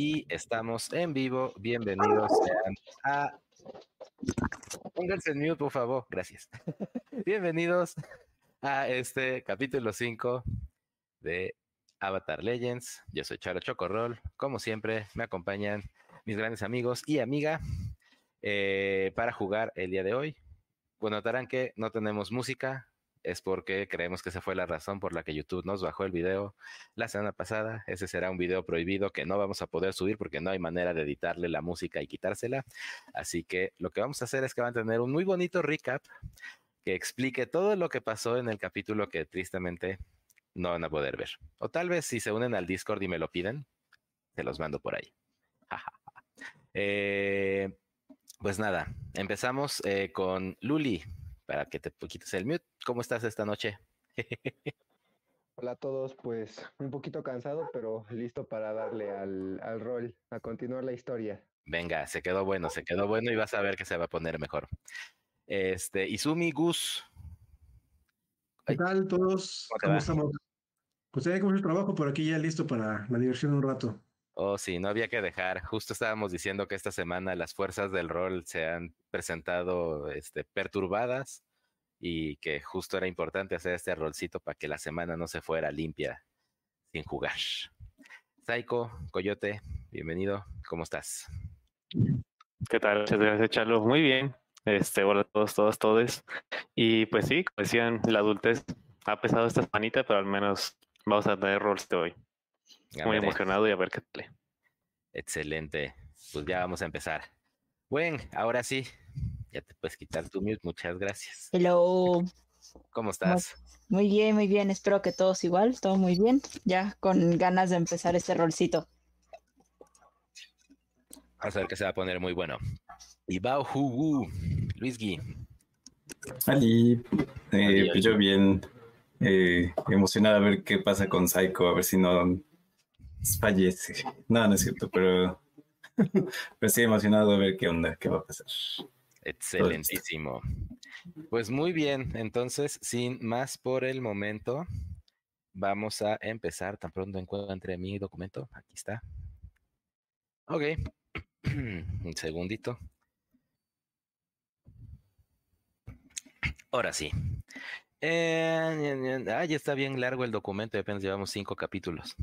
y estamos en vivo. Bienvenidos a. Pónganse en mute, por favor. Gracias. Bienvenidos a este capítulo 5 de Avatar Legends. Yo soy Charo Chocorrol. Como siempre, me acompañan mis grandes amigos y amiga eh, para jugar el día de hoy. Bueno, notarán que no tenemos música, es porque creemos que esa fue la razón por la que YouTube nos bajó el video la semana pasada. Ese será un video prohibido que no vamos a poder subir porque no hay manera de editarle la música y quitársela. Así que lo que vamos a hacer es que van a tener un muy bonito recap que explique todo lo que pasó en el capítulo que tristemente no van a poder ver. O tal vez si se unen al Discord y me lo piden, se los mando por ahí. Eh, pues nada, empezamos eh, con Luli para que te quites el mute. ¿Cómo estás esta noche? Hola a todos, pues un poquito cansado, pero listo para darle al, al, rol, a continuar la historia. Venga, se quedó bueno, se quedó bueno y vas a ver que se va a poner mejor. Este, Izumi Gus. ¿Qué tal todos? ¿Cómo, estamos? Pues ya con el trabajo, por aquí ya listo para la diversión un rato. Oh, sí, no había que dejar. Justo estábamos diciendo que esta semana las fuerzas del rol se han presentado este, perturbadas y que justo era importante hacer este rolcito para que la semana no se fuera limpia sin jugar. Saiko, Coyote, bienvenido. ¿Cómo estás? ¿Qué tal? Muchas gracias, Charlo. Muy bien. Este, hola a todos, todos, todos. Y pues sí, como decían, la adultez ha pesado esta semanita, pero al menos vamos a tener roles de hoy. Muy emocionado y a ver qué tal. Excelente. Pues ya vamos a empezar. Bueno, ahora sí, ya te puedes quitar tu mute. Muchas gracias. Hello. ¿Cómo estás? Muy bien, muy bien. Espero que todos igual, todo muy bien. Ya con ganas de empezar este rolcito. Vamos a ver que se va a poner muy bueno. Y Bao Hu Luis Gui. Ali, eh, pues yo bien eh, emocionado a ver qué pasa con Psycho, a ver si no fallece. No, no es cierto, pero, pero sí emocionado a ver qué onda, qué va a pasar. Excelentísimo. Pues muy bien, entonces, sin más por el momento, vamos a empezar. Tan pronto encuentre mi documento. Aquí está. Ok. Un segundito. Ahora sí. Eh, ah, ya está bien largo el documento, apenas llevamos cinco capítulos.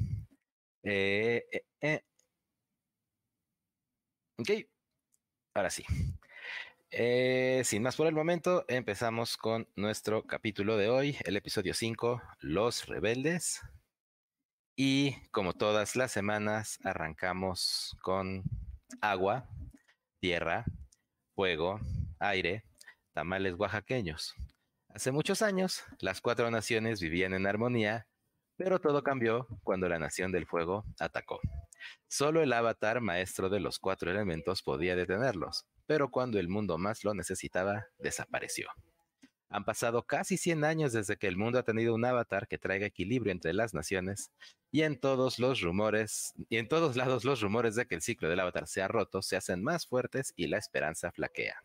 Eh, eh, eh. Ok, ahora sí. Eh, sin más por el momento, empezamos con nuestro capítulo de hoy, el episodio 5, Los Rebeldes. Y como todas las semanas, arrancamos con agua, tierra, fuego, aire, tamales oaxaqueños. Hace muchos años, las cuatro naciones vivían en armonía, pero todo cambió cuando la Nación del Fuego atacó. Solo el avatar maestro de los cuatro elementos podía detenerlos pero cuando el mundo más lo necesitaba, desapareció. Han pasado casi 100 años desde que el mundo ha tenido un avatar que traiga equilibrio entre las naciones, y en todos los rumores, y en todos lados los rumores de que el ciclo del avatar se ha roto se hacen más fuertes y la esperanza flaquea.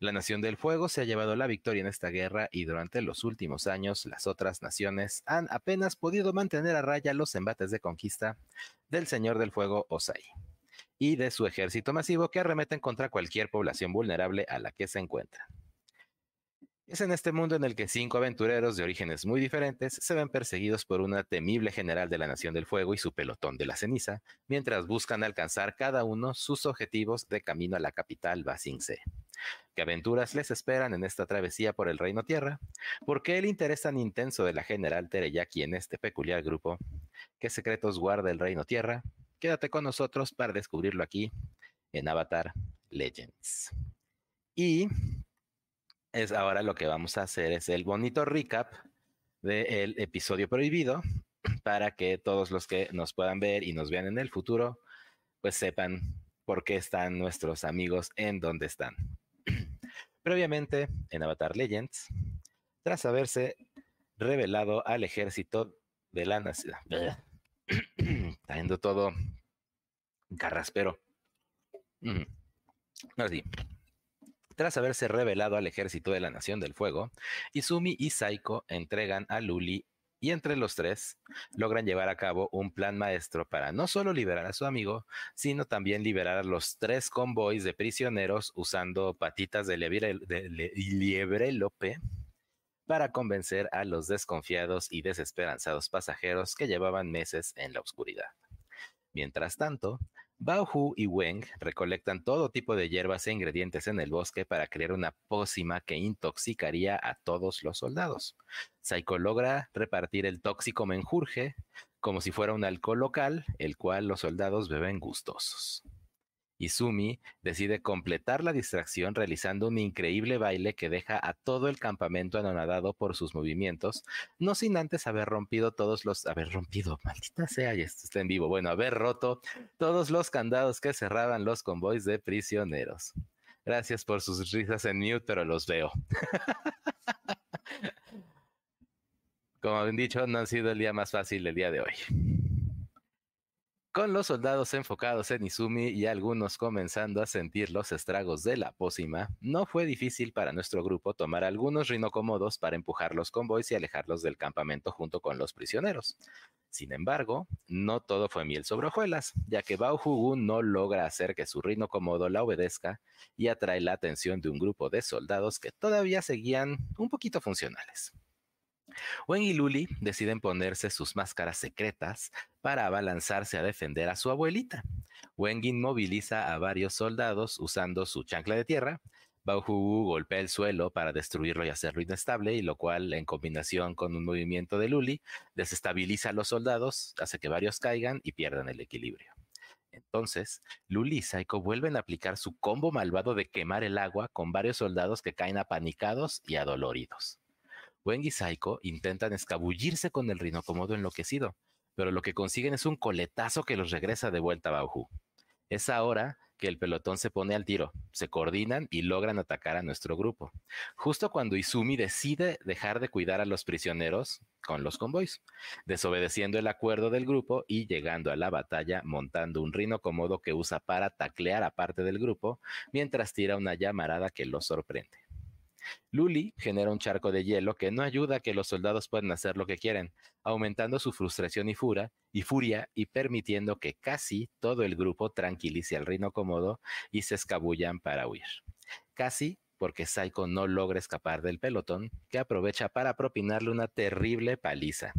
La Nación del Fuego se ha llevado la victoria en esta guerra y durante los últimos años las otras naciones han apenas podido mantener a raya los embates de conquista del Señor del Fuego Osai y de su ejército masivo que arremeten contra cualquier población vulnerable a la que se encuentra. Es en este mundo en el que cinco aventureros de orígenes muy diferentes se ven perseguidos por una temible general de la Nación del Fuego y su pelotón de la ceniza, mientras buscan alcanzar cada uno sus objetivos de camino a la capital Basingse. ¿Qué aventuras les esperan en esta travesía por el Reino Tierra? ¿Por qué el interés tan intenso de la general Tereyaki en este peculiar grupo? ¿Qué secretos guarda el Reino Tierra? Quédate con nosotros para descubrirlo aquí en Avatar Legends. Y es ahora lo que vamos a hacer es el bonito recap del episodio prohibido para que todos los que nos puedan ver y nos vean en el futuro pues sepan por qué están nuestros amigos en donde están. Previamente en Avatar Legends, tras haberse revelado al ejército de la nación Está todo carraspero. Tras haberse revelado al ejército de la Nación del Fuego, Izumi y Saiko entregan a Luli y entre los tres logran llevar a cabo un plan maestro para no solo liberar a su amigo, sino también liberar a los tres convoys de prisioneros usando patitas de liebre, de lope para convencer a los desconfiados y desesperanzados pasajeros que llevaban meses en la oscuridad. Mientras tanto, Bao y Weng recolectan todo tipo de hierbas e ingredientes en el bosque para crear una pócima que intoxicaría a todos los soldados. Saiko logra repartir el tóxico menjurje como si fuera un alcohol local, el cual los soldados beben gustosos. Izumi decide completar la distracción realizando un increíble baile que deja a todo el campamento anonadado por sus movimientos, no sin antes haber rompido todos los, haber rompido, maldita sea, y esto está en vivo, bueno, haber roto todos los candados que cerraban los convoys de prisioneros. Gracias por sus risas en mute, pero los veo. Como han dicho, no ha sido el día más fácil del día de hoy. Con los soldados enfocados en Izumi y algunos comenzando a sentir los estragos de la pócima, no fue difícil para nuestro grupo tomar algunos rinocomodos para empujar los convoys y alejarlos del campamento junto con los prisioneros. Sin embargo, no todo fue miel sobre hojuelas, ya que Bao Hugu no logra hacer que su rino cómodo la obedezca y atrae la atención de un grupo de soldados que todavía seguían un poquito funcionales. Wen y Luli deciden ponerse sus máscaras secretas para abalanzarse a defender a su abuelita. Wengin moviliza a varios soldados usando su chancla de tierra. Bao golpea el suelo para destruirlo y hacerlo inestable, y lo cual, en combinación con un movimiento de Luli, desestabiliza a los soldados, hace que varios caigan y pierdan el equilibrio. Entonces, Luli y Saiko vuelven a aplicar su combo malvado de quemar el agua con varios soldados que caen apanicados y adoloridos. Weng y Saiko intentan escabullirse con el rinocomodo enloquecido, pero lo que consiguen es un coletazo que los regresa de vuelta a Bauhu. Es ahora que el pelotón se pone al tiro, se coordinan y logran atacar a nuestro grupo. Justo cuando Izumi decide dejar de cuidar a los prisioneros con los convoys, desobedeciendo el acuerdo del grupo y llegando a la batalla montando un rino cómodo que usa para taclear a parte del grupo mientras tira una llamarada que los sorprende. Luli genera un charco de hielo que no ayuda a que los soldados puedan hacer lo que quieren, aumentando su frustración y, furia, y furia y permitiendo que casi todo el grupo tranquilice al reino cómodo y se escabullan para huir. Casi porque Saiko no logra escapar del pelotón, que aprovecha para propinarle una terrible paliza.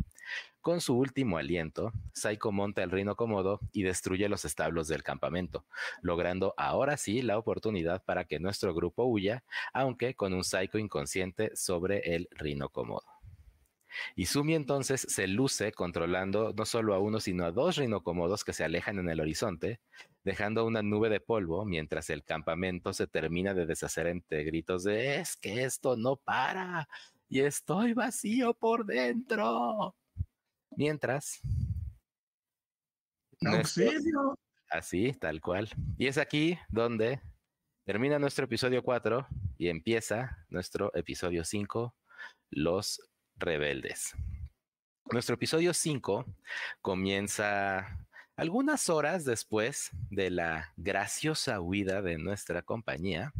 Con su último aliento, Saiko monta el reino cómodo y destruye los establos del campamento, logrando ahora sí la oportunidad para que nuestro grupo huya, aunque con un Saiko inconsciente sobre el reino cómodo. Izumi entonces se luce controlando no solo a uno, sino a dos rinocomodos que se alejan en el horizonte, dejando una nube de polvo mientras el campamento se termina de deshacer entre gritos de es que esto no para y estoy vacío por dentro. Mientras... así, tal cual. Y es aquí donde termina nuestro episodio 4 y empieza nuestro episodio 5, los rebeldes. Nuestro episodio 5 comienza algunas horas después de la graciosa huida de nuestra compañía,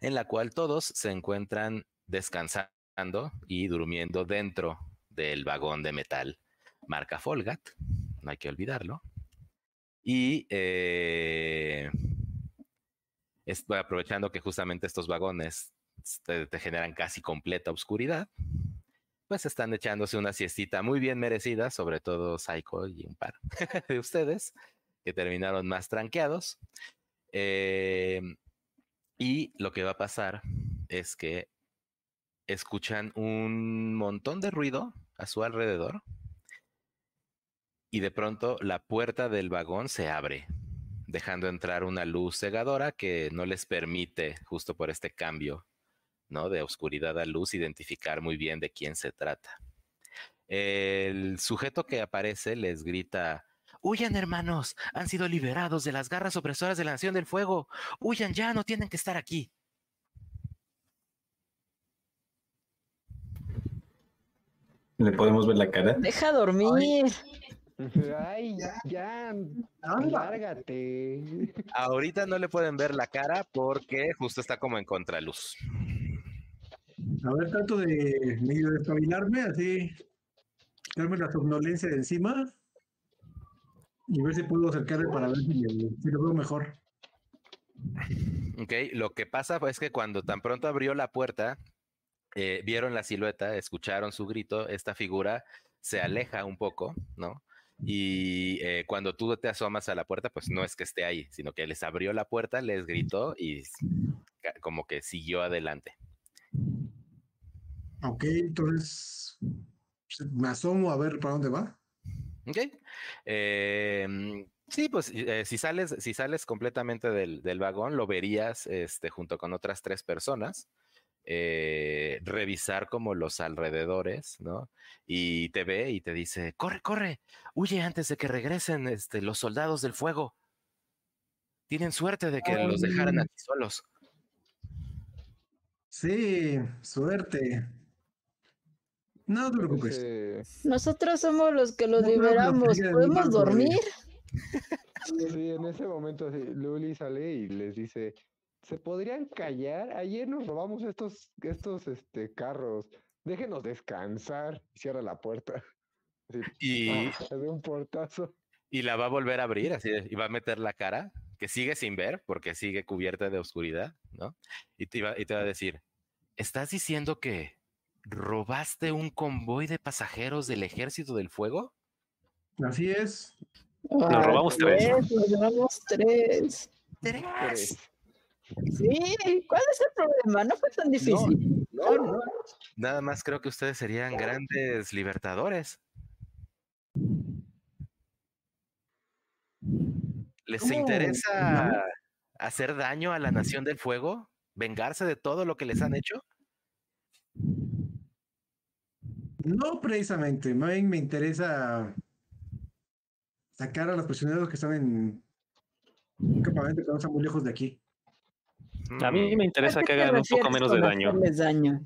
en la cual todos se encuentran descansando y durmiendo dentro del vagón de metal marca Folgat, no hay que olvidarlo. Y eh, estoy aprovechando que justamente estos vagones te, generan casi completa oscuridad, pues están echándose una siestita muy bien merecida, sobre todo Psycho y un par de ustedes, que terminaron más tranqueados. Em, y lo que va a pasar es que escuchan un montón de ruido a su alrededor y de pronto la puerta del vagón se abre, dejando entrar una luz cegadora que no les permite, justo por este cambio ¿no? De oscuridad a luz, identificar muy bien de quién se trata. El sujeto que aparece les grita, Huyan hermanos, han sido liberados de las garras opresoras de la Nación del Fuego. Huyan ya, no tienen que estar aquí. ¿Le podemos ver la cara? Deja dormir. Ay, ya, lárgate. Ahorita no le pueden ver la cara porque justo está como en contraluz. A ver, trato de medio espabilarme así. quitarme la somnolencia de encima y ver si puedo acercarle para ver si, lo veo mejor. Ok, lo que pasa es que cuando tan pronto abrió la puerta, eh, vieron la silueta, escucharon su grito, esta figura se aleja un poco, ¿no? Y eh, cuando tú te asomas a la puerta, pues no es que esté ahí, sino que les abrió la puerta, les gritó y como que siguió adelante. Ok, entonces me asomo a ver para dónde va. Ok. Em, sí, pues eh, si sales, si sales completamente del, del, vagón, lo verías este, junto con otras tres personas. Eh, revisar como los alrededores, ¿no? Y te ve y te dice, corre, corre, huye antes de que regresen este, los soldados del fuego. Tienen suerte de que los dejaran aquí solos. Sí, suerte. No te preocupes. Nosotros somos los que los liberamos. ¿Podemos dormir? Sí, en ese momento Luli sale y les dice, ¿se podrían callar? Ayer nos robamos estos, estos este, carros. Déjenos descansar. Cierra la puerta. y un portazo. Y la va a volver a abrir, así, y va a meter la cara, que sigue sin ver, porque sigue cubierta de oscuridad, ¿no? Y te, y te va a decir, ¿estás diciendo que ¿Robaste un convoy de pasajeros del ejército del fuego? Así es. Nos robamos tres. Nos robamos tres. Tres. Sí, ¿cuál es el problema? No fue tan difícil. No, no, Nada más creo que ustedes serían grandes libertadores. ¿Les interesa hacer daño a la Nación del Fuego? ¿Vengarse de todo lo que les han hecho? No precisamente, más me interesa sacar a los prisioneros que están en un campamento que no está muy lejos de aquí. A mí me interesa que hagan un poco menos de daño. daño.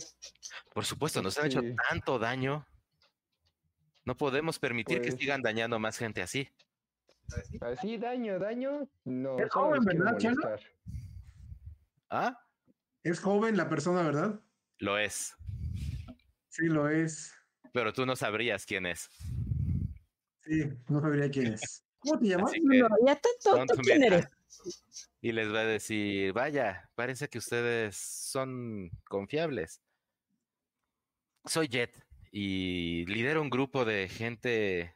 Por supuesto, nos han hecho tanto daño. No podemos permitir que pues sigan dañando más gente así. Así, daño, daño, no. Es joven, ¿verdad, Chalo? ¿Ah? Es joven la persona, ¿verdad? Lo es. Sí, lo es. Pero tú no sabrías quién es. Sí, no sabría quién es. ¿Cómo te llamas? No, ya tanto, quién eres? Y les va a decir, vaya, parece que ustedes son confiables. Soy Jet y lidero un grupo de gente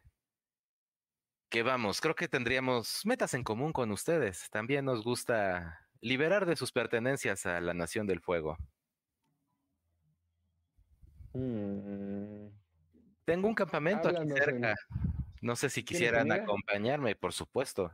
que vamos, creo que tendríamos metas en común con ustedes. También nos gusta liberar de sus pertenencias a la Nación del Fuego. Mm. Tengo un campamento aquí cerca. No sé si quisieran acompañarme, por supuesto.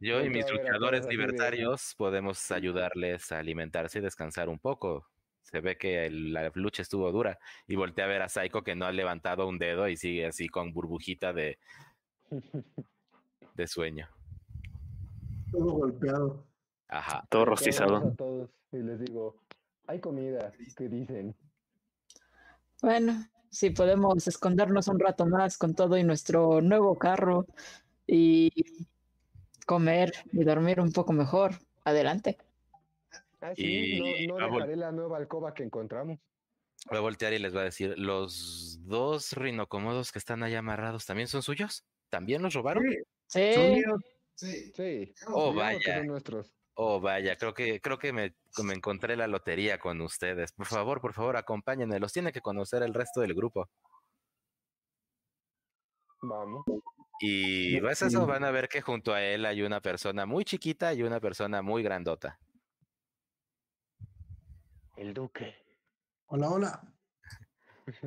Yo y mis luchadores libertarios podemos ayudarles a alimentarse y descansar un poco. Se ve que la lucha estuvo dura. Y volteé a ver a Saiko que no ha levantado un dedo y sigue así con burbujita de, de sueño. Todo golpeado. Ajá. Todo rostizado. y les digo, hay comida, ¿qué dicen? Bueno, si podemos escondernos un rato más con todo y nuestro nuevo carro y comer y dormir un poco mejor, adelante. Ah, sí, no, dejaré la nueva alcoba que encontramos. Voy a voltear y les voy a decir, los dos rinocomodos que están ahí amarrados, ¿también son suyos? ¿También los robaron? Sí. Sí. sí. Oh, vaya. Nuestros. Oh, vaya, creo que, creo que me, me, encontré la lotería con ustedes. Por favor, por favor, acompáñenme. Los tiene que conocer el resto del grupo. Vamos. Y vas eso, van a ver que junto a él hay una persona muy chiquita y una persona muy grandota. El duque. Hola, hola.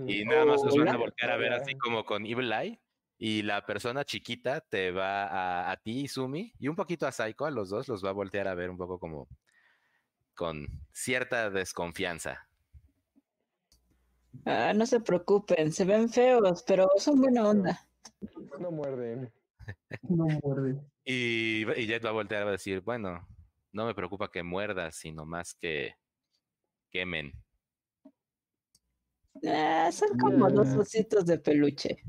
Y nada más los van a voltear a ver así como con Evil Eye y la persona chiquita te va a, a ti, Sumi, y un poquito a Saiko, a los dos los va a voltear a ver un poco como con cierta desconfianza. Ah, no se preocupen, se ven feos, pero son buena onda. No muerden. No muerden. Y, y Jet va a voltear a decir, bueno, no me preocupa que muerdas, sino más que quemen. Ah, son como dos ositos de peluche.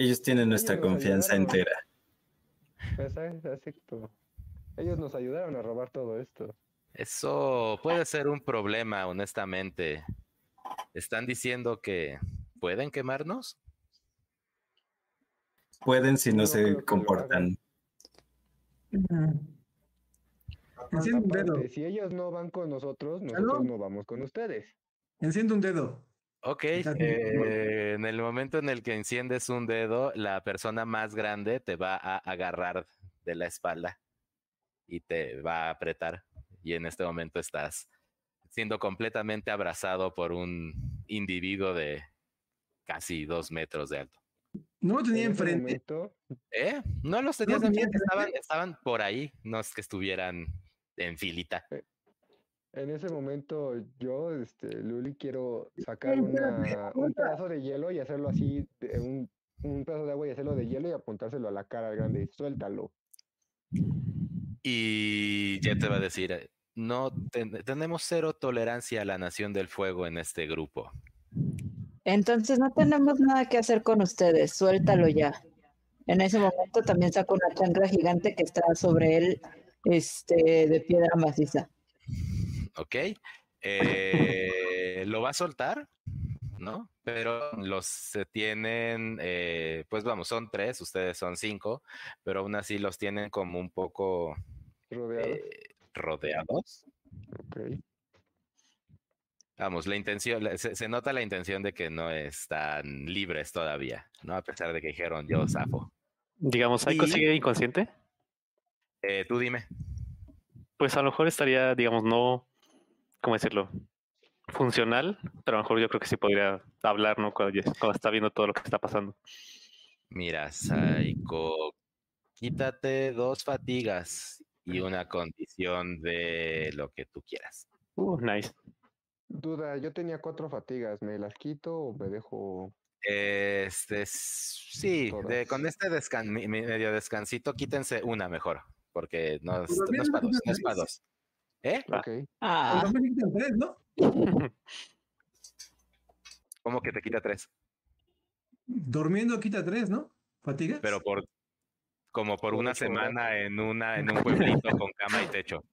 Ellos tienen nuestra confianza entera. Exacto. Ellos nos ayudaron a robar todo esto. Eso puede ser un problema, honestamente. Están diciendo que ¿pueden quemarnos? Pueden si no No se comportan. Enciende un dedo. Si ellos no van con nosotros, ¿Aló? nosotros no vamos con ustedes. Enciende un dedo. Ok, eh, en el momento en el que enciendes un dedo, la persona más grande te va a agarrar de la espalda y te va a apretar. Y en este momento estás siendo completamente abrazado por un individuo de casi dos metros de alto. No lo tenía En ese enfrente. ¿Eh? No los tenías No, enfrente, estaban, estaban por ahí, no es que estuvieran en filita. En ese momento yo, este, Luli, quiero sacar una, un pedazo de hielo y hacerlo así, de- un, un pedazo de agua y hacerlo de hielo y apuntárselo a la cara al grande y suéltalo. Y ya te va a decir, no ten- tenemos cero tolerancia a la nación del fuego en este grupo. Entonces no tenemos nada que hacer con ustedes, suéltalo ya. En ese momento también saco una chancla gigante que está sobre él, este, de piedra maciza. ¿Ok? Eh, ¿Lo va a soltar? ¿No? Pero los se tienen, eh, pues vamos, son tres, ustedes son cinco, pero aún así los tienen como un poco Rodeado. eh, rodeados. Ok. Vamos, la intención, se, se nota la intención de que no están libres todavía, ¿no? A pesar de que dijeron yo zafo. Digamos, ¿Psycho Y- sigue inconsciente? Eh, tú dime. Pues a lo mejor estaría, digamos, no, ¿cómo decirlo? Funcional, pero a lo mejor yo creo que sí podría hablar, ¿no? Cuando, está viendo todo lo que está pasando. Mira, Saiko, quítate dos fatigas y una condición de lo que tú quieras. Uh, nice. Duda, yo tenía cuatro fatigas, ¿me las quito o me dejo? Este, sí, de, con este descan- medio descansito, quítense una mejor, porque no, no es para dos, no es para dos. ¿Eh? Va. Ok. Ah, Los hombres quitan tres, ¿no? ¿Cómo que te quita tres? Durmiendo quita tres, ¿no? ¿Fatigas? Pero por, como por una semana en una, en un pueblito con cama y techo.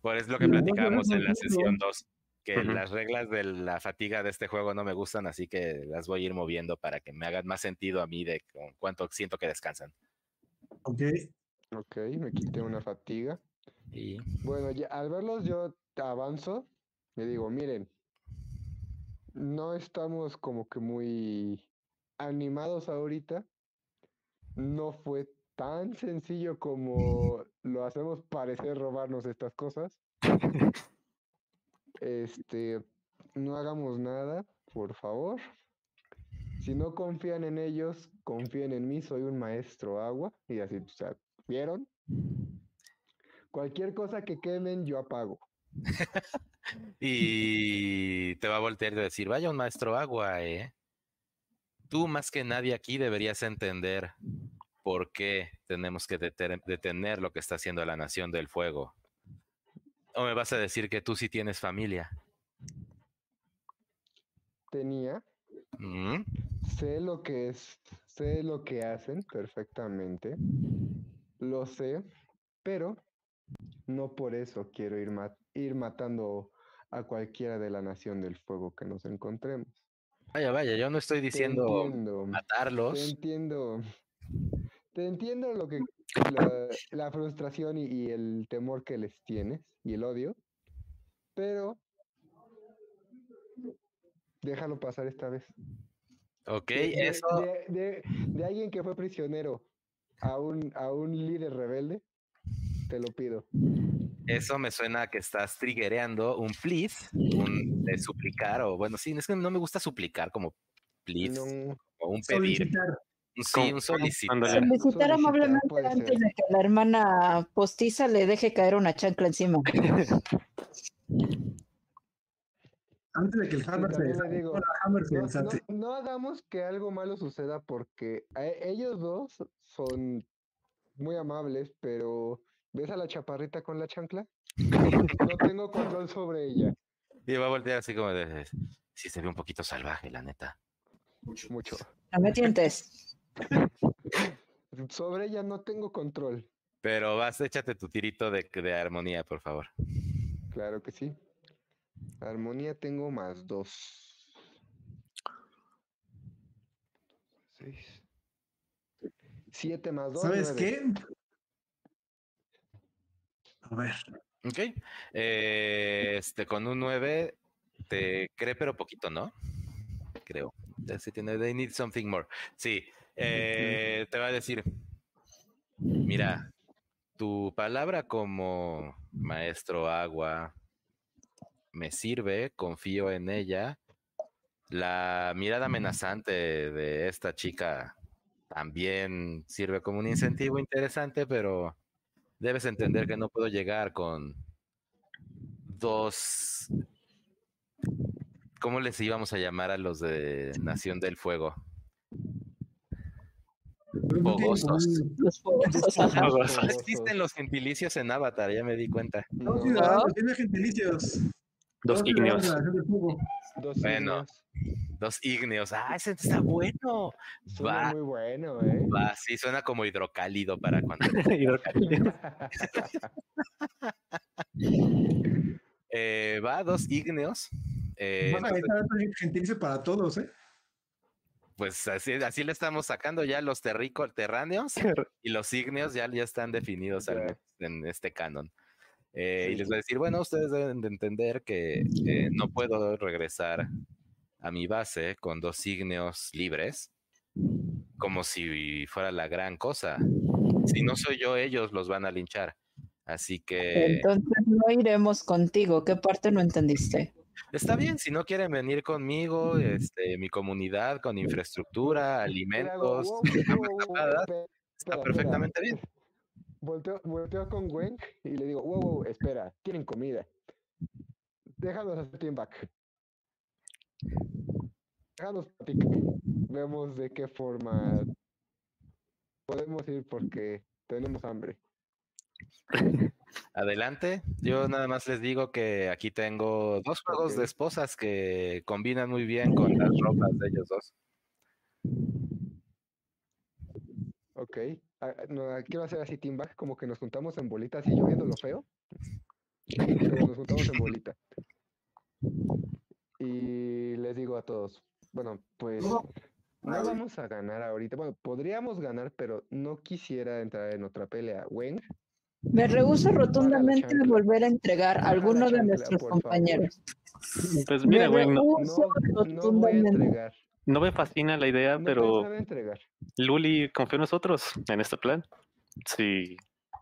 Por es lo que No, no, no, platicábamos no, en la no. sesión 2, que las reglas de la fatiga de este juego no me gustan, así que las voy a ir moviendo para que me hagan más sentido a mí de con cuánto siento que descansan. Ok. Ok, me quité una fatiga. Y Bueno, ya, al verlos yo avanzo, le digo, miren, no estamos como que muy animados ahorita. No fue tan sencillo como lo hacemos parecer robarnos estas cosas. Este, no hagamos nada, por favor. Si no confían en ellos, confíen en mí, soy un maestro agua. Y así, o sea, ¿vieron? Cualquier cosa que quemen, yo apago. Y te va a voltear y decir, vaya un maestro agua, ¿eh? Tú más que nadie aquí deberías entender por qué tenemos que detener lo que está haciendo la Nación del Fuego. ¿O me vas a decir que tú sí tienes familia? Tenía, ¿Mm? sé lo que es, sé lo que hacen perfectamente, lo sé, pero no por eso quiero ir, ma- ir matando a cualquiera de la nación del fuego que nos encontremos. Vaya, vaya, yo no estoy Te diciendo entiendo, te matarlos. entiendo, te entiendo lo que la, la frustración y, y el temor que les tienes y el odio, pero déjalo pasar esta vez. Ok, de- eso, de, de- de alguien que fue prisionero a un, a un líder rebelde, te lo pido. eso me suena a que estás triggereando un please, un de suplicar, o bueno, sí, es que no me gusta suplicar como please, No, o un pedir. Solicitar. Sí, un solicitar. solicitar amablemente puede antes ser. de que la hermana postiza le deje caer una chancla encima. Antes de que el Hammer se digo, el Hammer se no, no- no hagamos que algo malo suceda porque a- ellos dos son muy amables, pero ¿ves a la chaparrita con la chancla? No tengo control sobre ella. Y va a voltear así como de, sí se ve un poquito salvaje, la neta. Mucho. No me tientes. Sobre ella no tengo control. Pero vas, échate tu tirito de, de armonía, por favor. Claro que sí. Armonía tengo más dos. Seis. Siete más dos. ¿Sabes nueve. qué? A ver. Ok. Eh, este, con un 9 te cree, pero poquito, ¿no? Creo. Tiene, they need something more. Sí. eh, te va a decir, mira, tu palabra como maestro agua me sirve, confío en ella. La mirada amenazante de esta chica también sirve como un incentivo interesante, pero debes entender que no puedo llegar con dos. ¿Cómo les íbamos a llamar a los de Nación del Fuego? Fogosos. Los No existen los gentilicios en Avatar, ya me di cuenta. Dos No, ciudadanos, tiene gentilicios. Dos ciudadanos dos Bueno. Dos ígneos. Ah, ese está bueno. Suena Va. muy bueno, ¿eh? Va, sí, suena como hidrocálido para cuando. Hidrocálido. Eh, va, dos ígneos. Eh, Vas a entonces, para todos, ¿eh? pues así, así le estamos sacando ya los terrícolas terráneos y los ígneos ya, ya están definidos en este canon. Eh, Sí. Y les voy a decir, bueno, ustedes deben de entender que eh, no puedo regresar a mi base con dos ígneos libres como si fuera la gran cosa. Si no soy yo, ellos los van a linchar. Así que Entonces no iremos contigo. ¿Qué parte no entendiste? está bien, si no quieren venir conmigo, este, mi comunidad con infraestructura, alimentos, está perfectamente bien. Volteo, volteo con Gwen y le digo, wow, wow, espera, tienen comida. Déjanos hacer team back. Déjanos platicar. Vemos de qué forma podemos ir porque tenemos hambre. Adelante. Yo nada más les digo que aquí tengo dos juegos de esposas que combinan muy bien con las ropas de ellos dos. Ok. Ah, no, ah, quiero hacer así team back, como que nos juntamos en bolita, así yo viendo lo feo. Pero nos juntamos en bolita. Y les digo a todos, bueno, pues no vamos a ganar ahorita. Bueno, podríamos ganar, pero no quisiera entrar en otra pelea. Wayne, Me rehúso rotundamente a volver a entregar a alguno de nuestros favor. compañeros. Pues Me mira, güey, no, rehúso no, no voy a rotundamente. entregar. No me fascina la idea, No pero. Luli confía en nosotros en este plan. Si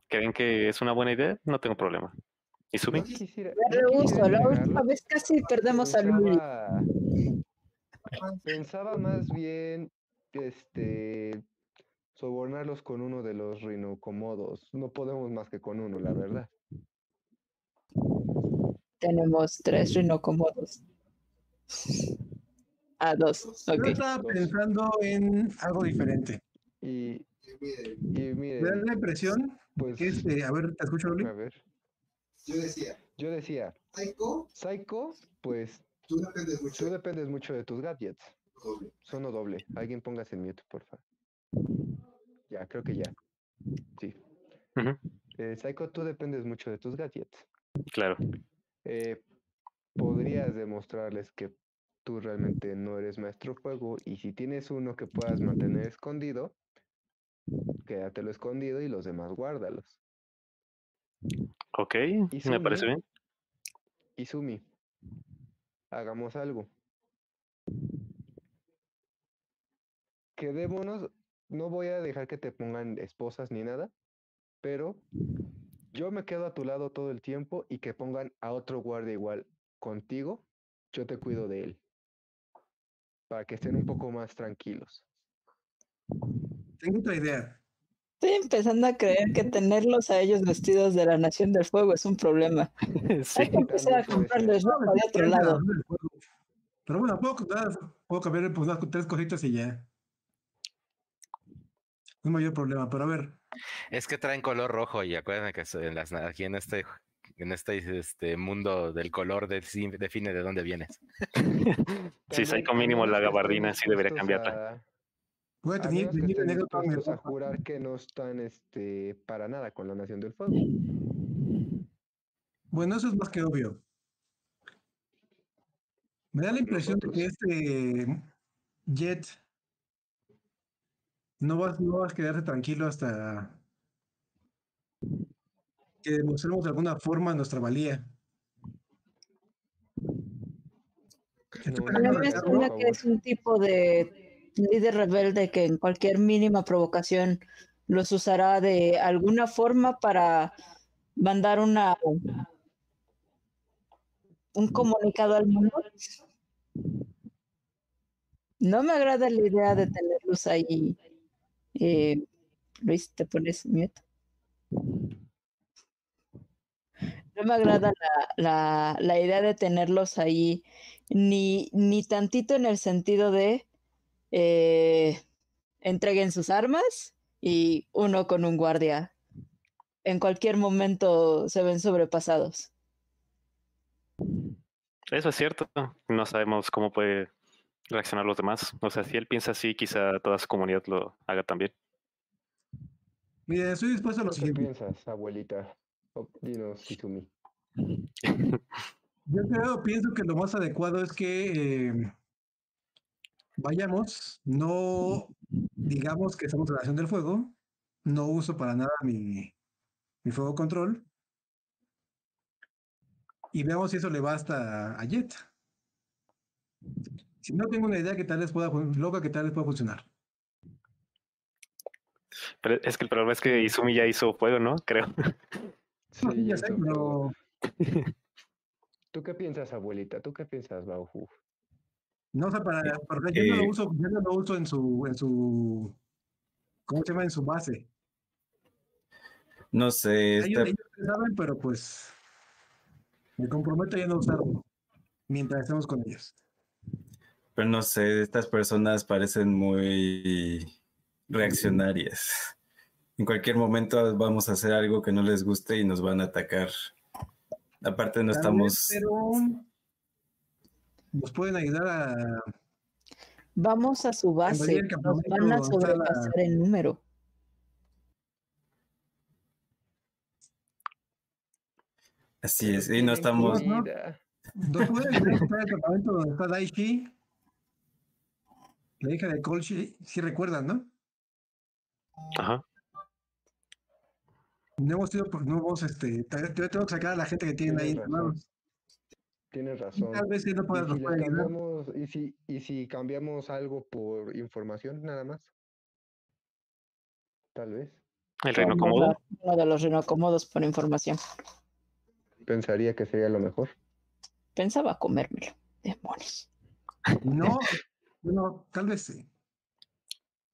creen que es una buena idea, no tengo problema. ¿Y No Sumi? quisiera, no rehuso. quisiera La última vez casi perdemos a Luli. Pensaba, pensaba más bien este sobornarlos con uno de los rinocomodos. No podemos más que con uno, la verdad. Tenemos tres rinocomodos. Ah, dos. Yo estaba Dos. pensando en algo diferente. Y, y Me da la impresión pues que este, a ver, te escucho, a ver, Yo decía, yo decía, Psycho, Psycho, pues tú dependes mucho tú dependes mucho de tus gadgets. doble. Sono doble. Alguien póngase en mute, por favor. Ya, creo que ya. Sí. Eh, Psycho, tú dependes mucho de tus gadgets. Claro. eh, podrías demostrarles que tú realmente no eres maestro fuego y si tienes uno que puedas mantener escondido, quédatelo escondido y los demás guárdalos. Ok, ¿Y me parece bien. Izumi, hagamos algo. Quedémonos, no voy a dejar que te pongan esposas ni nada, pero yo me quedo a tu lado todo el tiempo y que pongan a otro guardia igual contigo, yo te cuido de él. Para que estén un poco más tranquilos. Tengo otra idea. Estoy empezando a creer que tenerlos a ellos vestidos de la Nación del Fuego es un problema. Sí. Hay que empezar a comprarles ropa de otro lado. Pero bueno, puedo, puedo cambiar pues, unas tres cositas y ya. No hay mayor problema, pero a ver. Es que traen color rojo y acuérdense que so- en las, aquí en este en este, este mundo del color de- define de dónde vienes. Psycho a mínimo la gabardina sí debería cambiarla. a- Voy a tener que a jurar que no están este, para nada con la Nación del Fuego. Bueno, eso es más que obvio. Me da la impresión de que este Jet No vas, no vas a quedarte tranquilo hasta que demostremos de alguna forma nuestra valía. Estoy No, A mí pensando me en por algo, suena que es un tipo de líder rebelde que en cualquier mínima provocación los usará de alguna forma para mandar una un comunicado al mundo. No me agrada la idea de tenerlos ahí. Eh, Luis, te pones mute. No me agrada la, la- la idea de tenerlos ahí, ni, ni tantito en el sentido de eh, entreguen sus armas y uno con un guardia. En cualquier momento se ven sobrepasados. Eso es cierto. No sabemos cómo puede reaccionar los demás. O sea, si él piensa así, quizá toda su comunidad lo haga también. Mira, estoy dispuesto a lo ¿Qué siguiente. piensas, abuelita? Dinos. Yo creo, pienso que lo más adecuado es que eh, vayamos, no digamos que estamos en la Nación del Fuego, no uso para nada mi, mi fuego control, y veamos si eso le basta a Jet. Si no tengo una idea que tal vez pueda, loca que tal vez pueda funcionar. Pero es que el problema es que Izumi ya hizo fuego, ¿no? Creo. Sí, ya sé, eso, pero ¿Tú qué piensas, abuelita? ¿Tú qué piensas, Bauhu? no sé, para, porque yo no lo uso, yo no lo uso en su, en su, ¿cómo se llama? En su base. No sé, Ellos, esta- ellos saben, pero pues me comprometo a ya no usarlo mientras estemos con ellos. pero no sé, estas personas parecen muy reaccionarias. En cualquier momento vamos a hacer algo que no les guste y nos van a atacar. Aparte no estamos, pero nos pueden ayudar a Vamos a su base. el Nos van a la- sobrepasar en número. así es, y no estamos, ¿no? pueden ayudar a encontrar el campamento donde está Daichi, la hija de Colchi, si recuerdan, ¿no? Ajá. No hemos sido, por- no hemos, este, yo tengo que sacar a la gente que tienen ahí Tienes razón. Tienes Y razón. Tal vez no ¿Y pueda, si, cambiamos, y, si, ¿Y si cambiamos algo por información, nada más? Tal vez. El reino cómodo. Uno de los rinocomodos por información. Pensaría que sería lo mejor. Pensaba comérmelo. Demonios. No, bueno, tal vez sí.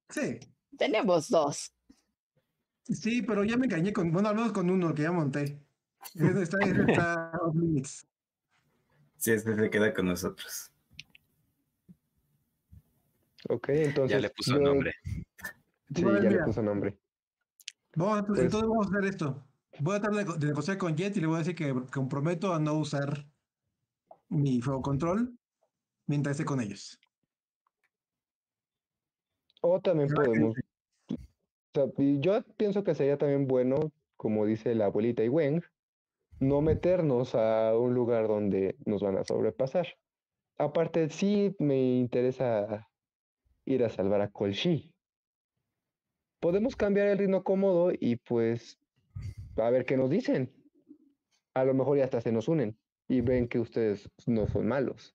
Sí, Tenemos dos. Sí, pero ya me engañé con, bueno, al menos con uno que ya monté. Ese está, ese está off limits. si este se queda con nosotros. Ok, entonces. Ya le puso yo- nombre. Sí, Bueno, ya le puso nombre. Vamos a- Pues- entonces vamos a hacer esto. Voy a tratar de, negociar con Jet y le voy a decir que comprometo a no usar mi fuego control mientras esté con ellos. O también podemos. Yo pienso que sería también bueno, como dice la abuelita Iwen, no meternos a un lugar donde nos van a sobrepasar. Aparte, sí me interesa ir a salvar a Colchi. Podemos cambiar el ritmo cómodo y pues a ver qué nos dicen. A lo mejor ya hasta se nos unen y ven que ustedes no son malos.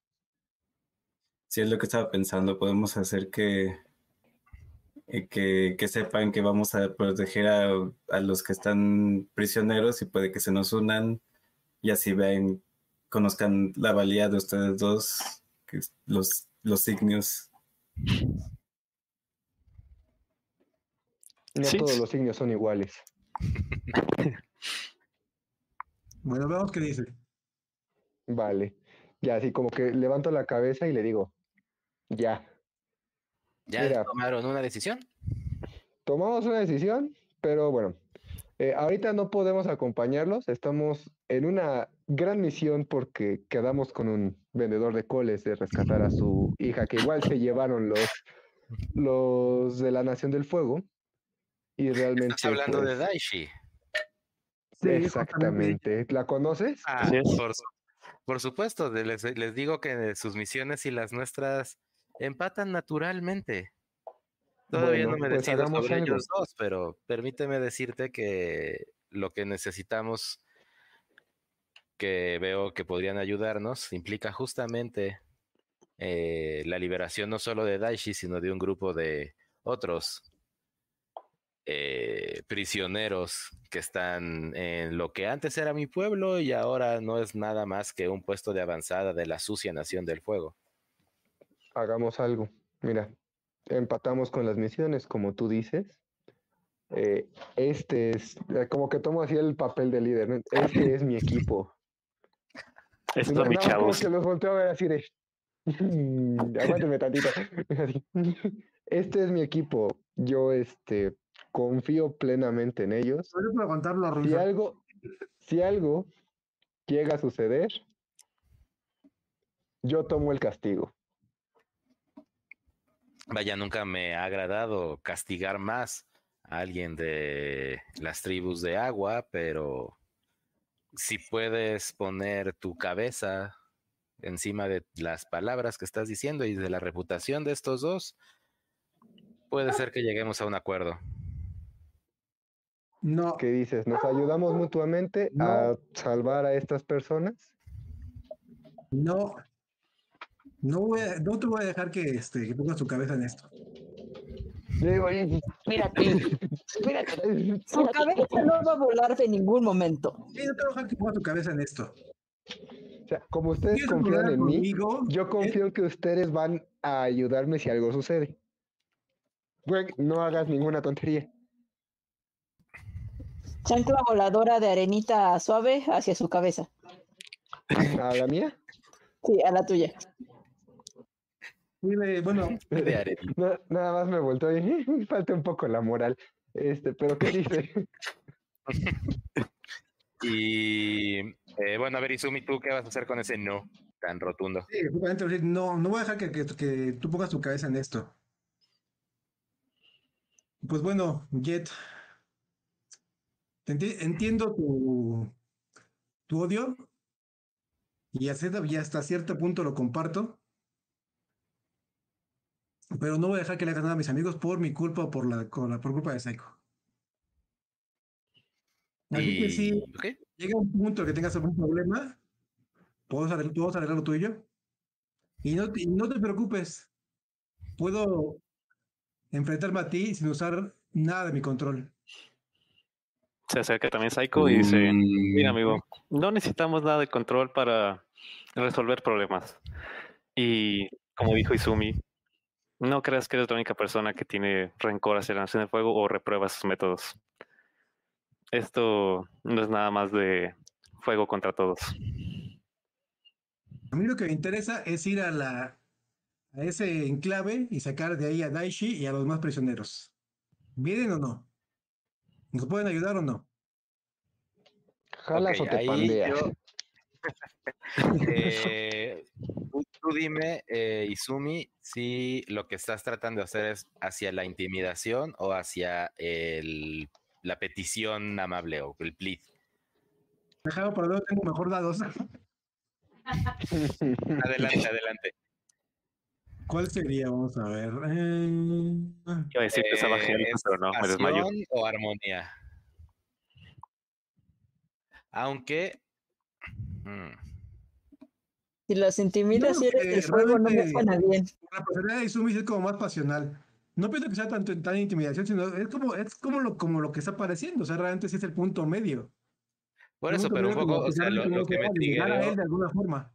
Si es lo que estaba pensando, podemos hacer que, eh, que, que sepan que vamos a proteger a, a los que están prisioneros y puede que se nos unan y así ven, conozcan la valía de ustedes dos, que los, los signos. No Sí. todos los signos son iguales. Bueno, veamos qué dice. Vale. Ya, así como que levanto la cabeza y le digo, ya, ¿Ya Mira. tomaron una decisión? tomamos una decisión, pero bueno, eh, ahorita no podemos acompañarlos, estamos en una gran misión porque quedamos con un vendedor de coles de rescatar a su hija, que igual se llevaron los, los de la Nación del Fuego. Y realmente... Estás hablando de pues, Daishi. Sí, Exactamente. ¿La conoces? Ah, por, su- por supuesto, les digo que sus misiones y las nuestras empatan naturalmente. Todavía Bueno, no me pues decido hagamos sobre algo. ellos dos, pero permíteme decirte que lo que necesitamos que veo que podrían ayudarnos implica justamente eh, la liberación no solo de Daishi, sino de un grupo de otros eh, prisioneros que están en lo que antes era mi pueblo y ahora no es nada más que un puesto de avanzada de la sucia nación del fuego. Hagamos algo. Mira, empatamos con las misiones, como tú dices. Eh, este es, eh, como que tomo así el papel de líder. ¿no? Este es mi equipo. Estos Nada mis más como chavos. que los volteo a ver así de. Aguánteme tantito. Este es mi equipo. Yo este confío plenamente en ellos. Si algo, si algo llega a suceder, yo tomo el castigo. Vaya, nunca me ha agradado castigar más a alguien de las tribus de agua, pero si puedes poner tu cabeza encima de las palabras que estás diciendo y de la reputación de estos dos, puede ser que lleguemos a un acuerdo. No, ¿Qué dices? ¿Nos ayudamos mutuamente a salvar a estas personas? no. No, voy a- no te voy a dejar que, este, que pongas tu cabeza en esto. Digo, "Oye, Mírate, espérate". su cabeza no va a volar de ningún momento. Sí, no te voy a dejar que pongas tu cabeza en esto. O sea, como ustedes ¿Quieres confían en mí, yo confío en que ustedes van a ayudarme si algo sucede. Güey, no hagas ninguna tontería. Chancla voladora de arenita suave hacia su cabeza. ¿A la mía? Sí, a la tuya. Bueno, De nada más me volteo y falta un poco la moral. Este, pero ¿qué dice? Y eh, bueno, a ver, Izumi, ¿tú qué vas a hacer con ese no tan rotundo? sí, no, no voy a dejar que, que- que tú pongas tu cabeza en esto. Pues bueno, Jet, entiendo tu, tu odio y hasta, y hasta cierto punto lo comparto, pero no voy a dejar que le hagas nada a mis amigos por mi culpa o por, la, la- por culpa de Psycho. Así que Y- sí, ok, llega un punto que tengas algún problema, podemos arreglar, podemos arreglar lo tuyo. Y no, y no te preocupes, puedo enfrentarme a ti sin usar nada de mi control. Se acerca también Psycho y dice, Mm, mira amigo, no necesitamos nada de control para resolver problemas. Y como dijo Izumi, no creas que eres la única persona que tiene rencor hacia la Nación del Fuego o reprueba sus métodos. Esto no es nada más de fuego contra todos. A mí lo que me interesa es ir a la a ese enclave y sacar de ahí a Daishi y a los demás prisioneros. ¿Vienen o no? ¿Nos pueden ayudar o no? ¿Jalas o te ahí pandeas? yo- Eh, tú, dime, eh, Izumi, si lo que estás tratando de hacer es hacia la intimidación o hacia el, la petición amable o el plead. Dejado para luego tengo mejor dados. Adelante, adelante. ¿Cuál sería? Vamos a ver. Eh, decir que estaba Eh, genial, ¿es pero no, me desmayo. o armonía? Aunque. mm, Si los intimidas Yo y eres que de fuego, no me realmente- suena bien. La personalidad de Izumi es como más pasional. No pienso que sea tanto tan intimidación, sino es como, es como lo, como lo que está pareciendo. O sea, realmente sí es el punto medio. Por eso, pero un poco, o sea, lo, no que me triggeró, de alguna forma.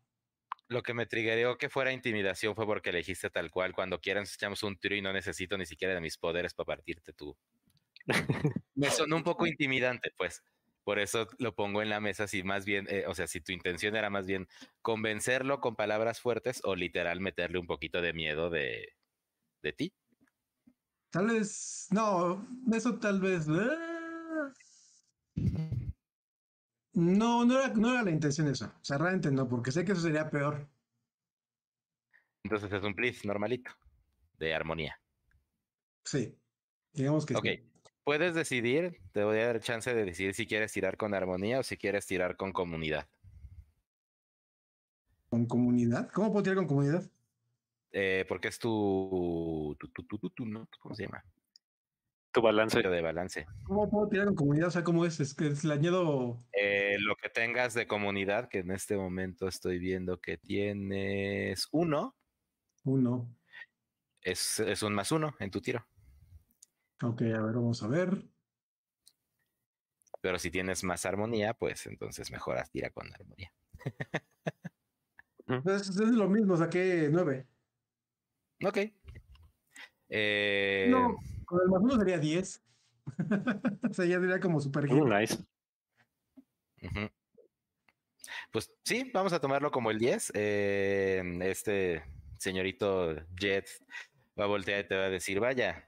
lo que me triggeró que fuera intimidación fue porque elegiste tal cual. Cuando quieran echamos un tiro y no necesito ni siquiera de mis poderes para partirte tú. Me sonó un poco intimidante, pues. Por eso lo pongo en la mesa, si más bien, eh, o sea, si tu intención era más bien convencerlo con palabras fuertes o literal meterle un poquito de miedo de, de ti. Tal vez, no, eso tal vez. ah. No, no era, no era la intención eso. O sea, realmente no, porque sé que eso sería peor. Entonces es un please normalito, de armonía. Sí, digamos que Ok, sí. Puedes decidir, te voy a dar chance de decidir si quieres tirar con armonía o si quieres tirar con comunidad. ¿Con comunidad? ¿Cómo puedo tirar con comunidad? eh, porque es tu, tu, tu, tu, tu- tu- ¿no? ¿Cómo se llama? Tu balance. De balance. ¿Cómo puedo tirar con comunidad? O sea, ¿cómo es? Es que le añado. Eh, lo que tengas de comunidad, que en este momento estoy viendo que tienes uno, Uno. es, es un más uno en tu tiro. Ok, a ver, vamos a ver. Pero si tienes más armonía, pues entonces mejoras tira con armonía. Pues es lo mismo, saqué nueve. Ok. Eh, No, con el más uno sería 10. o sea, ya sería como super. Mm, nice. Pues sí, vamos a tomarlo como el 10. Eh, este señorito Jet va a voltear y te va a decir, vaya,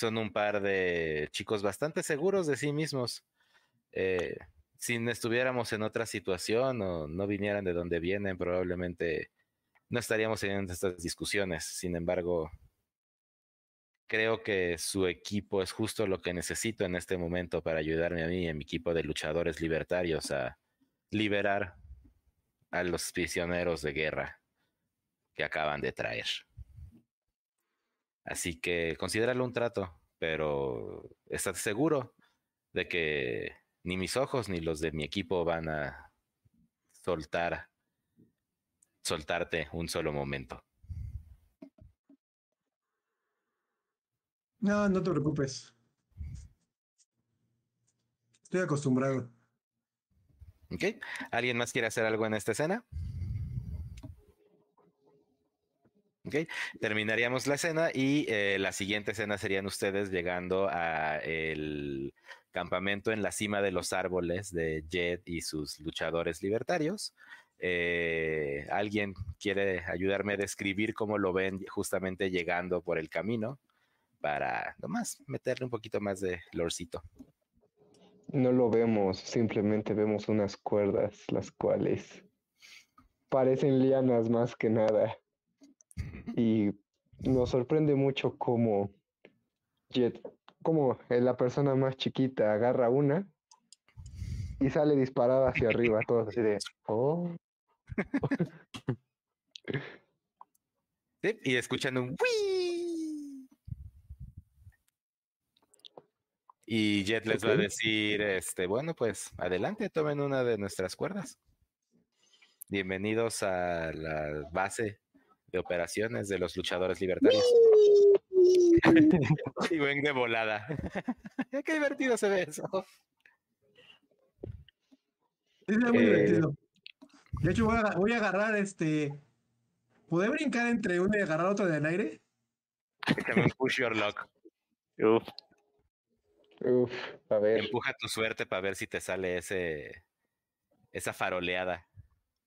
son un par de chicos bastante seguros de sí mismos. Eh, si estuviéramos en otra situación o no vinieran de donde vienen, probablemente no estaríamos teniendo estas discusiones. Sin embargo, creo que su equipo es justo lo que necesito en este momento para ayudarme a mí y a mi equipo de luchadores libertarios a liberar a los prisioneros de guerra que acaban de traer. Así que considéralo un trato, pero estás seguro de que ni mis ojos ni los de mi equipo van a soltar soltarte un solo momento. No, no te preocupes. Estoy acostumbrado. ¿Ok? ¿Alguien más quiere hacer algo en esta escena? ¿Ok? Terminaríamos la escena y eh, la siguiente escena serían ustedes llegando a el campamento en la cima de los árboles de Jet y sus luchadores libertarios. Eh, ¿Alguien quiere ayudarme a describir cómo lo ven justamente llegando por el camino? Para nomás meterle un poquito más de lorcito. No lo vemos, simplemente vemos unas cuerdas, las cuales parecen lianas más que nada. Y nos sorprende mucho cómo Jet, como la persona más chiquita agarra una y sale disparada hacia arriba, todos así de, oh, Sí, y escuchan un ¡Wii! Y Jet les va a decir, este, bueno, pues adelante, tomen una de nuestras cuerdas. Bienvenidos a la base de operaciones de los luchadores libertarios. y ven de volada. Qué divertido se ve eso. Sí, sería muy Eh, divertido. De hecho, voy a, voy a agarrar este. ¿Podré brincar entre una y agarrar otra en el aire? Push your luck. Uf, uff, a ver, Empuja tu suerte para ver si te sale ese esa faroleada.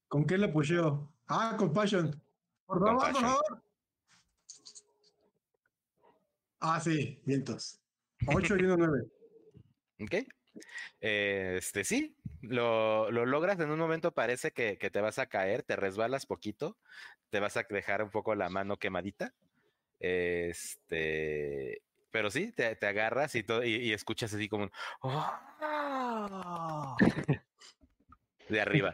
¿Con qué le pusheo? Ah, con Passion. Por favor, por favor. Ah, sí, vientos. 8 y 1, 9. ¿Ok? Eh, Este sí, lo, lo logras en un momento, parece que, que te vas a caer, te resbalas poquito, te vas a dejar un poco la mano quemadita. Este, pero sí, te, te agarras y, todo, y, y escuchas así como un "Oh", de arriba.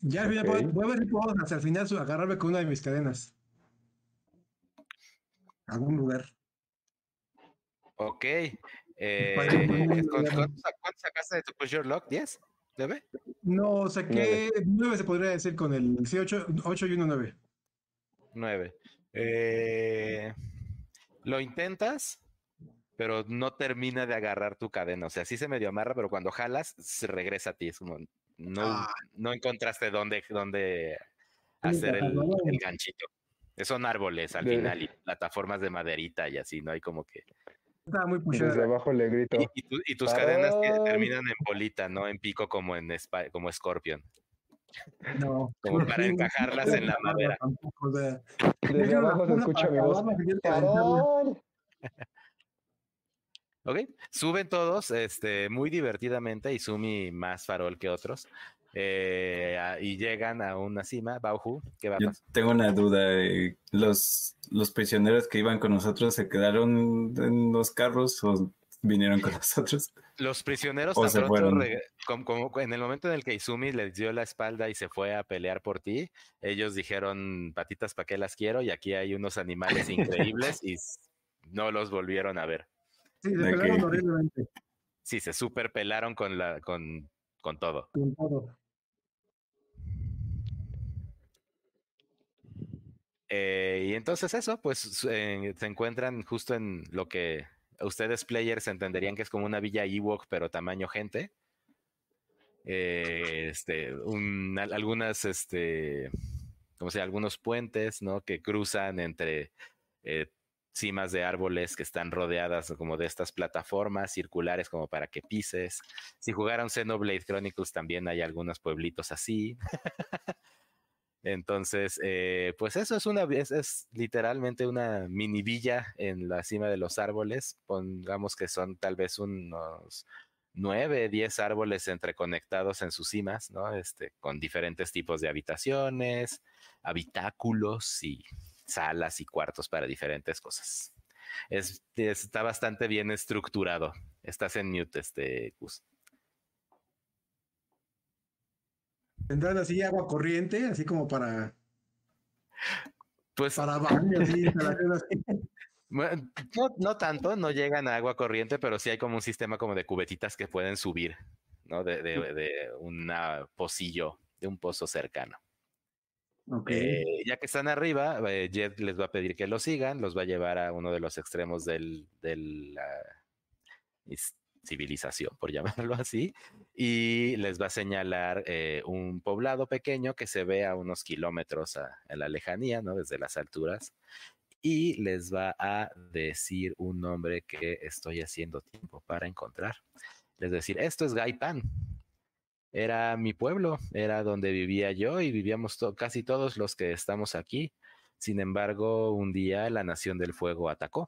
Ya al final Ok. voy, voy a ver si puedo hasta el final agarrarme con una de mis cadenas. Algún lugar. Ok. eh, Parece muy ¿con- bien. ¿cuánto, sa- cuánto sacaste de tu Push Your Luck? ¿10? ¿9? No, saqué 9 se podría decir con el. Sí, 8, y 1, 9. 9. Eh, lo intentas, pero no termina de agarrar tu cadena. O sea, sí se medio amarra, pero cuando jalas, se regresa a ti. Es como, no, Ah. no encontraste dónde, dónde hacer el, el ganchito. Son árboles al De- final y plataformas de maderita y así, ¿no? Hay como que... Estaba muy desde pushada. abajo le grito, Y, y tu- y tus cadenas terminan en bolita, no en pico como en como Scorpion. No. Como para Sí, encajarlas no en la madera. tampoco, o sea, desde abajo se escucha mi voz, acabarla, si quieres calentarla. ¡Parón! Ok, suben todos este, muy divertidamente y Sumi más farol que otros. eh, y llegan a una cima. Bauhu, ¿qué va a Yo pasar? tengo una duda. eh, ¿Los, los prisioneros que iban con nosotros se quedaron en los carros o vinieron con nosotros. Los prisioneros O tan se pronto fueron. reg- com- como, en el momento en el que Izumi les dio la espalda y se fue a pelear por ti, ellos dijeron, patitas, ¿para qué las quiero? Y aquí hay unos animales increíbles y no los volvieron a ver. Sí, se pelaron horriblemente Sí, se super pelaron con, la, con, con todo. con todo. Eh, y entonces eso, pues eh, se encuentran justo en lo que ustedes players entenderían que es como una villa Ewok, pero tamaño gente. Eh, este, un- al- algunas, este, como sea, algunos puentes, ¿no? Que cruzan entre cimas de árboles que están rodeadas como de estas plataformas circulares como para que pises. Si jugaron Xenoblade Chronicles también hay algunos pueblitos así. Entonces, eh, pues eso es una, es, es literalmente una mini villa en la cima de los árboles. Pongamos que son tal vez unos nueve, diez árboles entreconectados en sus cimas, ¿no? Este, con diferentes tipos de habitaciones, habitáculos y salas y cuartos para diferentes cosas. Es, está bastante bien estructurado. Estás en mute, este, Gus. Tendrán así agua corriente, así como para, Pues para baño, así, así. Bueno, No, no tanto, no llegan a agua corriente, pero sí hay como un sistema como de cubetitas que pueden subir, ¿no? De, de, de un pocillo, de un pozo cercano. Ok. Eh, ya que están arriba, eh, Jet les va a pedir que lo sigan, los va a llevar a uno de los extremos del, de la is- civilización, por llamarlo así, y les va a señalar eh, un poblado pequeño que se ve a unos kilómetros a- la lejanía, ¿no? Desde las alturas, y les va a decir un nombre que estoy haciendo tiempo para encontrar. Les va a decir, esto es Gaipan. Era mi pueblo, era donde vivía yo y vivíamos casi todos los que estamos aquí. Sin embargo, un día la Nación del Fuego atacó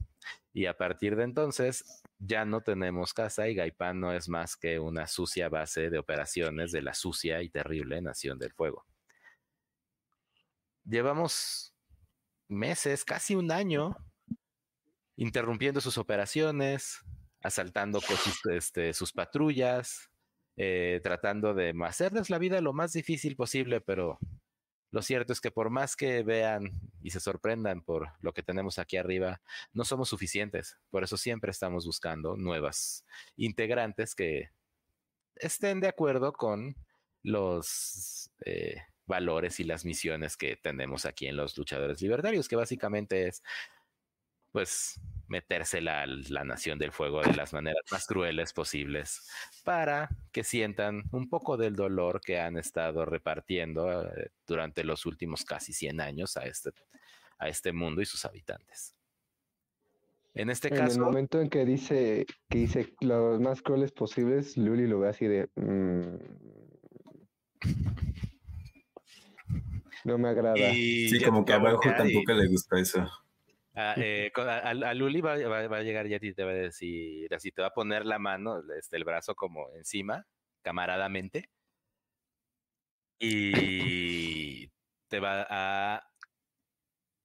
y a partir de entonces ya no tenemos casa y Gaipan no es más que una sucia base de operaciones de la sucia y terrible Nación del Fuego. Llevamos meses, casi un año, interrumpiendo sus operaciones, asaltando este, sus patrullas, eh, tratando de hacerles la vida lo más difícil posible, pero lo cierto es que por más que vean y se sorprendan por lo que tenemos aquí arriba, no somos suficientes. Por eso siempre estamos buscando nuevas integrantes que estén de acuerdo con los eh, valores y las misiones que tenemos aquí en los luchadores libertarios, que básicamente es, pues, metérsela a la nación del fuego de las maneras más crueles posibles para que sientan un poco del dolor que han estado repartiendo eh, durante los últimos casi 100 años a este, a este mundo y sus habitantes. En este En el caso, momento en que dice que dice los más crueles posibles, Luli lo ve así de. "Mm, no me agrada. y Sí, como que a y- tampoco le gustó eso. a, eh, a- Luli va, va- va a llegar y te va a decir, así te va a poner la mano, este, el brazo como encima, camaradamente, y te va a...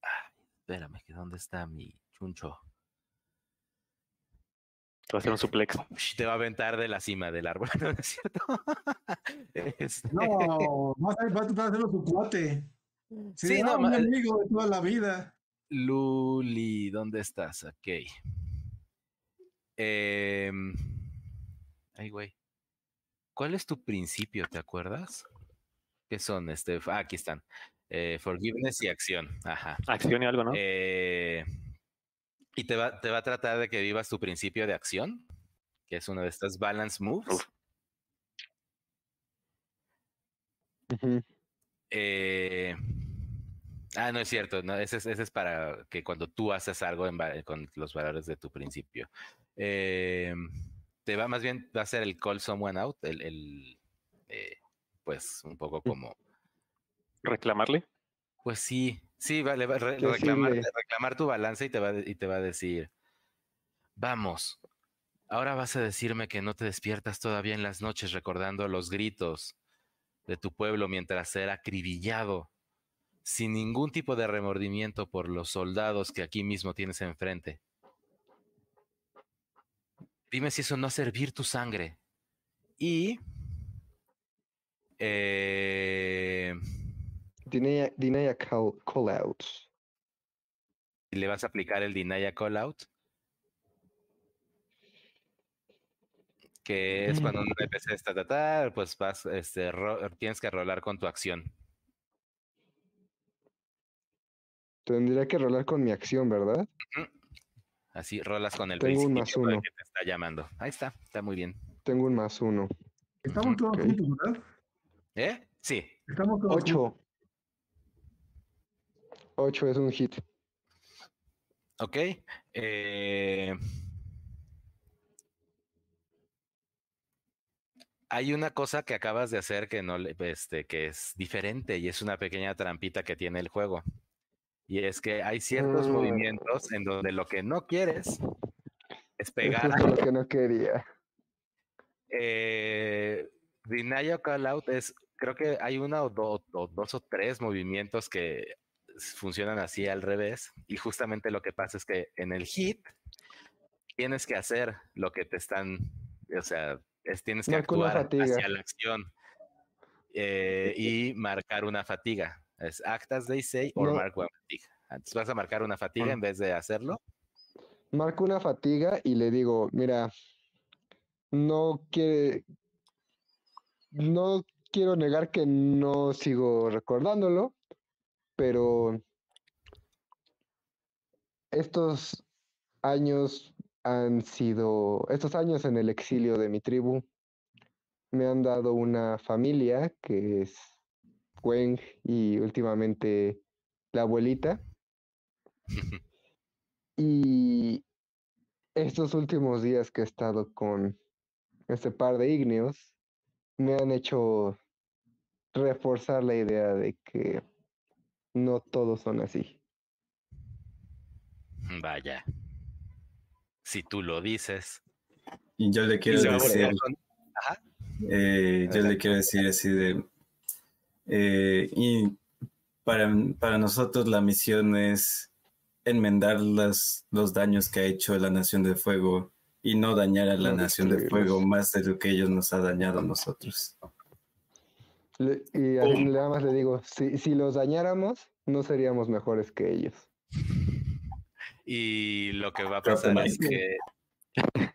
Ah, espérame, que ¿dónde está mi chuncho? Te va a hacer un suplex. Te va a aventar de la cima del árbol, ¿no es cierto? Este, No, vas a, vas a hacerlo tu cuate. Sí, Sí, no, un amigo de toda la vida. Luli, ¿dónde estás? Ok. Em, ay, güey. ¿Cuál es tu principio? ¿Te acuerdas? ¿Qué son? Este, ah, aquí están. Eh, forgiveness y acción. Ajá. Acción y algo, ¿no? Eh, y te va, te va a tratar de que vivas tu principio de acción, que es una de estas balance moves. Ujú. Eh, ah, no es cierto, no, ese, es, ese es para que cuando tú haces algo en con los valores de tu principio. Eh, te va más bien, va a ser el call someone out, el, el, eh, pues un poco como, Reclamarle. pues sí, sí, vale, va re- reclamar, reclamar tu balance y te va, y te va a decir, vamos, ahora vas a decirme que no te despiertas todavía en las noches recordando los gritos de tu pueblo mientras era acribillado sin ningún tipo de remordimiento por los soldados que aquí mismo tienes enfrente. dime si eso no es hervir tu sangre. Y eh, Deny, deny a call, call out. le vas a aplicar el deny a call out. Que es cuando un NPC está tratar, pues vas, este, ro- tienes que rolar con tu acción. Tendría que rolar con mi acción, ¿verdad? Así rolas con el Tengo un más uno. que te está llamando. Ahí está, está muy bien. Tengo un más uno. Estamos todos Ok. juntos, ¿verdad? ¿Eh? Sí. Estamos todos juntos. Ocho. Ocho es un hit. Ok. eh, Hay una cosa que acabas de hacer que no le- este, que es diferente y es una pequeña trampita que tiene el juego. Y es que hay ciertos Mm. movimientos en donde lo que no quieres es Es pegar. justo lo que no quería. Eh, Call Out es, creo que hay una o, do- o dos o tres movimientos que funcionan así al revés. Y justamente lo que pasa es que en el hit tienes que hacer lo que te están, o sea, es, tienes que actuar hacia la acción eh, y marcar una fatiga. Es act as they say or No. mark one fatiga. Entonces vas a marcar una fatiga Ah. en vez de hacerlo. Marco una fatiga y le digo, mira, no quiere, no quiero negar que no sigo recordándolo, pero estos años han sido, estos años en el exilio de mi tribu me han dado una familia que es Y últimamente la abuelita. Y estos últimos días que he estado con este par de ígneos me han hecho reforzar la idea de que no todos son así. Vaya. Si tú lo dices. Y yo le quiero decir, voltear con- Ajá. eh, yo le quiero decir así de, eh, y para, para nosotros la misión es enmendar las, los daños que ha hecho la Nación del Fuego y no dañar a la No Nación destruirlos. Fuego más de lo que ellos nos ha dañado a nosotros. Le- y a- nada más le digo, si, si los dañáramos, no seríamos mejores que ellos. Y lo que va a pasar es que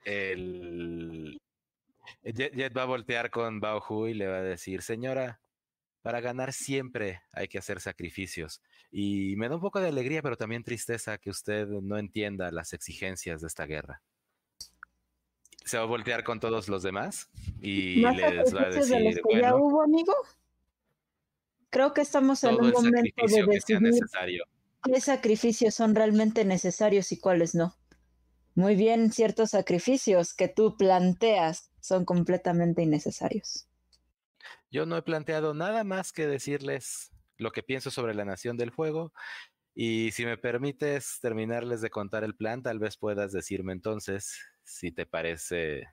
el Jet, Jet va a voltear con Bao Hu y le va a decir, señora, para ganar siempre hay que hacer sacrificios. Y me da un poco de alegría, pero también tristeza que usted no entienda las exigencias de esta guerra. Se va a voltear con todos los demás y ¿Más les va a sacrificios de los decir, que ya hubo, amigo? Creo que estamos en un momento de decidir qué sacrificios son realmente necesarios y cuáles no. Muy bien, ciertos sacrificios que tú planteas son completamente innecesarios. Yo no he planteado nada más que decirles lo que pienso sobre la Nación del Fuego. Y si me permites terminarles de contar el plan, tal vez puedas decirme entonces si te parece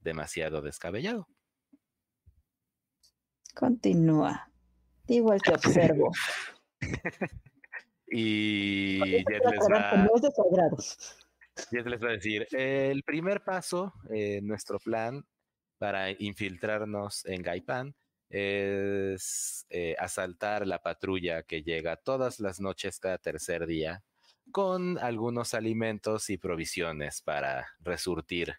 demasiado descabellado. Continúa. Igual que observo. Y Jet les, va. Jet les va a decir, el primer paso en nuestro plan para infiltrarnos en Gaipan es eh, asaltar la patrulla que llega todas las noches cada tercer día con algunos alimentos y provisiones para resurtir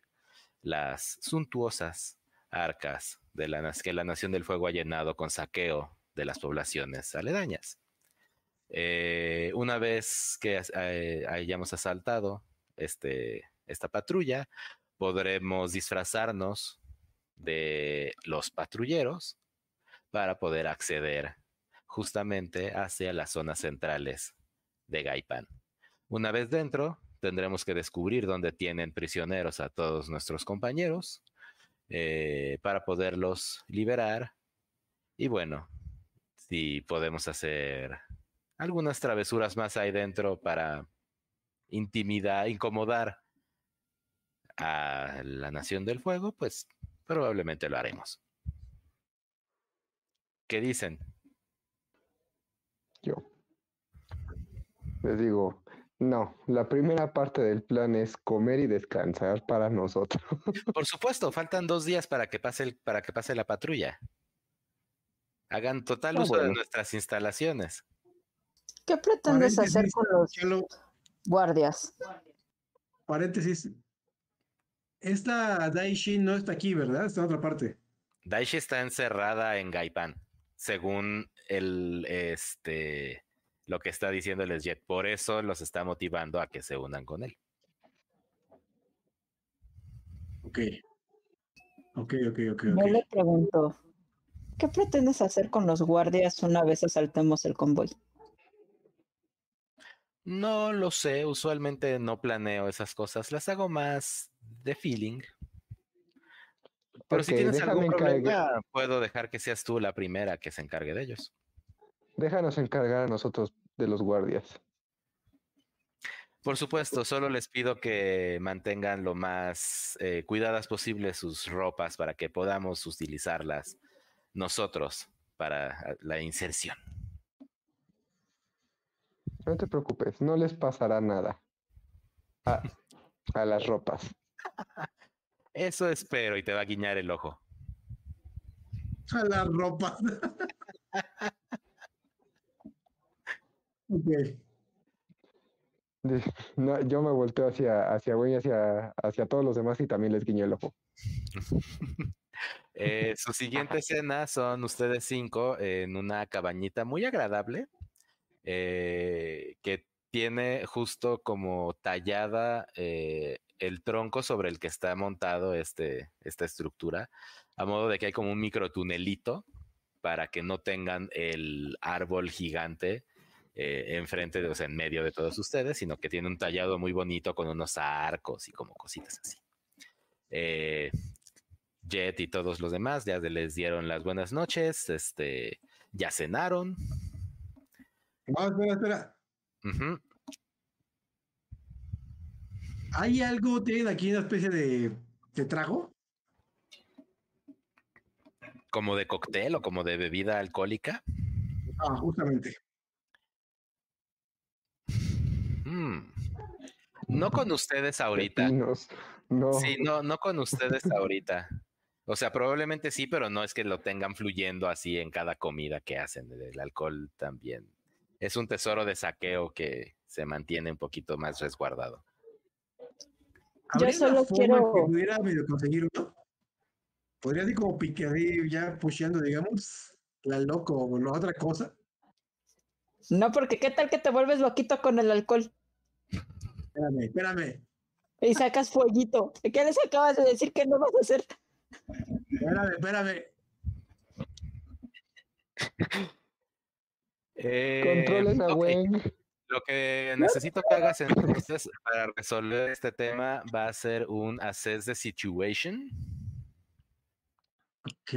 las suntuosas arcas de la, que la Nación del Fuego ha llenado con saqueo de las poblaciones aledañas. Eh, una vez que eh, hayamos asaltado este, esta patrulla, podremos disfrazarnos de los patrulleros para poder acceder justamente hacia las zonas centrales de Gaipan. Una vez dentro, tendremos que descubrir dónde tienen prisioneros a todos nuestros compañeros eh, para poderlos liberar. Y bueno, si podemos hacer algunas travesuras más ahí dentro para intimidar, incomodar a la Nación del Fuego, pues probablemente lo haremos. ¿Qué dicen? Yo les digo, No, la primera parte del plan es comer y descansar para nosotros. Por supuesto, faltan dos días para que pase, el, para que pase la patrulla. Hagan total Ah, uso de nuestras instalaciones. ¿Qué pretendes hacer con los guardias? paréntesis. Esta Daishi no está aquí, ¿verdad? Está en otra parte. Daishi está encerrada en Gaipan, según el este lo que está diciendo el Jet. Por eso los está motivando a que se unan con él. Ok. Ok, ok, ok, Yo ok. le pregunto, ¿qué pretendes hacer con los guardias una vez asaltemos el convoy? No lo sé, usualmente no planeo esas cosas, las hago más de feeling. Pero si tienes algún encargar- problema, puedo dejar que seas tú la primera que se encargue de ellos. Déjanos encargar a nosotros de los guardias. Por supuesto, solo les pido que mantengan lo más eh, cuidadas posible sus ropas para que podamos utilizarlas nosotros para ah, la inserción. No te preocupes, no les pasará nada. A, a las ropas. Eso espero y te va a guiñar el ojo. A la ropa. ok. No, yo me volteo hacia, hacia Gwen y hacia, hacia todos los demás y también les guiño el ojo. Eh, su siguiente escena son ustedes cinco en una cabañita muy agradable eh, que tiene justo como tallada eh, el tronco sobre el que está montado este, esta estructura, a modo de que hay como un microtunelito para que no tengan el árbol gigante eh, enfrente, de, o sea, en medio de todos ustedes, sino que tiene un tallado muy bonito con unos arcos y como cositas así. Eh, Jet y todos los demás ya les dieron las buenas noches, este, ya cenaron. No, espera, espera. ¿Hay algo, tienen aquí una especie de, de trago? Como de cóctel o como de bebida alcohólica. Ah, justamente. Mm. No con ustedes ahorita. Pepinos, No, Sí, no, no con ustedes ahorita. O sea, probablemente sí, pero no es que lo tengan fluyendo así en cada comida que hacen. El alcohol también es un tesoro de saqueo que se mantiene un poquito más resguardado. ¿Habría una solo quiero- que pudiera medio conseguir uno? Podría así como piquear ya pusheando, digamos, la loco o la otra cosa. No, porque ¿qué tal que te vuelves loquito con el alcohol Espérame, espérame, y sacas fueguito? ¿Qué les acabas de decir que no vas a hacer? espérame, espérame. Eh, controlen a ok. Gwen. Lo que necesito que hagas entonces para resolver este tema va a ser un assess the situation. Ok.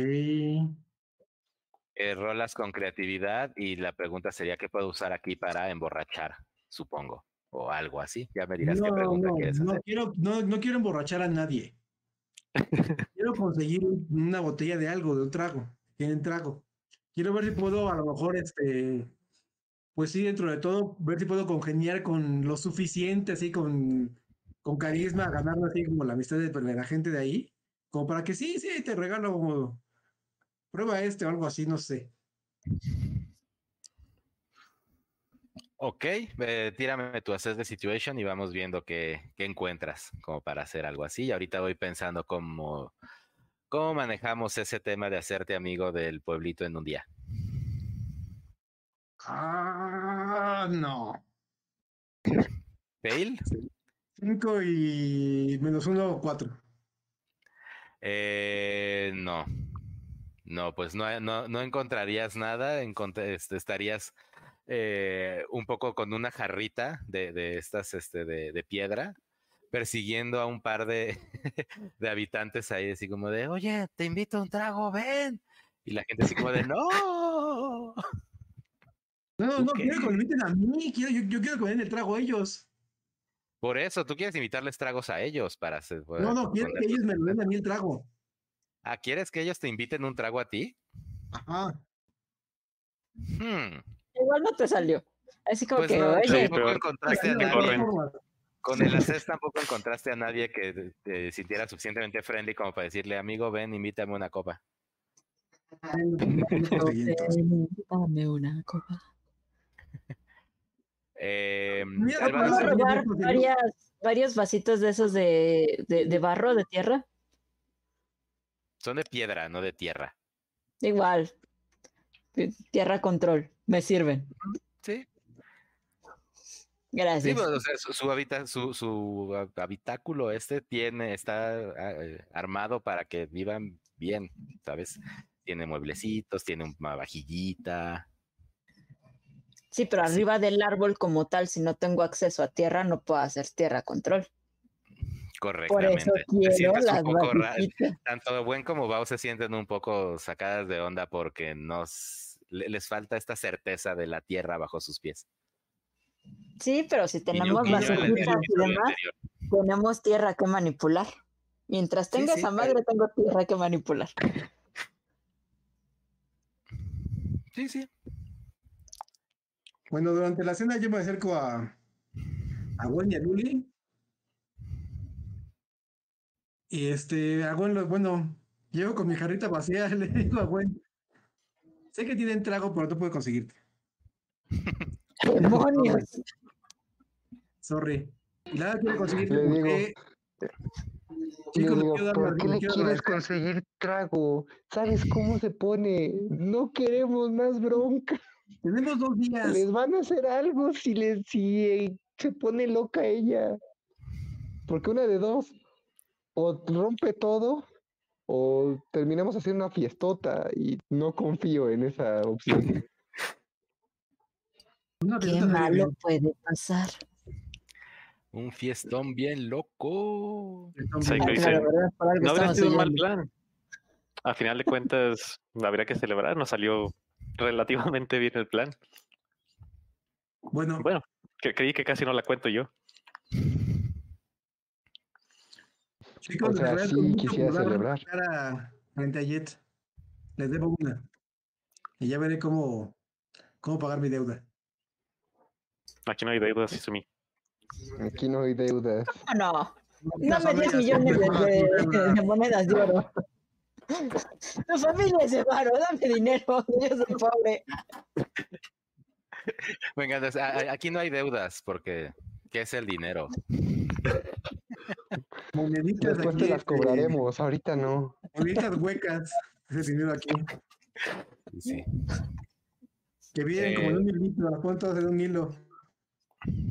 Eh, rolas con creatividad y la pregunta sería qué puedo usar aquí para emborrachar, supongo, o algo así. Ya me dirás qué pregunta no, quieres no hacer. quiero, no, no quiero emborrachar a nadie. quiero conseguir una botella de algo, de un trago. Tienen trago. Quiero ver si puedo, a lo mejor, este, pues sí, dentro de todo, ver si puedo congeniar con lo suficiente, así con, con carisma, ganarme así como la amistad de, de la gente de ahí, como para que sí, sí, te regalo como, prueba este o algo así, no sé. Ok, tírame tu assess the situation y vamos viendo qué, qué encuentras como para hacer algo así. Y ahorita voy pensando cómo, cómo manejamos ese tema de hacerte amigo del pueblito en un día. Ah, no. ¿Fail? Cinco y menos uno, cuatro. Eh, no. No, pues no, no, no encontrarías nada, encont- este, estarías eh, un poco con una jarrita de, de estas este, de, de piedra, persiguiendo a un par de, de habitantes ahí, así como de, oye, te invito a un trago, ven. Y la gente así como de, no. No, ¿Tú no, qué? quiero que me inviten a mí, quiero, yo, yo quiero que me den el trago a ellos. Por eso, tú quieres invitarles tragos a ellos para hacer. No, no, quiero que ellos me lo den a mí el trago. Ah, ¿quieres que ellos te inviten un trago a ti? Ajá. Hmm. Igual no te salió. Así como Pues que, no, oye, tampoco pero- encontraste a nadie. Con el ACES tampoco encontraste a nadie que te- sintiera suficientemente friendly como para decirle, amigo, ven, invítame una copa. dame una copa. Eh, Mira, ¿puedo ¿Puedo balance- robar? varias, varios vasitos de esos de, de, de barro, de tierra? son de piedra, no de tierra. Igual. Eh, Tierra control. Me sirven. Sí, sí Gracias. pues, o sea, su, su, habita- su, su hab- habitáculo este tiene, está ah, eh, armado para que vivan bien, ¿sabes? Tiene mueblecitos, tiene una vajillita. Sí, pero arriba del árbol como tal, si no tengo acceso a tierra, no puedo hacer tierra control. Por Correctamente. eso quiero sientes las un poco tanto Buen como Bao se sienten un poco sacadas de onda porque nos le- les falta esta certeza de la tierra bajo sus pies. Sí, pero si tenemos vasijitas y demás, tenemos tierra que manipular. Mientras tenga sí, esa pero- madre, tengo tierra que manipular. Sí, sí. Bueno, durante la cena yo me acerco a, a Gwen y a Luli. Y este, a Gwen, lo- bueno, llego con mi jarrita vacía, le digo a Gwen, sé que tienen trago, pero no puedo conseguirte. ¡Demonios! Sorry. Y nada quiero conseguirte Le porque... Le Chicos, les digo, quiero dar ¿por las- qué le quieres dar- conseguir trago? ¿Sabes cómo se pone? No queremos más bronca. Tenemos dos días. Les van a hacer algo si les si eh, se pone loca ella. Porque una de dos, o rompe todo, o terminamos haciendo una fiestota y no confío en esa opción. ¡Qué malo puede pasar! Un fiestón bien loco. No habría sido un mal plan. A final de cuentas, habría que celebrar. Nos salió relativamente bien el plan. Bueno, Bueno, que creí que casi no la cuento yo. chicos, o sea, sí quisiera celebrar. frente a Jet. Les debo una. Y ya veré cómo, cómo pagar mi deuda. Aquí no hay deudas, Izumi. Aquí no hay deudas. No, Las dame 10 familias millones de, de monedas de oro. Tu familia es de varo, dame dinero, yo soy pobre. Venga, des- a- a- aquí no hay deudas porque ¿qué es el dinero? Moneditas Después aquí, te las este, cobraremos, ahorita no. Moneditas huecas. Ese dinero aquí. Sí, Sí. Que vienen como en Eh. un hilito. Las ponen todas en un hilo.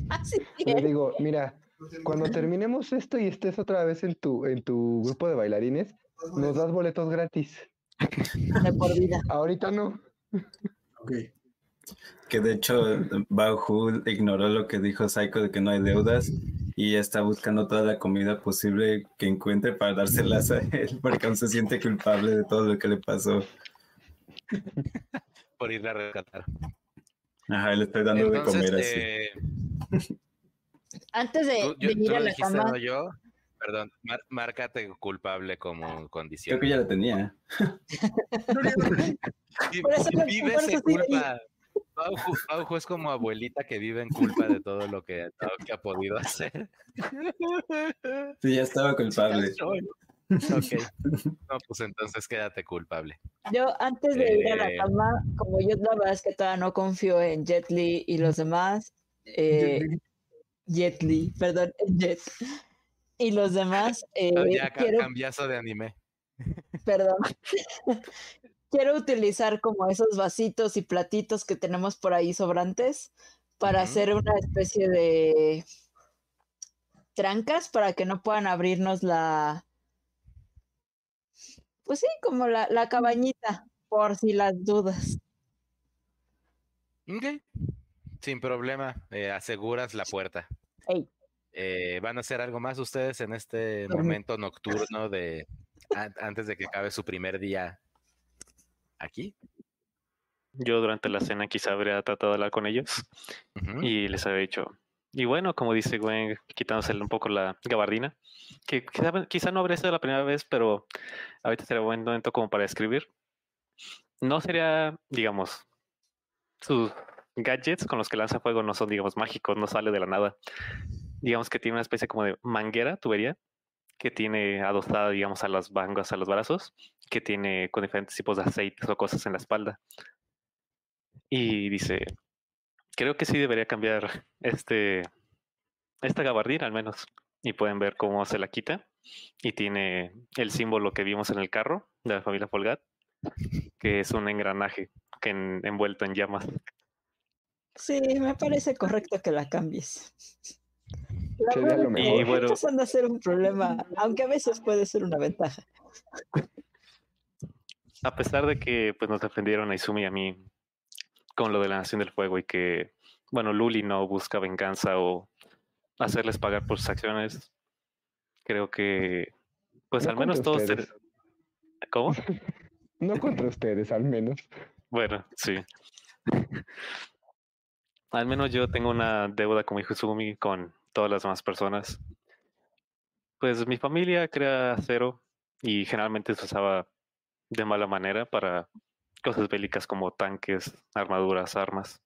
Así Le es. digo, mira, cuando terminemos esto y estés otra vez en tu, en tu grupo de bailarines, nos das boletos gratis. de por vida. Ahorita no. Ok. Que de hecho, Bahu ignoró lo que dijo Psycho de que no hay deudas y ya está buscando toda la comida posible que encuentre para dárselas a él, porque aún se siente culpable de todo lo que le pasó. Por irle a rescatar. Ajá, le estoy dando de comer así. eh, Antes de, tú, yo- de ir lo a la dijiste, cama, no yo. Perdón, mar- márcate culpable como condición. Creo que ya la tenía. Por eso lo- por eso culpa. Es como abuelita que vive en culpa de todo lo que, todo lo que ha podido hacer. Sí, ya estaba culpable. Ok. No, pues entonces quédate culpable. yo antes de ir a la Eh. cama, como yo la verdad es que todavía no confío en Jet Li y los demás, eh, Jet Li, perdón, en Jet. Y los demás, eh, ya quiero, cambiazo de anime. perdón, quiero utilizar como esos vasitos y platitos que tenemos por ahí sobrantes para hacer una especie de trancas para que no puedan abrirnos la, pues sí, como la, la cabañita, por si las dudas. Ok. Sin problema, eh, aseguras la puerta. Ey. Eh, ¿Van a hacer algo más ustedes en este momento nocturno de an- antes de que acabe su primer día aquí? Yo durante la cena quizá habría tratado de hablar con ellos y les habría dicho, y bueno, como dice Gwen, quitándose un poco la gabardina, que quizá, quizá no habría sido la primera vez, pero ahorita sería buen momento como para escribir. No sería, digamos, sus gadgets con los que lanza fuego no son, digamos, mágicos, no sale de la nada. Digamos que tiene una especie como de manguera, tubería, que tiene adostada, digamos, a las vangas, a los brazos, que tiene con diferentes tipos de aceites o cosas en la espalda. Y dice, creo que sí debería cambiar este, esta gabardina al menos. Y pueden ver cómo se la quita. Y tiene el símbolo que vimos en el carro de la familia Folgat, que es un engranaje que en- envuelto en llamas. Sí, me parece correcto que la cambies. La Sería lo es que mejor. Y bueno- empezando a ser un problema, aunque a veces puede ser una ventaja. A pesar de que pues, nos defendieron a Izumi y a mí con lo de la Nación del Fuego y que, bueno, Luli no busca venganza o hacerles pagar por sus acciones, creo que, pues No al menos todos... ¿Cómo? No contra ustedes, al menos. Bueno, sí. Al menos yo tengo una deuda con mi Izumi con todas las demás personas. Pues mi familia crea acero y generalmente se usaba de mala manera para cosas bélicas como tanques, armaduras, armas.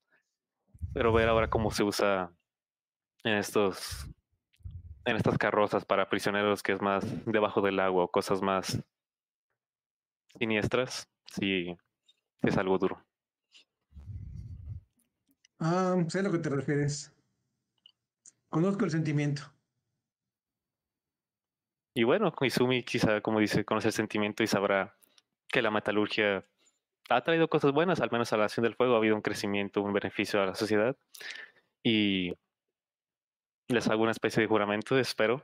Pero ver ahora cómo se usa en estos en estas carrozas para prisioneros que es más debajo del agua o cosas más siniestras, sí es algo duro. Ah, sé a lo que te refieres. Conozco el sentimiento. Y bueno, Izumi quizá, como dice, conoce el sentimiento y sabrá que la metalurgia ha traído cosas buenas, al menos a la Nación del Fuego ha habido un crecimiento, un beneficio a la sociedad. Y les hago una especie de juramento, espero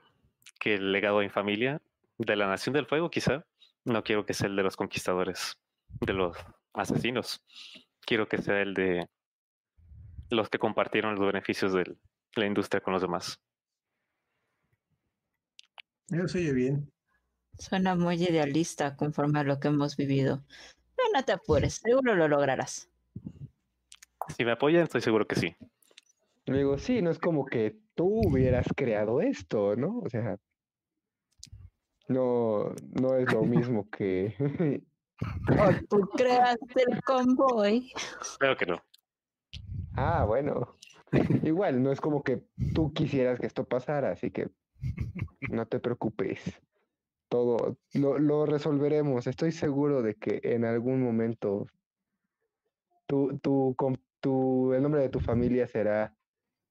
que el legado en familia de la Nación del Fuego, quizá, no quiero que sea el de los conquistadores, de los asesinos. Quiero que sea el de los que compartieron los beneficios de la industria con los demás. Eso se oye bien. Suena muy idealista conforme a lo que hemos vivido. Pero no te apures, seguro lo lograrás. Si me apoyan, estoy seguro que sí. Le digo, sí, no es como que tú hubieras creado esto, ¿no? O sea, no, no es lo mismo que... O tú creaste el convoy. Creo que no. ah, bueno. Igual, no es como que tú quisieras que esto pasara, así que no te preocupes. Todo lo, lo resolveremos. Estoy seguro de que en algún momento tu, tu, tu- el nombre de tu familia será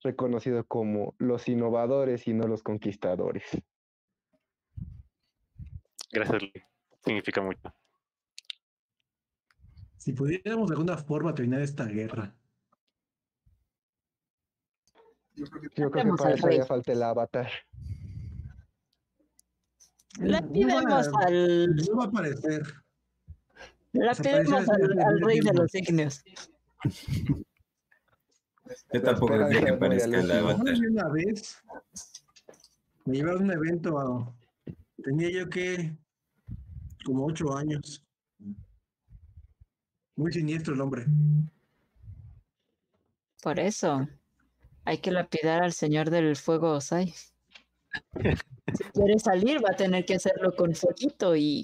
reconocido como los innovadores y no los conquistadores. Gracias, Lee. Significa mucho. Si pudiéramos de alguna forma terminar esta guerra. Yo creo que Yo creo que Vemos para eso ya falta el avatar. La No pidemos al, no va a aparecer. la pidemos al, rey de los ignios. Yo tampoco creo que aparezca el avatar. Yo Una vez me llevaron a un evento, a- tenía yo que como ocho años. Muy siniestro el hombre. Por eso, hay que lapidar al señor del fuego Osai. Si quiere salir, va a tener que hacerlo con fueguito y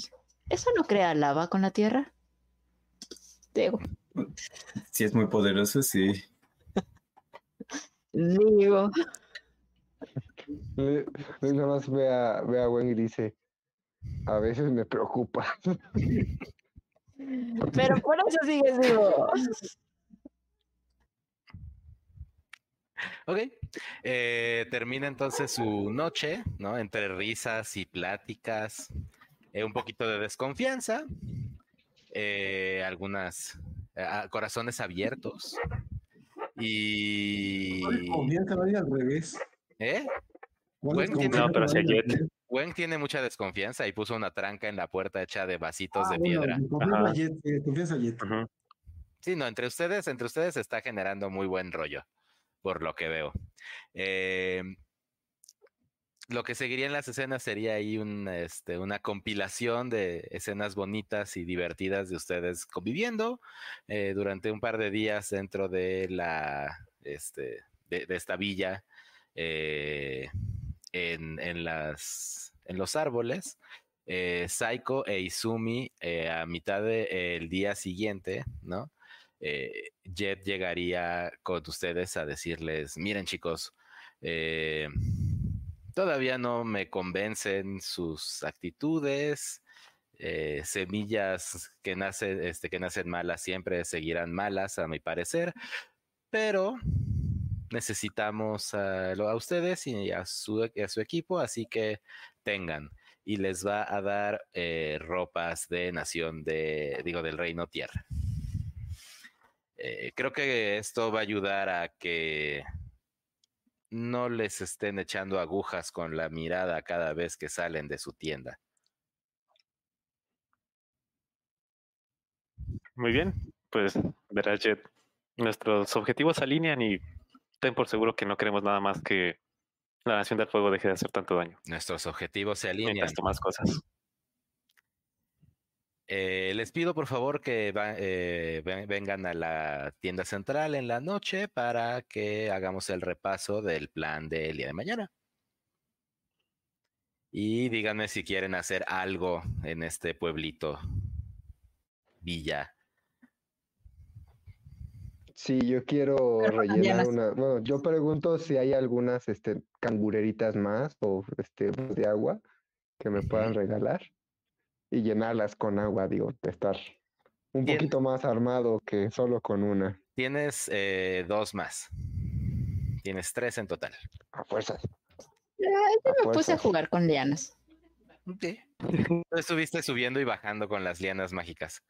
eso no crea lava con la tierra. Digo, Si es muy poderoso, sí. digo, Nada más ve a, ve a Gwen y dice, a veces me preocupa. pero por eso sigues vivo. Ok. Eh, termina entonces su noche, ¿no? Entre risas y pláticas, eh, un poquito de desconfianza, eh, algunas eh, ah, corazones abiertos. Y. Confianza no al revés. ¿Eh? ¿Cuál Bueno, es tiene-? No, pero. Wen tiene mucha desconfianza y puso una tranca en la puerta hecha de vasitos Ah, de bueno, piedra. Confianza Ajá. a Jet, eh, confianza a Jet. Ujú. Sí, no, entre ustedes, entre ustedes está generando muy buen rollo, por lo que veo. Eh, lo que seguiría en las escenas sería ahí este, una compilación de escenas bonitas y divertidas de ustedes conviviendo eh, durante un par de días dentro de la, este, de, esta villa eh, en, los árboles. Eh, Saiko e Izumi a mitad del día siguiente, ¿no? Eh, Jet llegaría con ustedes a decirles, miren chicos, eh, todavía no me convencen sus actitudes, eh, semillas que, nacen, este, que nacen malas siempre seguirán malas, a mi parecer, pero necesitamos a, ustedes y a su, a su equipo, así que tengan. Y les va a dar eh, ropas de nación de, digo, del reino tierra. Eh, creo que esto va a ayudar a que no les estén echando agujas con la mirada cada vez que salen de su tienda. Muy bien, pues verás, Jet, nuestros objetivos se alinean y ten por seguro que no queremos nada más que la Nación del Fuego deje de hacer tanto daño. Nuestros objetivos se alinean. Mientras más cosas. Eh, les pido por favor que va- eh, ven- vengan a la tienda central en la noche para que hagamos el repaso del plan del día de mañana. Y díganme si quieren hacer algo en este pueblito, villa. Sí, yo quiero Pero rellenar una. Bueno, yo pregunto si hay algunas este, cangureritas más o este, de agua que me puedan regalar y llenarlas con agua, digo, de estar un poquito más armado que solo con una. Tienes eh, dos más. Tienes tres en total. A fuerzas. Yo A me puse a jugar con lianas. Estuviste subiendo y bajando con las lianas mágicas.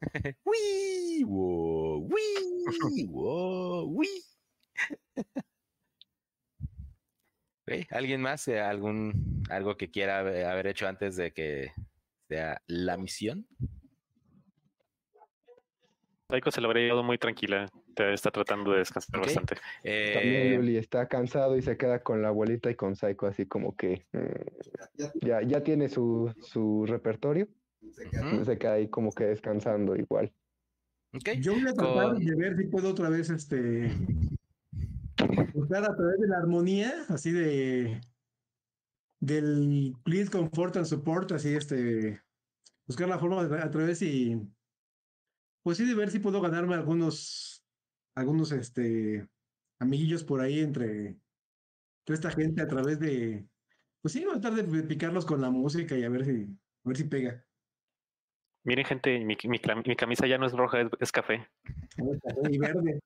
¡Wii! ¡Wow! ¡Wii! ¡Wow! ¿Alguien más? ¿Algún, ¿Algo que quiera haber hecho antes de que sea la misión? Taiko se lo habría llevado muy tranquila. Te está tratando de descansar Ok. bastante. También Eh, Luli está cansado y se queda con la abuelita y con Saiko, así como que mm, Ya, ya, tiene su, su repertorio. se queda. ujú, Se queda ahí como que descansando igual. ok. Yo voy a tratar Con- de ver si puedo otra vez este buscar a través de la armonía, así de del please, comfort and support, así este buscar la forma a través y pues sí de ver si puedo ganarme algunos algunos este amiguillos por ahí entre toda esta gente a través de pues sí, voy a tratar de picarlos con la música y a ver si a ver si pega. Miren, gente, mi, mi mi camisa ya no es roja, es, es café. Y verde.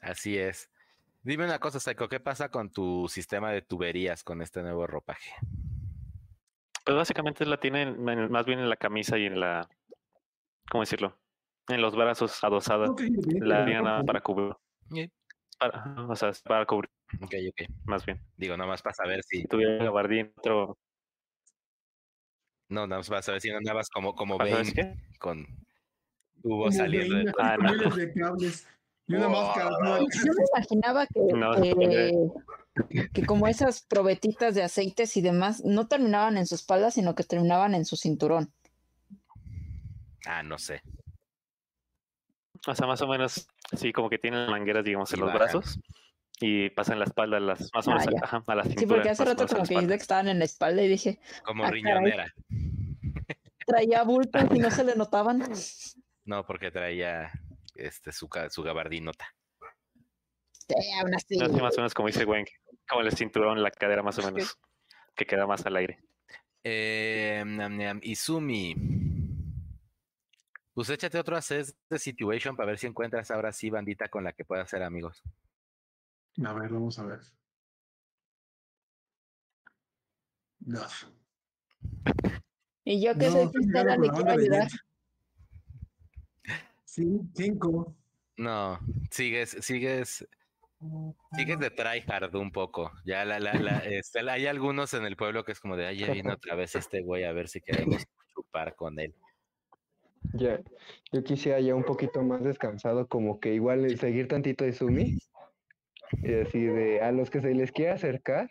Así es. Dime una cosa, Saiko, ¿qué pasa con tu sistema de tuberías con este nuevo ropaje? Pues básicamente la tienen en- más bien en la camisa y en la. ¿Cómo decirlo? En los brazos adosada. La línea nada para cubrir. Para, o sea, es para cubrir, ok, ok. más bien. Digo, nada más para saber si, Si tuviera gabardín, otro. no, nada más para saber si no andabas como, como ¿Sabes Bane con tubo saliendo Ah, no. de cables y una Wow. máscara. ¿no? Yo me imaginaba que, No, que, que como esas probetitas de aceites y demás no terminaban en su espalda, sino que terminaban en su cinturón. Ah, no sé. O sea, más o menos, sí, como que tienen mangueras, digamos, en los bajan. brazos y pasan la espalda, a las, más o Ah, menos, ajá, a la cintura. Sí, porque hace rato como que dijiste que estaban en la espalda y dije, Como Ah, caray. riñonera. traía bultos y no se le notaban. No, porque traía este su, su gabardinota. Sí, aún así. No, sí, más o menos como dice Gwen, como el cinturón, la cadera más o menos, que queda más al aire. Eh, Izumi. Pues échate otro assess de situation para ver si encuentras ahora sí bandita con la que puedas ser amigos. A ver, vamos a ver. No. Y yo que No, soy cristiana ligado le quiero ayudar. Sí, cinco. No, sigues, sigues, sigues de tryhard un poco. Ya la, la, la, este, hay algunos en el pueblo que es como de, ay, ya vino otra vez este güey a ver si queremos chupar con él. Ya, yo quisiera ya un poquito más descansado, como que igual el seguir tantito de Sumi y decir de a los que se les quiera acercar,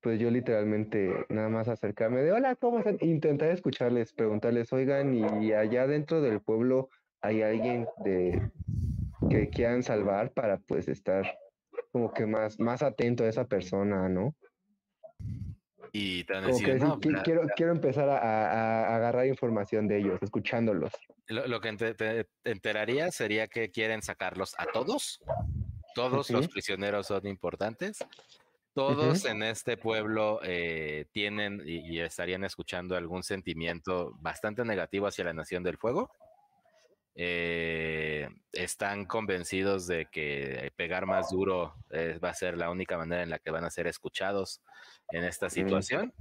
pues yo literalmente nada más acercarme de hola, ¿cómo están? Intentar escucharles, preguntarles, oigan, y allá dentro del pueblo hay alguien de que quieran salvar para pues estar como que más, más atento a esa persona, ¿no? Y te van a decir, no, la- quiero, quiero empezar a, a- a agarrar información de ellos, escuchándolos. Lo, lo que te, te- te enterarías sería que quieren sacarlos a todos. Todos los prisioneros son importantes. Todos en este pueblo eh, tienen y, y estarían escuchando algún sentimiento bastante negativo hacia la Nación del Fuego. Eh, están convencidos de que pegar más duro eh, va a ser la única manera en la que van a ser escuchados en esta situación.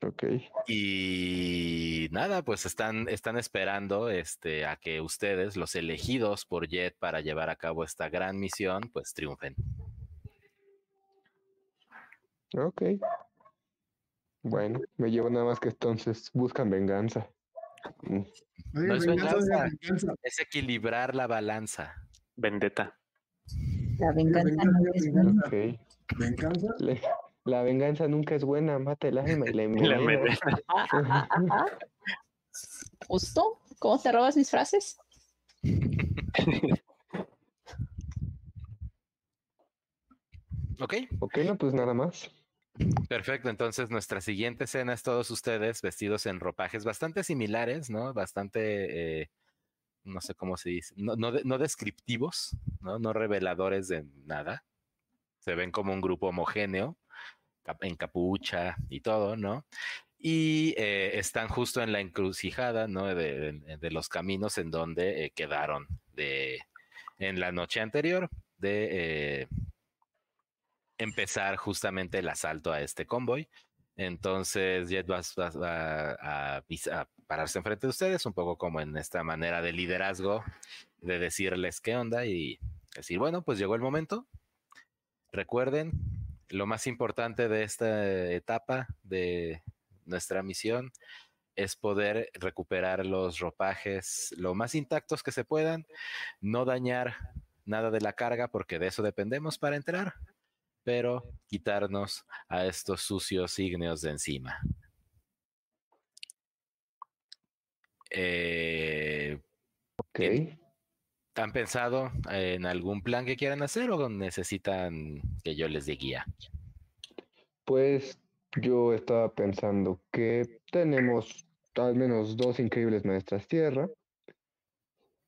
Ok. Y nada, pues están, están esperando este, a que ustedes, los elegidos por Jet para llevar a cabo esta gran misión, pues triunfen. Ok. Bueno, me llevo nada más que entonces buscan venganza. Mm, Oye, No es venganza, venganza. Es equilibrar la balanza. Vendetta. La venganza Venganza, no es venganza. Ok. Venganza. Le- la venganza nunca es buena, mata el alma y la La envenena. ¿Justo? ¿Cómo te robas mis frases? Ok, Ok, no, pues nada más. Perfecto. Entonces nuestra siguiente escena es todos ustedes vestidos en ropajes bastante similares, ¿no? Bastante, eh, no sé cómo se dice, no, no, de- no descriptivos, ¿no? No reveladores de nada. Se ven como un grupo homogéneo, en capucha y todo, ¿no? Y eh, están justo en la encrucijada, ¿no? De, los caminos en donde eh, quedaron de, en la noche anterior de empezar justamente el asalto a este convoy. Entonces Jet va, a, pis- a pararse enfrente de ustedes, un poco como en esta manera de liderazgo, de decirles qué onda y decir, bueno, pues llegó el momento. Recuerden, lo más importante de esta etapa de nuestra misión es poder recuperar los ropajes lo más intactos que se puedan, no dañar nada de la carga porque de eso dependemos para entrar, pero quitarnos a estos sucios ígneos de encima. Eh, Ok. ¿Han pensado en algún plan que quieran hacer o necesitan que yo les dé guía? Pues yo estaba pensando que tenemos al menos dos increíbles maestras tierra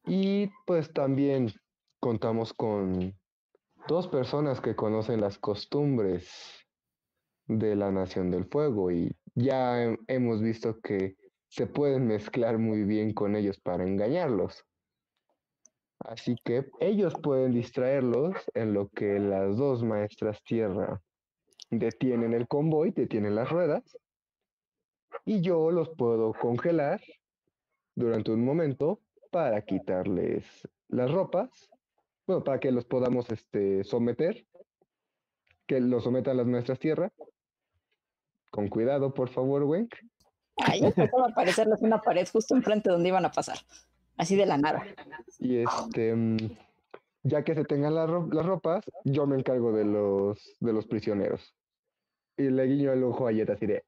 y pues también contamos con dos personas que conocen las costumbres de la Nación del Fuego y ya he- hemos visto que se pueden mezclar muy bien con ellos para engañarlos. Así que ellos pueden distraerlos en lo que las dos maestras tierra detienen el convoy, detienen las ruedas, y yo los puedo congelar durante un momento para quitarles las ropas, bueno, para que los podamos este, someter, que los sometan las maestras tierra. Con cuidado, por favor, Wenk. Ahí empezaba a aparecerles una pared justo enfrente donde iban a pasar. Así de la nada. Y este, ya que se tengan las, ro- las ropas, yo me encargo de los, de los prisioneros. Y le guiño el ojo a Jet así de,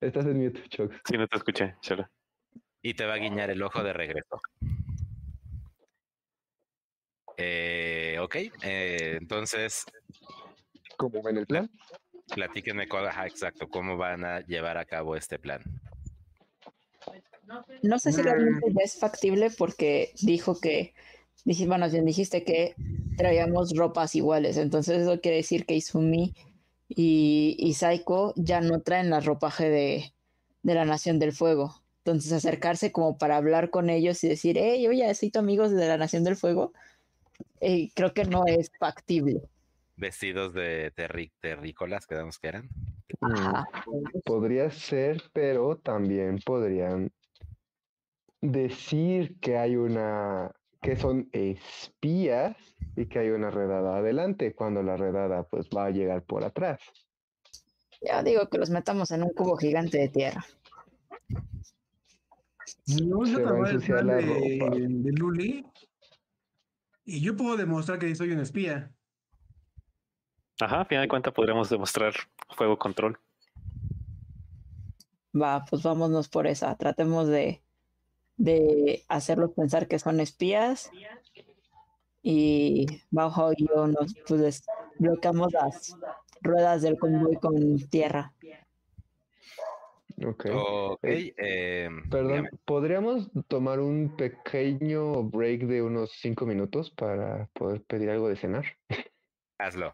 estás en mute, Chox. Sí, no te escuché, Cholo. Y te va a guiñar el ojo de regreso. Eh, ok, eh, entonces ¿Cómo ven el plan? platíquenme, cu- ajá, exacto, cómo van a llevar a cabo este plan. No sé si Mm. realmente ya es factible porque dijo que, bueno, bien dijiste que traíamos ropas iguales, entonces eso quiere decir que Izumi y, y Saiko ya no traen la ropaje de, de la Nación del Fuego. Entonces acercarse como para hablar con ellos y decir, hey, oye, soy tu amigo de la Nación del Fuego, eh, creo que no es factible. Vestidos de terri- terrícolas, quedamos que eran. Ajá. Podría ser, pero también podrían decir que hay una, que son espías y que hay una redada adelante, cuando la redada pues va a llegar por atrás. Ya digo que los metamos en un cubo gigante de tierra. No Se se va a acabar el ensuciar plan la de, ropa. de Luli. Y yo puedo demostrar que soy un espía. Ajá, a final de cuentas podremos demostrar fuego control. Va, pues vámonos por esa. Tratemos de, de hacerlos pensar que son espías y Bajo y yo nos pues, bloqueamos las ruedas del convoy con tierra. Ok. Eh, em, Perdón, dígame. ¿podríamos tomar un pequeño break de unos cinco minutos para poder pedir algo de cenar? hazlo.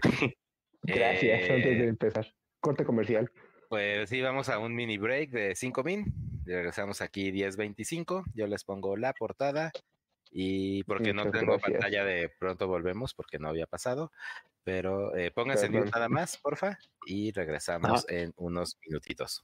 Gracias, antes de Eh, empezar. Corte comercial. Pues sí, vamos a un mini break de 5 min. Regresamos aquí 10.25. Yo les pongo la portada. Y porque no tengo gracias. pantalla de pronto volvemos porque no había pasado. Pero eh, pónganse en nada más, porfa. Y regresamos en unos minutitos.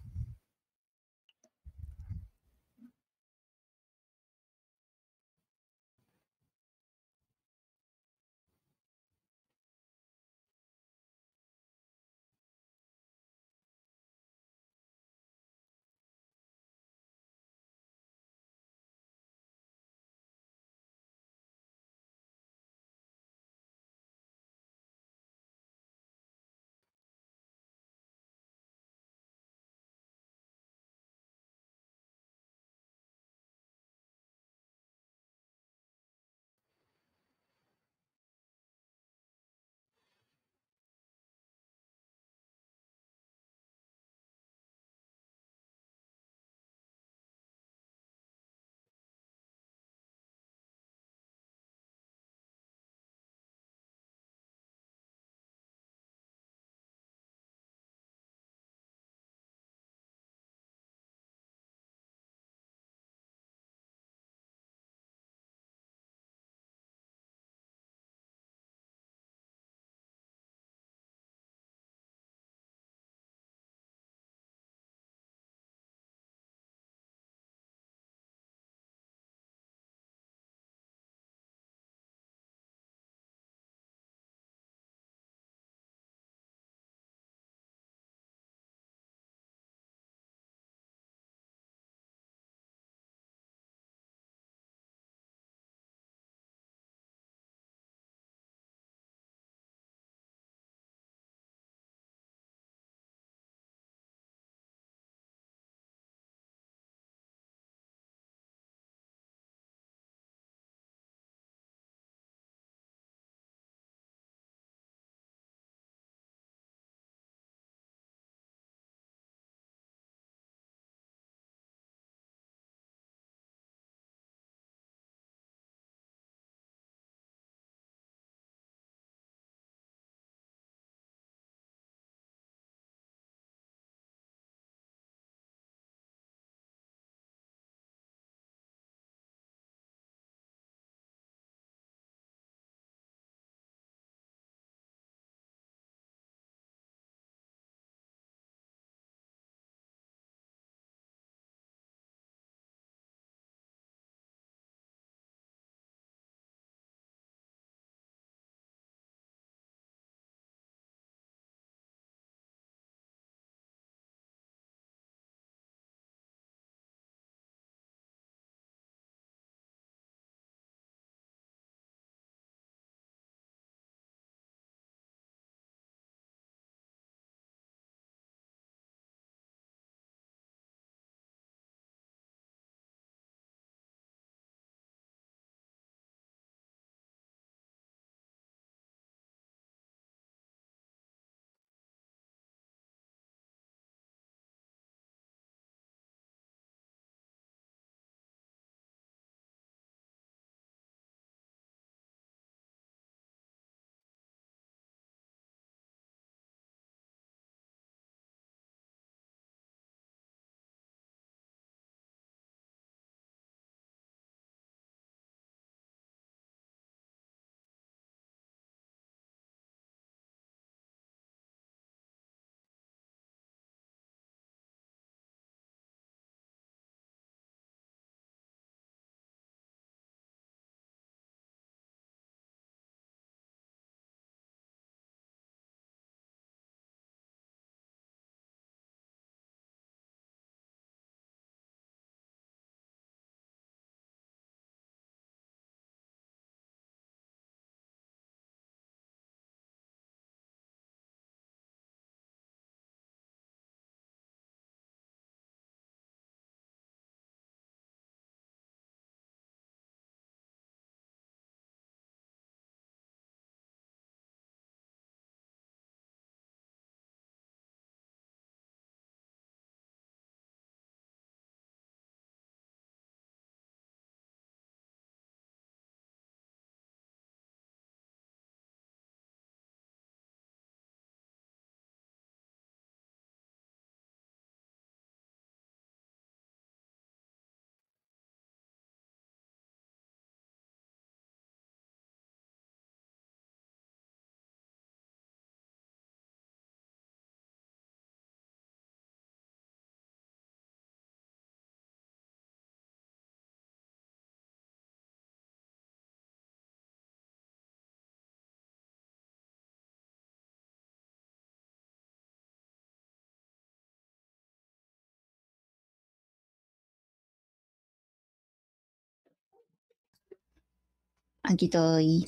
Aquí estoy.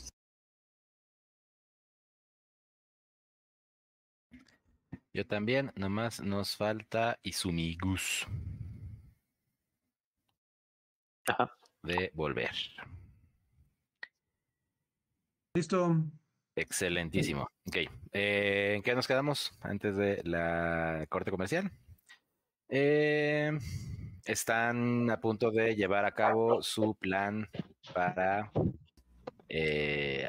Yo también, nomás nos falta Isumigus Ajá. de volver. Listo. Excelentísimo. Ok. eh, ¿En qué nos quedamos antes de la corte comercial? Eh, están a punto de llevar a cabo su plan para, eh,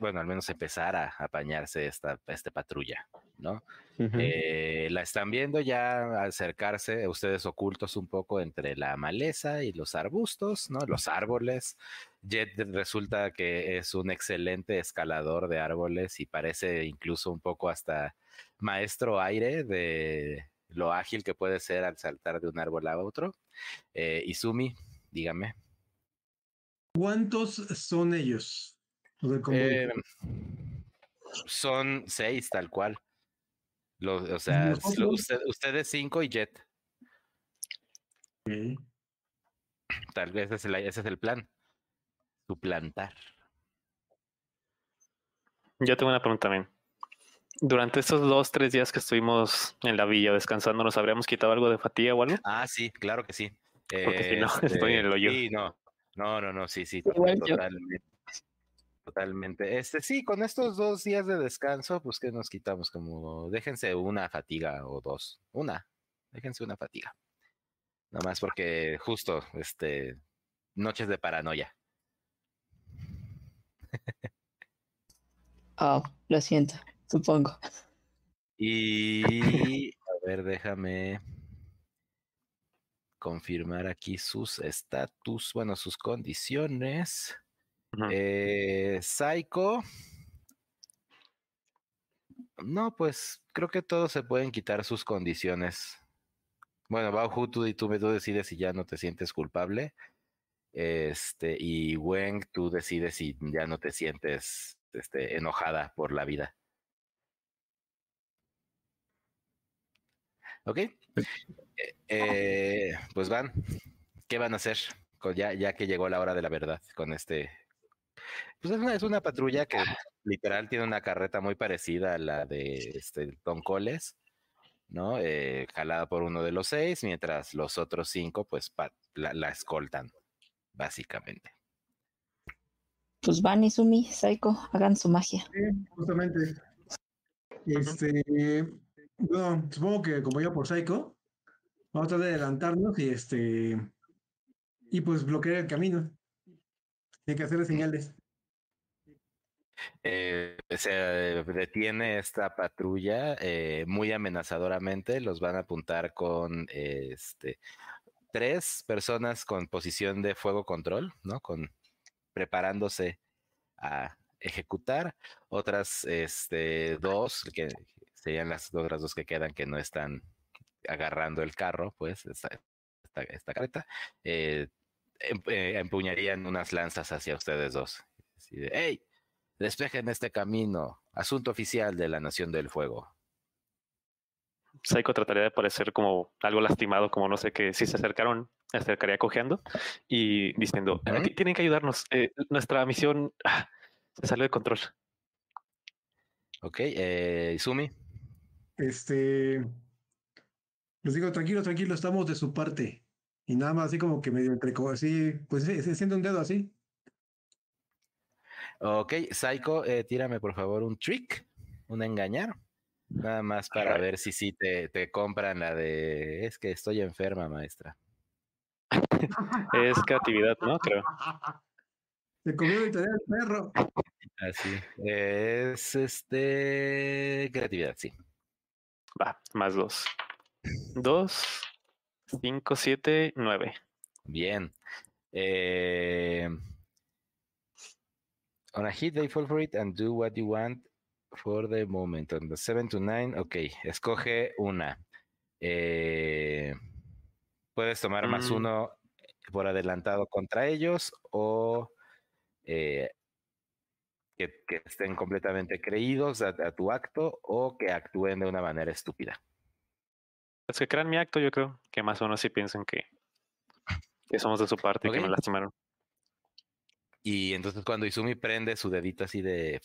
bueno, al menos empezar a apañarse esta, esta patrulla, ¿no? Eh, la están viendo ya acercarse, ustedes ocultos un poco entre la maleza y los arbustos, ¿no? Los árboles. Jet resulta que es un excelente escalador de árboles y parece incluso un poco hasta maestro aire de lo ágil que puede ser al saltar de un árbol a otro. Eh, Izumi, dígame. ¿Cuántos son ellos? Eh, son seis, tal cual. Lo- o sea, lo- usted- ustedes cinco y Jet. Ok. Tal vez ese es el, ese es el plan. Suplantar. Yo tengo una pregunta también. Durante estos dos, tres días que estuvimos en la villa descansando, ¿nos habríamos quitado algo de fatiga o algo? Ah, sí, claro que sí. Porque si no, estoy en el hoyo. Sí, no. No, no, no, sí, sí. Totalmente. Totalmente. Este, sí, con estos dos días de descanso, pues que nos quitamos como, déjense una fatiga o dos. Una. Déjense una fatiga. Nada más porque justo, este, noches de paranoia. Oh, lo siento, supongo. Y a ver, déjame confirmar aquí sus estatus, bueno, sus condiciones. Eh, Psycho. No, pues creo que todos se pueden quitar sus condiciones. Bueno, Bauhu, tú, tú, tú decides si ya no te sientes culpable. Este, y Weng, tú decides si ya no te sientes este, enojada por la vida. ¿Ok? Eh, pues van. ¿Qué van a hacer? Con- ya, ya que llegó la hora de la verdad con este. Pues es una, es una patrulla que literal tiene una carreta muy parecida a la de este, Don Coles, ¿no? Eh, jalada por uno de los seis, mientras los otros cinco, pues, pa- la, la escoltan, básicamente. Pues van Izumi, Saiko, hagan su magia. Sí, justamente. Este, bueno, supongo que como yo por Psycho, vamos a tratar de adelantarnos y este, y pues bloquear el camino. Tiene que hacerle señales. Eh, se detiene esta patrulla eh, muy amenazadoramente. Los van a apuntar con este, tres personas con posición de fuego control, ¿no? Con preparándose a ejecutar. Otras este, dos, que serían las otras dos que quedan que no están agarrando el carro, pues, esta, esta, esta carreta, eh, em- eh, empuñarían unas lanzas hacia ustedes dos. Así de, ¡Ey! Despejen este camino. Asunto oficial de la Nación del Fuego. Psycho trataría de parecer como algo lastimado, como no sé qué, si se acercaron, se acercaría cojeando y diciendo, "Ah, Ujú. ti- tienen que ayudarnos, eh, nuestra misión ah, se salió de control. Ok, eh, Izumi. Este, les digo, tranquilo, tranquilo, estamos de su parte. Y nada más así como que medio entre, así, pues se, se siente un dedo así. Ok, Psycho, eh, tírame por favor un trick, un engañar. Nada más para ver si sí te, te compran la de es que estoy enferma, maestra. Es creatividad, ¿no? Creo. Se comió el perro. Así. Es este creatividad, sí. Va, más dos. Dos, cinco, siete, nueve. Bien. Eh, on a hit, they fall for it and do what you want for the moment. On the 7 to 9, ok, escoge una. Eh, puedes tomar más Mm. uno por adelantado contra ellos o eh, que, que estén completamente creídos a, a tu acto o que actúen de una manera estúpida. Los que crean mi acto, yo creo que más o menos sí piensan que, que somos de su parte y que me lastimaron. Y entonces cuando Izumi prende su dedito así de...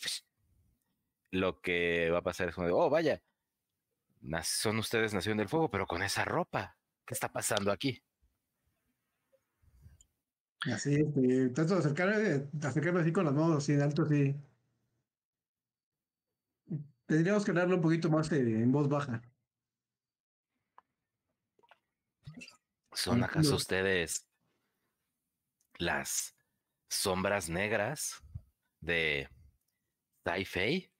Lo que va a pasar es como de, oh, vaya, son ustedes Nación del Fuego, pero con esa ropa. ¿Qué está pasando aquí? Así, este, trato de acercarme, de acercarme así con las manos así en alto, así. Tendríamos que hablarlo un poquito más eh, en voz baja. ¿Son acaso ustedes las sombras negras de Taifei?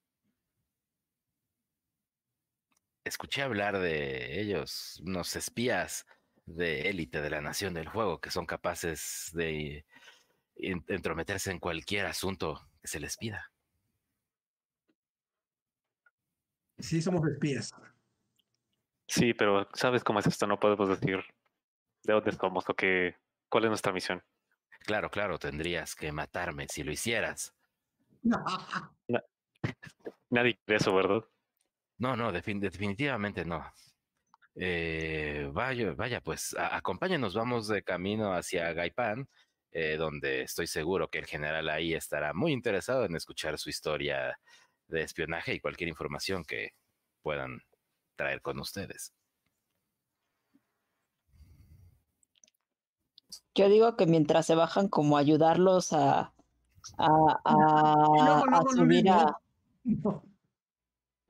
Escuché hablar de ellos, unos espías de élite de la Nación del Fuego que son capaces de en- entrometerse en cualquier asunto que se les pida. Sí, somos espías. Sí, pero ¿sabes cómo es esto? No podemos decir de dónde somos o qué, cuál es nuestra misión. Claro, claro, tendrías que matarme si lo hicieras. Nadie quiere eso, ¿verdad? No, no, defin- definitivamente no. Eh, vaya, vaya, pues acompáñenos, vamos de camino hacia Gaipán, eh, donde estoy seguro que el general ahí estará muy interesado en escuchar su historia de espionaje y cualquier información que puedan traer con ustedes. Yo digo que mientras se bajan como ayudarlos a, a, a, subir a, ¿no? No.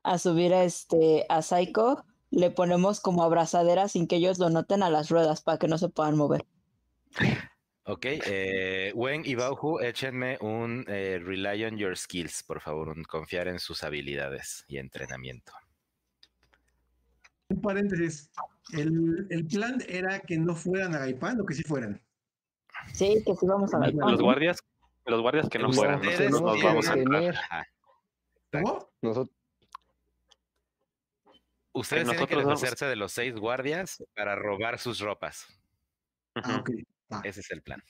a subir a este a Psycho, le ponemos como abrazadera sin que ellos lo noten a las ruedas para que no se puedan mover. Ok, eh, Wen y Bauhu, échenme un eh, Rely on Your Skills, por favor, un confiar en sus habilidades y entrenamiento. Un paréntesis. El, el plan era que no fueran a Gaipán o que sí fueran. Sí, que sí vamos a Los Gaipán. Los guardias, los guardias que no Ustedes fueran, nosotros tenemos nos que vamos a entrar. ¿Cómo? Nosotros, Ustedes tienen que deshacerse de los seis guardias para robar sus ropas. Ah, Ujú. ok. va. Ese es el plan.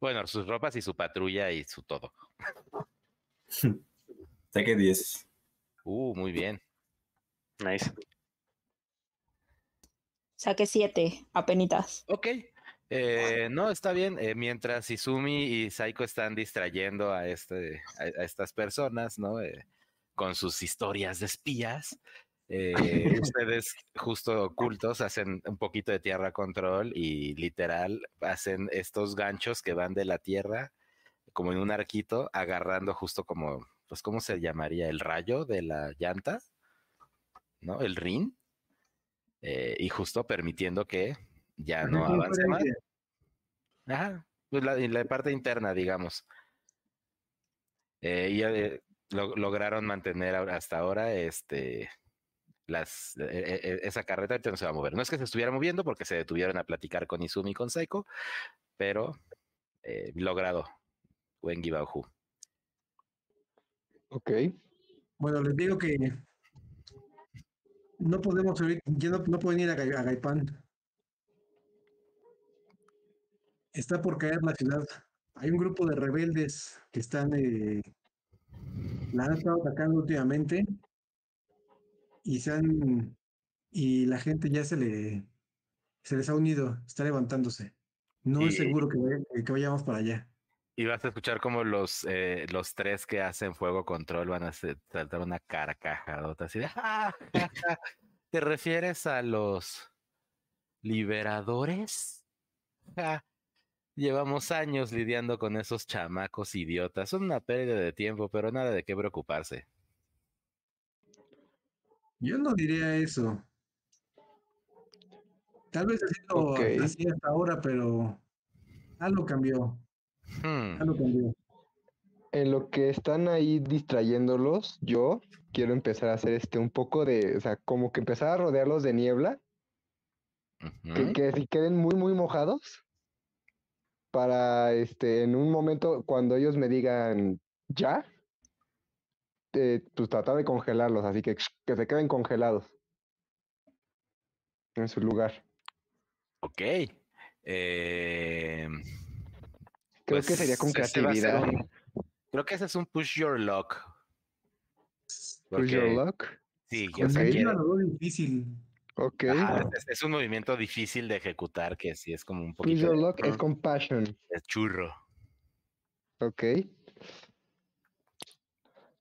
Bueno, sus ropas y su patrulla y su todo. Saque 10. Uh, muy bien. Nice. Saque siete, apenitas. Ok. Eh, no, está bien. Eh, mientras Izumi y Saiko están distrayendo a, este, a, a estas personas, ¿no? Eh, con sus historias de espías. ustedes, justo ocultos, hacen un poquito de tierra control y literal hacen estos ganchos que van de la tierra, como en un arquito, agarrando justo como, pues, ¿cómo se llamaría? El rayo de la llanta, ¿no? El rin. y justo permitiendo que ya no Ajá, avance más. Ajá, pues la, la parte interna, digamos. Eh, y eh, lo- lograron mantener hasta ahora este las e- e- e- esa carreta ahorita no se va a mover. No es que se estuviera moviendo porque se detuvieron a platicar con Izumi y con Seiko, pero eh, logrado. Wengi Bauhu. ok. Bueno, les digo que no podemos subir, ya no, no pueden ir a, Gai- a Gaipán. Está por caer la ciudad. Hay un grupo de rebeldes que están, eh, la han estado atacando últimamente y se han, y la gente ya se le, se les ha unido, está levantándose. No es seguro que, vaya- que vayamos para allá. Y vas a escuchar como los, eh, los tres que hacen fuego control van a saltar una carcajadota así de "Ja, ja, ja". ¿Te refieres a los liberadores? Ja, Llevamos años lidiando con esos chamacos idiotas. Son una pérdida de tiempo, pero nada de qué preocuparse. Yo no diría eso. Tal vez ha sido Ok. así hasta ahora, pero algo cambió. Hmm, Algo cambió. En lo que están ahí distrayéndolos, yo quiero empezar a hacer este un poco de, o sea, como que empezar a rodearlos de niebla, que, que si queden muy, muy mojados, para este, en un momento cuando ellos me digan ya, eh, pues tratar de congelarlos, así que que se queden congelados en su lugar. Ok. Eh, Creo pues, que sería con creatividad. un- creo que ese es un push your luck. Push your luck. Sí, o Con sea, Ok. niebla quiere- lo veo difícil. Ok. Ajá, es, es un movimiento difícil de ejecutar que sí es como un poquito your de, luck es compassion. de churro. Ok.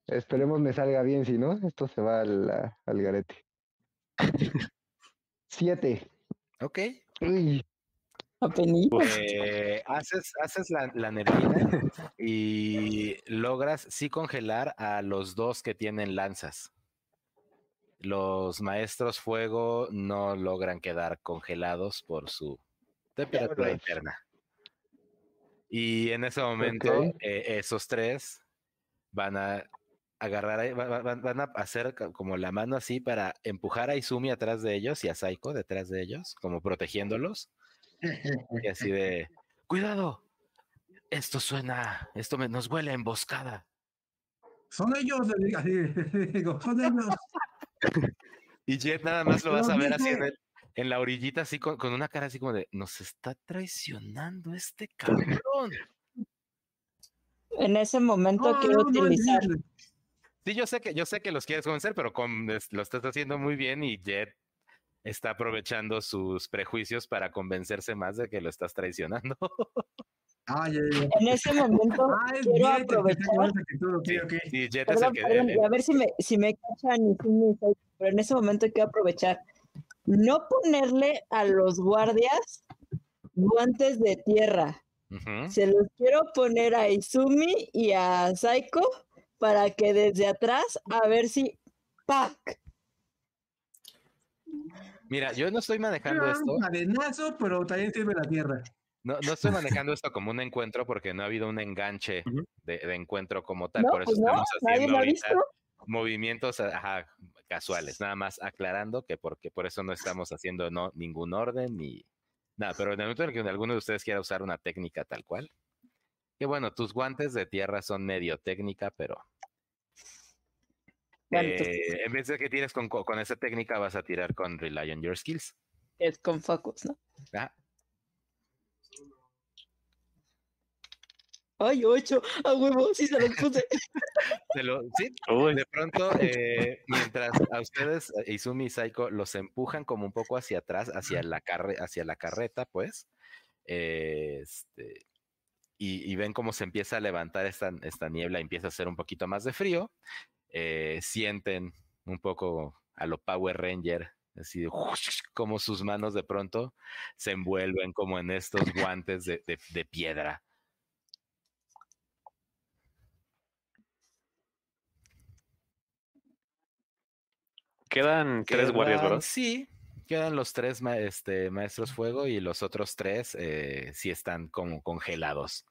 Esperemos me salga bien, si no, esto se va al, al garete. Siete. Ok. Uy, Apenitas. Eh, haces haces la, la neblina y logras sí congelar a los dos que tienen lanzas. Los maestros fuego no logran quedar congelados por su temperatura interna. Y en ese momento, eh, esos tres van a agarrar, van, van a hacer como la mano así para empujar a Izumi atrás de ellos y a Saiko detrás de ellos, como protegiéndolos. Y así de, cuidado, esto suena, esto me, nos huele a emboscada. Son ellos, digo, son ellos. Y Jet nada más lo vas a ver así en, dije. el- en la orillita, así con, con una cara así como de, nos está traicionando este cabrón. En ese momento No, quiero no, no, utilizar. sí, Sí, yo sé que, yo sé que los quieres convencer, pero con- lo estás haciendo muy bien y Jet está aprovechando sus prejuicios para convencerse más de que lo estás traicionando. Ah, ya, ya. En ese momento Ah, es quiero Jet aprovechar. Sí, Jet es el que... perdón, a ver si me, si me cachan y si me pero en ese momento quiero aprovechar. No ponerle a los guardias guantes de tierra. Se los quiero poner a Izumi y a Saiko para que desde atrás a ver si ¡pac! Mira, yo no estoy manejando Ah, esto. Un cadenazo, pero también sirve la tierra. No, no estoy manejando esto como un encuentro porque no ha habido un enganche de, de encuentro como tal. No, por eso pues estamos haciendo ahorita movimientos ajá, casuales, nada más aclarando que porque por eso no estamos haciendo no, ningún orden ni nada, pero en el momento en que alguno de ustedes quiera usar una técnica tal cual, que bueno, tus guantes de tierra son medio técnica, pero Bueno, entonces, eh, en vez de que tires con, co- con esa técnica vas a tirar con Rely on Your Skills. es con focus, ¿no? ¿ah? Ay, ocho, a huevo, sí se los puse. Lo- sí, Uy, De pronto, eh, mientras a ustedes, eh, Izumi y Saiko, los empujan como un poco hacia atrás, hacia la, carre hacia la carreta, pues, eh, este, y, y ven cómo se empieza a levantar esta, esta niebla, empieza a hacer un poquito más de frío, eh, sienten un poco a lo Power Ranger, así de como sus manos de pronto se envuelven como en estos guantes de, de- de piedra. Quedan tres guardias, ¿verdad? Sí, quedan los tres ma- este, maestros fuego y los otros tres eh, sí están como congelados.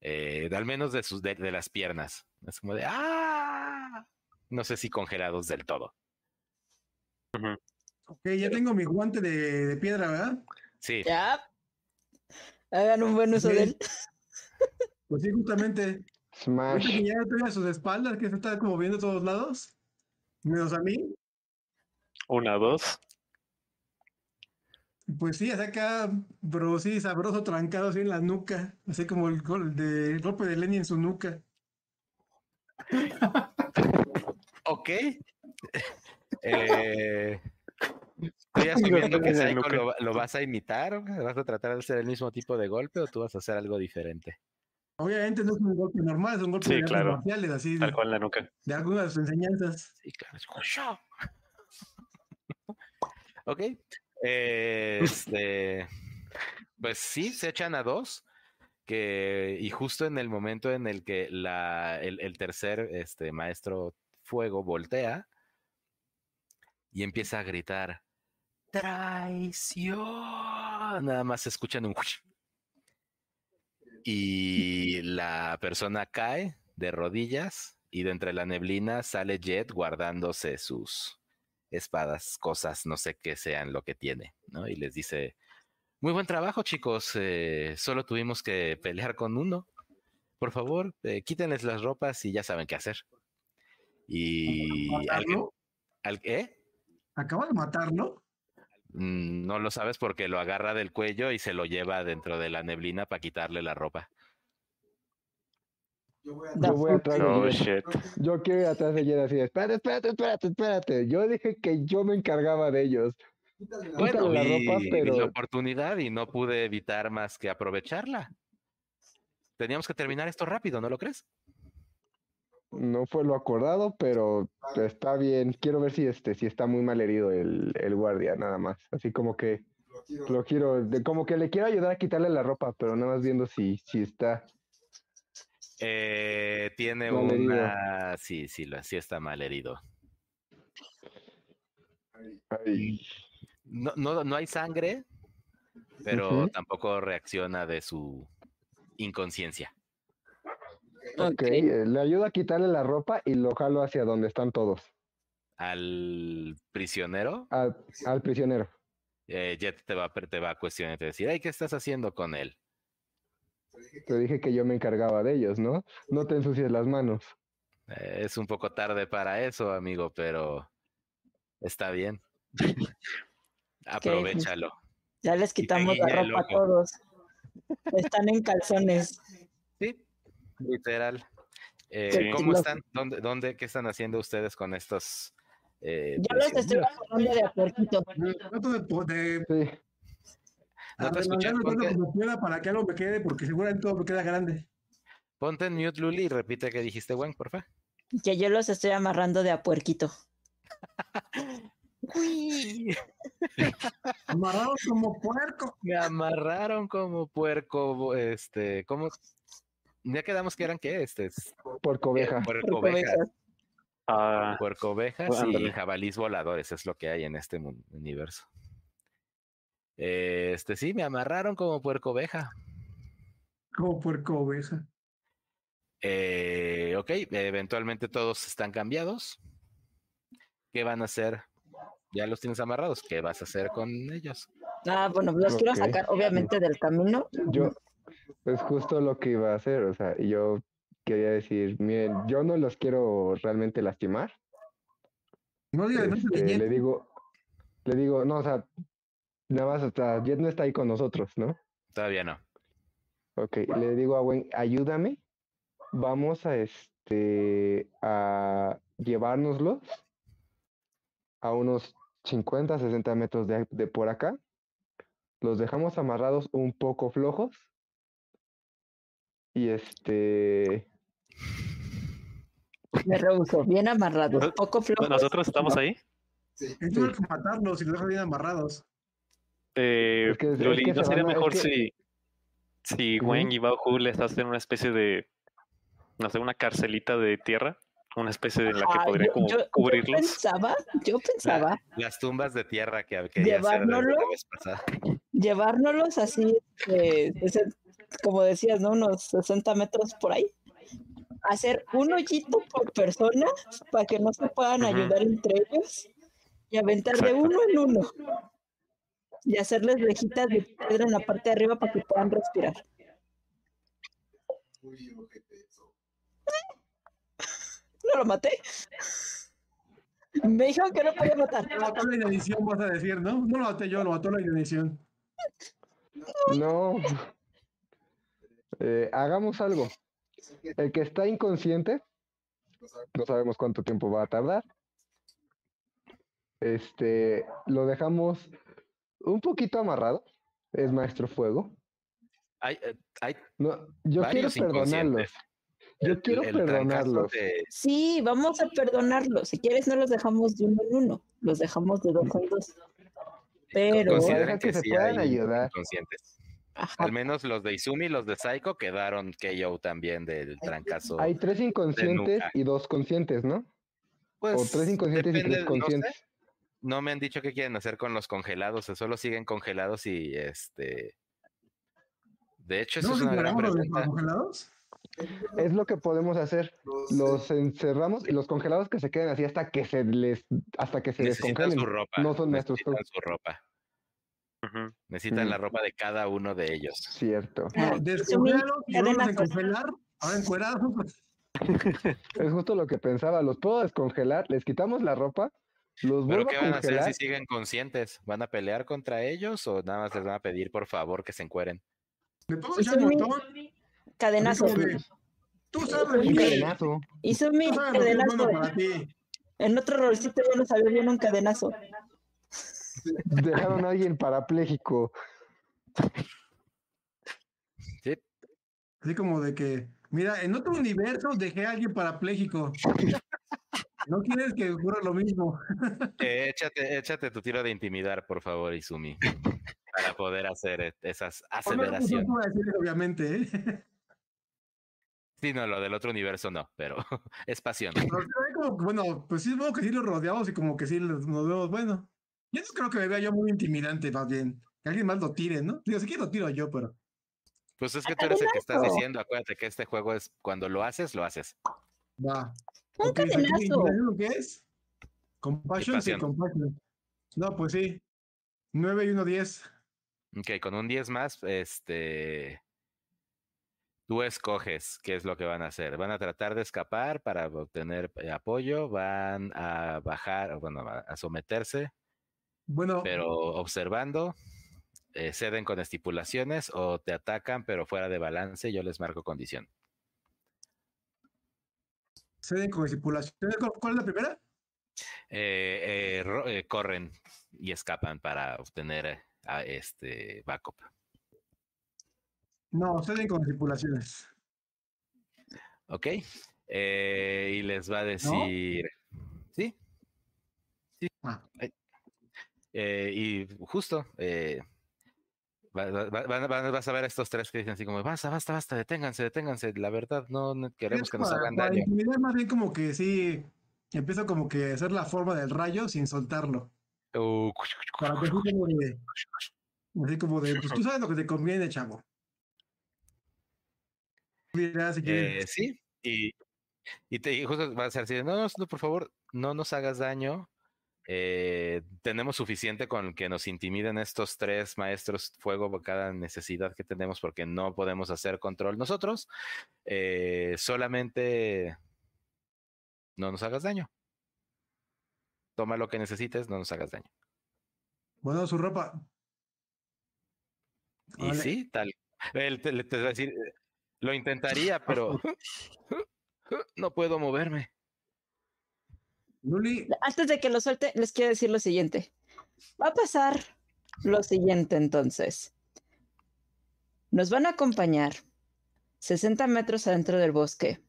Eh, al menos de, sus, de, de las piernas. Es como de ¡ah! No sé si congelados del todo. Ok, ya tengo mi guante de, de piedra, ¿verdad? Sí, Ya. Hagan un buen uso de él. Pues sí, justamente. Ahorita que Smash. ya estoy a sus espaldas, que se está como viendo a todos lados, menos a mí, Una, dos. pues sí, hace acá, pero sí, sabroso, trancado así en la nuca, así como el, gol de golpe de Lenny en su nuca. ok. Eh, estoy asumiendo que lo vas a imitar. ¿Vas a tratar de hacer el mismo tipo de golpe o tú vas a hacer algo diferente? Obviamente no es un golpe normal, es un golpe Sí, de artes claro. marciales, así, Tal de, cual en la nuca. de algunas de sus enseñanzas. Sí, claro. ok. Eh, este, pues sí, se echan a dos. Que, y justo en el momento en el que la, el, el tercer este, maestro fuego voltea y empieza a gritar: ¡Traición! Nada más se escuchan un. Y la persona cae de rodillas y de entre la neblina sale Jet guardándose sus espadas, cosas, no sé qué sean lo que tiene, ¿no? Y les dice, muy buen trabajo chicos, eh, solo tuvimos que pelear con uno. Por favor, eh, quítenles las ropas y ya saben qué hacer. Y al que- ¿Matarlo? al ¿eh? Acaba de matarlo. Mm, No lo sabes porque lo agarra del cuello y se lo lleva dentro de la neblina para quitarle la ropa. Yo voy a Yo voy atrás de Oh. Yo quiero ir atrás de Jet así espérate, espérate, espérate, espérate. Yo dije que yo me encargaba de ellos. Quítale la Bueno, Bueno, la vi, ropa, vi pero- la oportunidad y no pude evitar más que aprovecharla. teníamos que terminar esto rápido, ¿no lo crees? No fue lo acordado, pero está bien. Quiero ver si este, si está muy mal herido el, el guardia, nada más. Así como que Lo quiero. lo quiero, de, como que le quiero ayudar a quitarle la ropa, pero nada más viendo si, si está. Eh, tiene Mal herido. una. Sí, sí, lo- sí está mal herido. Ay, No, no, no hay sangre, pero tampoco reacciona de su inconsciencia. Ok, eh, le ayudo a quitarle la ropa y lo jalo hacia donde están todos. Al prisionero, Al, al prisionero. eh, Jet te va, a pre- te va a cuestionar y te va a decir, "Ay, ¿qué estás haciendo con él? Te dije que yo me encargaba de ellos, ¿no? No te ensucies las manos. Eh, es un poco tarde para eso, amigo, pero está bien. Aprovechalo. Ya les quitamos la ropa a todos. Están en calzones. Sí, literal. Eh, Sí. ¿Cómo están? ¿Dónde, dónde, qué están haciendo ustedes con estos? eh, Yo los estoy prisioneros? agarrando de a puerquito. Trato de, de Sí, No te tanto ponte, como pueda para que algo me quede, porque seguramente todo me queda grande. ponte en mute, Luli, y repite qué dijiste, Gwen, por favor. Que yo los estoy amarrando de a puerquito. Amarrados como puerco. Me amarraron como puerco, este, ¿cómo? Ya quedamos que eran qué, este, es- por cobeja. puerco ovejas, Ovejas. Ah, puerco ovejas Pues, y jabalís voladores, es lo que hay en este universo. Este, sí, me amarraron como puerco oveja. Como puerco oveja. Eh, ok, eventualmente todos están cambiados. ¿Qué van a hacer? Ya los tienes amarrados. ¿Qué vas a hacer con ellos? Ah, bueno, los quiero Ok. sacar obviamente del camino. Yo, es justo lo que iba a hacer, o sea, y yo quería decir, miren, yo no los quiero realmente lastimar. No digas, no Este, te le digo, le digo, no, o sea, nada más hasta Jet no está ahí con nosotros, ¿no? Todavía no. Ok, le digo a Gwen, ayúdame, vamos a este, a llevárnoslos a unos 50, 60 metros de, de por acá. Los dejamos amarrados un poco flojos. Y este, Me rehuso, bien amarrados, poco flojos. ¿Nosotros estamos ahí? Sí. Es mejor que matarlos y los dejas bien amarrados. Eh, Es que- es Luli, que ¿no se sería van a- es mejor que- si, si y Baohu les hacen una especie de, no sé, una carcelita de tierra? Una especie de la que Ah, podría yo, como yo- yo cubrirlos. pensaba, yo pensaba Las tumbas de tierra que quería hacer la vez pasada. llevárnoslos así, eh, ese- como decías, ¿no? Unos 60 metros por ahí. Hacer un hoyito por persona para que no se puedan ayudar entre ellos y aventar de uno en uno. Y hacerles rejitas de piedra en la parte de arriba para que puedan respirar. Eso. No lo maté. Me dijeron que no podía matar. Lo mató la inanición, vas a decir, ¿no? No lo maté yo, lo mató la inanición. no. Eh, hagamos algo. El que está inconsciente, no sabemos cuánto tiempo va a tardar. Este, lo dejamos un poquito amarrado. Es maestro fuego. Hay, eh, hay No, yo quiero perdonarlos. Yo el- quiero el perdonarlos. de- Sí, vamos a perdonarlos. Si quieres, no los dejamos de uno en uno. Los dejamos de dos en dos. Pero, consideren Deja que se sí puedan ayudar. inconscientes. Ajá, Al menos los de Izumi y los de Psycho quedaron KO también del trancazo. Hay tres inconscientes y dos conscientes, ¿no? Pues, o tres inconscientes y tres no sé. conscientes. No me han dicho qué quieren hacer con los congelados, o solo siguen congelados y este. De hecho, eso ¿No es una gran pregunta. los congelados? Es lo que podemos hacer. Los, Los encerramos y los congelados que se queden así hasta que se les, hasta que se Necesitan descongelen. su ropa. No son nuestros su ropa. Necesitan Mm. la ropa de cada uno de ellos. Cierto. No, y a congelar. Ahora encuerados. Es justo lo que pensaba. Los puedo descongelar, les quitamos la ropa, los Pero ¿qué van a hacer si siguen conscientes? ¿Van a pelear contra ellos o nada más les van a pedir por favor que se encueren? Y echar son mi- montón. cadenazo. De, Tú sabes Un cadenazo. Hizo mi Tú sabes lo que es cadenazo. En otro rolcito ya no sabía bien un cadenazo. Dejaron a alguien parapléjico. Sí. Así como de que, mira, en otro universo dejé a alguien parapléjico. No quieres que ocurra lo mismo. Eh, échate, échate tu tiro de intimidar, por favor, Izumi. Para poder hacer e- esas no decir, obviamente, ¿eh? Sí, no, lo del otro universo no, pero es pasión. Pero como bueno, pues sí, supongo que sí los rodeamos y como que sí nos vemos, bueno. Yo no creo que me vea yo muy intimidante, más bien. Que alguien más lo tire, ¿no? Digo, si quiero lo tiro yo, pero. Pues es que tú eres el que estás diciendo, acuérdate que este juego es cuando lo haces, lo haces. Va. Un Ok, ¿aquí cadenazo. intimidación ¿Qué es? Compassion, sí, compassion. No, pues sí. 9 y 1, 10. Ok, con un 10 más, este. Tú escoges qué es lo que van a hacer. Van a tratar de escapar para obtener apoyo, van a bajar, bueno, a someterse, Bueno, pero observando, eh, ceden con estipulaciones o te atacan, pero fuera de balance, yo les marco condición. ceden con estipulación. ¿Cuál- ¿Cuál es la primera? Eh, eh, corren y escapan para obtener a este backup. No, ceden con estipulaciones. ¿Ok? Y les va a decir, ¿sí? Ah, Eh, y justo, eh, va- va- va- van- van- vas a ver a estos tres que dicen así como, basta, basta, basta, deténganse, deténganse. La verdad, no, queremos es que nos para- hagan para daño. intimidar más bien como que sí. Empiezo como que a hacer la forma del rayo sin soltarlo. Uh, Para que así como de. Así como de, pues tú sabes lo que te conviene, chavo. Mira, si eh, sí, y, y, te, y justo va a ser así, no, no, por favor, no nos hagas daño. Eh, tenemos suficiente con que nos intimiden estos tres maestros fuego por cada necesidad que tenemos porque no podemos hacer control nosotros. eh, solamente no nos hagas daño. Toma lo que necesites, no nos hagas daño. Bueno, su ropa. Y sí, tal. Él te, a decir, eh, lo intentaría, pero no puedo moverme. Luli, Antes de que lo suelte, les quiero decir lo siguiente. Va a pasar lo siguiente entonces. Nos van a acompañar 60 metros adentro del bosque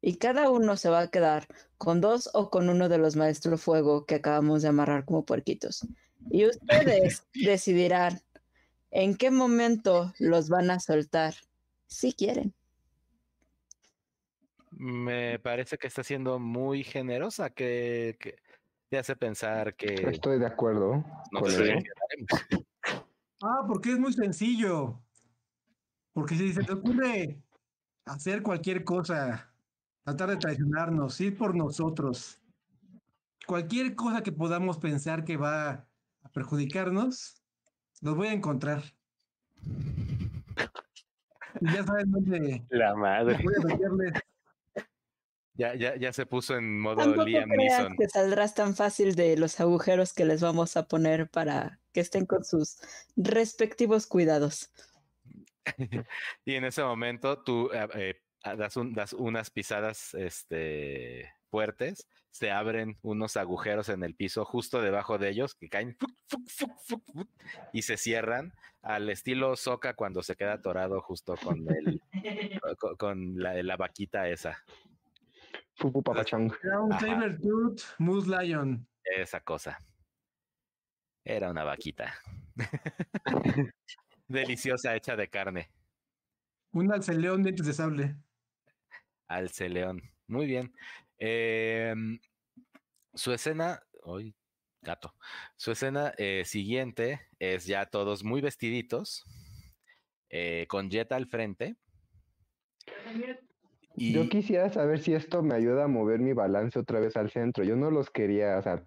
y cada uno se va a quedar con dos o con uno de los maestros fuego que acabamos de amarrar como puerquitos. Y ustedes decidirán en qué momento los van a soltar, si quieren. Me parece que está siendo muy generosa, que, que te hace pensar que Estoy de acuerdo. no con quedaremos. Ah, porque es muy sencillo. Porque si se te ocurre hacer cualquier cosa, tratar de traicionarnos, ir por nosotros, cualquier cosa que podamos pensar que va a perjudicarnos, los voy a encontrar. Y ya saben dónde La madre. voy a meterles. Ya, ya, ya se puso en modo Tampoco Liam creas Neeson. que saldrás tan fácil de los agujeros que les vamos a poner para que estén con sus respectivos cuidados. Y en ese momento tú eh, eh, ah, das, un- das unas pisadas este, fuertes, se abren unos agujeros en el piso justo debajo de ellos que caen y se cierran al estilo Soca cuando se queda atorado justo con, el, co- con la, la vaquita esa, Fufu papachang. Era un. Sabertooth Moose Lion. esa cosa. Era una vaquita. Deliciosa, hecha de carne. Un alceleón dientes de sable. Alce León. Muy bien. Em, su escena, hoy gato. Su escena eh, siguiente es ya todos muy vestiditos, eh, con Jet al frente. Y Yo quisiera saber si esto me ayuda a mover mi balance otra vez al centro. Yo no los quería, o sea,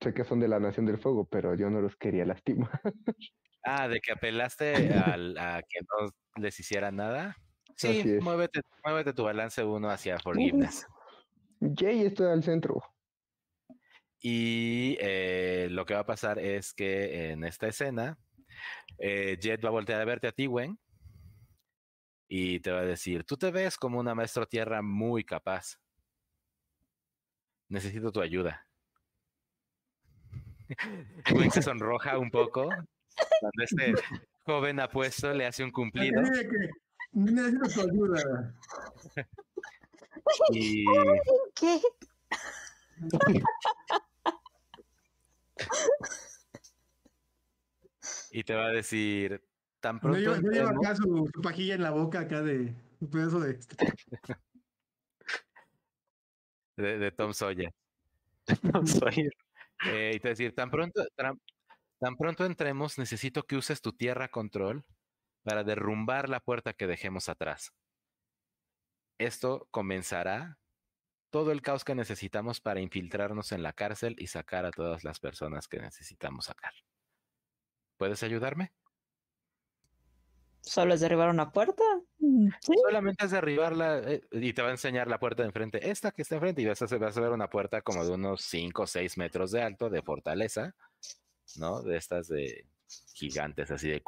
sé que son de la Nación del Fuego, pero yo no los quería lastimar. ah, de que apelaste al- a que no les hiciera nada. Sí, muévete, muévete tu balance uno hacia forgiveness. Jay, estoy al centro. Y eh, lo que va a pasar es que en esta escena, eh, Jet va a voltear a verte a ti, Gwen, y te va a decir, tú te ves como una maestro tierra muy capaz. Necesito tu ayuda. Gwen se sonroja un poco cuando este joven apuesto le hace un cumplido. Necesito tu ayuda. Y ¿Qué? y te va a decir, tan No pronto lleva, no lleva entremos- acá su, su pajilla en la boca acá de un pedazo de... de, de Tom Sawyer. No soy. Eh, y te decir, tan pronto, tan, tan pronto entremos, necesito que uses tu tierra control para derrumbar la puerta que dejemos atrás. Esto comenzará todo el caos que necesitamos para infiltrarnos en la cárcel y sacar a todas las personas que necesitamos sacar. ¿Puedes ayudarme? ¿Solo es derribar una puerta? Mm, Sí. Solamente es derribarla eh, y te va a enseñar la puerta de enfrente. Esta que está enfrente y vas a, vas a ver una puerta como de unos 5 o 6 metros de alto, de fortaleza, ¿no? De estas de gigantes, así de...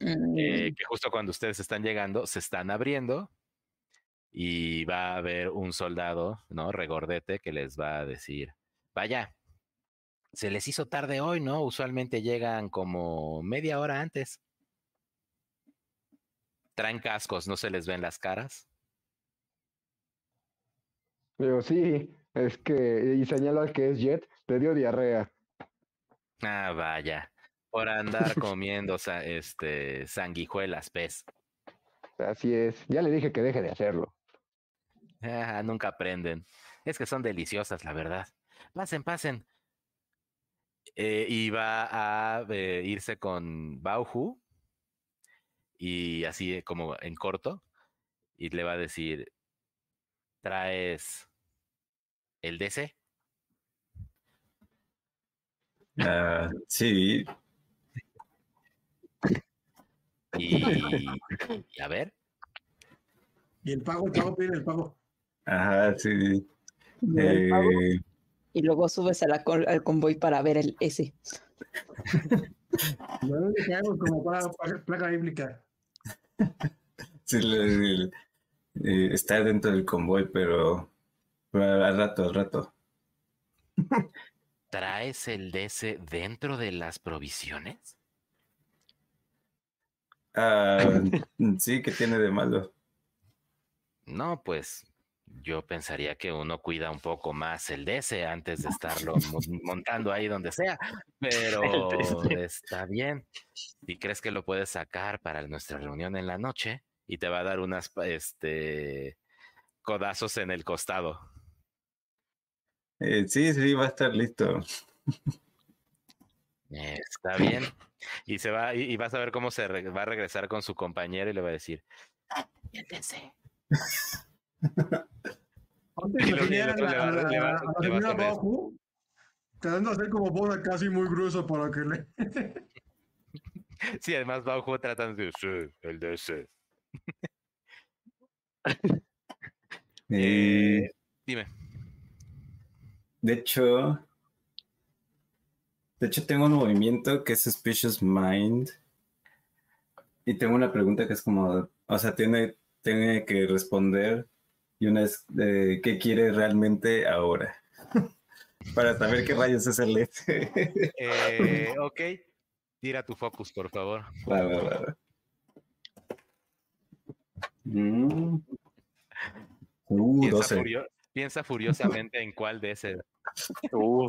Mm, eh, que justo cuando ustedes están llegando, se están abriendo y va a haber un soldado, ¿no? Regordete que les va a decir, vaya, se les hizo tarde hoy, ¿no? Usualmente llegan como media hora antes. Traen cascos, no se les ven las caras. Digo, sí, es que, y señala que es Jet, le dio diarrea. Ah, vaya, por andar comiendo este, sanguijuelas, pez. Así es, ya le dije que deje de hacerlo. Ah, nunca aprenden. Es que son deliciosas, la verdad. Pasen, pasen. Eh, y va a eh, irse con Bauhu. Y así como en corto. Y le va a decir: ¿Traes el DC? Ah, sí, Y, y a ver. Y el pago, el pago, pide el pago. ajá, sí. y el pago, Eh, y luego subes a la col- al convoy para ver el S. No caemos como para, para- placa bíblica. Sí, eh, está dentro del convoy, pero, pero al rato, al rato. ¿Traes el DC dentro de las provisiones? Ah, sí, ¿qué tiene de malo? No, pues yo pensaría que uno cuida un poco más el DC antes de estarlo mon- montando ahí donde sea, pero está bien. Si crees que lo puedes sacar para nuestra reunión en la noche y te va a dar unas este codazos en el costado. Eh, sí, sí, va a estar listo. Eh, Está bien. Y se va y, y vas a ver cómo se re- va a regresar con su compañero y le va a decir, "Y el DC". Antes de a la- la señora eso. Baoju, tratando de hacer como voz casi muy grueso para que le... Sí, además Baujo tratan de sí, el DC. Eh, Eh, dime. de hecho, de hecho tengo un movimiento que es Suspicious Mind. Y tengo una pregunta que es como, o sea, tiene, tiene que responder y una es de qué quiere realmente ahora. Para saber qué rayos es el este. Eh, ok. Tira tu focus, por favor. Va, va, va. Mm. Uh, Piensa, 12. furio- piensa furiosamente en cuál de ese. Uh,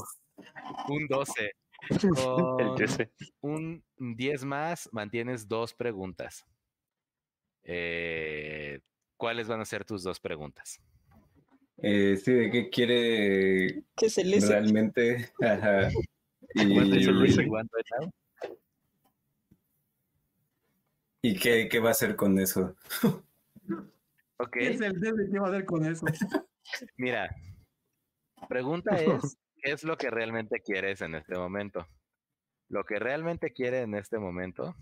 Un 12. el Con un 10 más, mantienes dos preguntas. Eh, ¿Cuáles van a ser tus dos preguntas? Eh, sí, de qué quiere ¿Qué realmente. Ajá. Y, What do you really want right now? y qué, qué va a hacer con eso. ¿Qué es el debe que va a hacer con eso? mira. Pregunta es, ¿qué es lo que realmente quieres en este momento? Lo que realmente quiere en este momento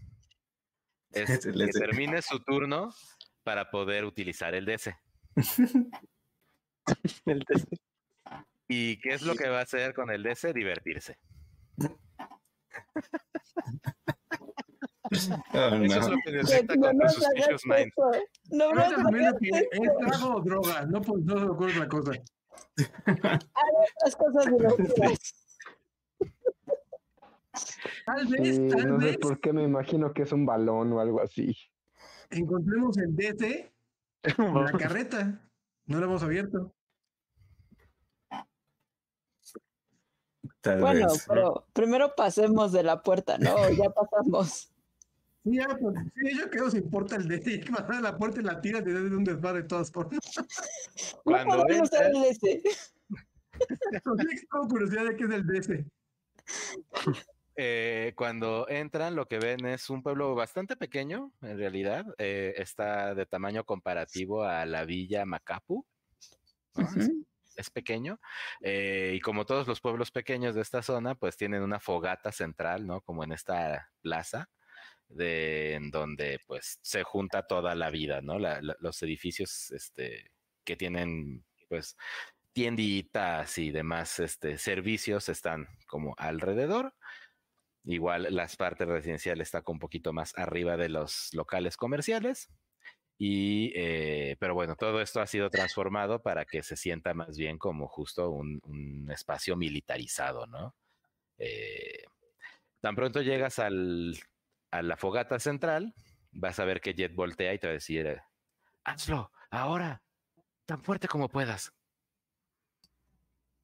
es que termine su turno para poder utilizar el DC. El DC. ¿Y qué es lo que va a hacer con el DC? Divertirse. Oh, Eso es no. lo que detecta no con nos tu Suspicious Mind. eso. No que eso. es trago o droga, no, pues, no se me ocurre otra cosa. Las cosas divertidas. Tal vez, Sí, tal no sé vez, por qué me imagino que es un balón o algo así. Encontremos el DC en la carreta. No lo hemos abierto. Tal Bueno, vez. pero primero pasemos de la puerta, ¿no? Ya pasamos. Sí, ya, pues, sí, yo creo que se importa el DC. Hay que pasar a la puerta y la tira de un desmadre de todas formas. Cuando no podemos usar el ese. Tengo curiosidad de qué es el DC. Eh, cuando entran, lo que ven es un pueblo bastante pequeño, en realidad. eh, está de tamaño comparativo a la villa Macapu. ¿no? Es- pequeño. eh, y como todos los pueblos pequeños de esta zona, pues tienen una fogata central, ¿no? Como en esta plaza, de, en donde pues se junta toda la vida, ¿no? La- la- los edificios este, que tienen pues tienditas y demás este, servicios están como alrededor. Igual las partes residenciales está un poquito más arriba de los locales comerciales. Y, eh, pero bueno, todo esto ha sido transformado para que se sienta más bien como justo un, un espacio militarizado, ¿no? Eh, tan pronto llegas al, a la fogata central, vas a ver que Jet voltea y te va a decir, eh, hazlo, ahora, tan fuerte como puedas.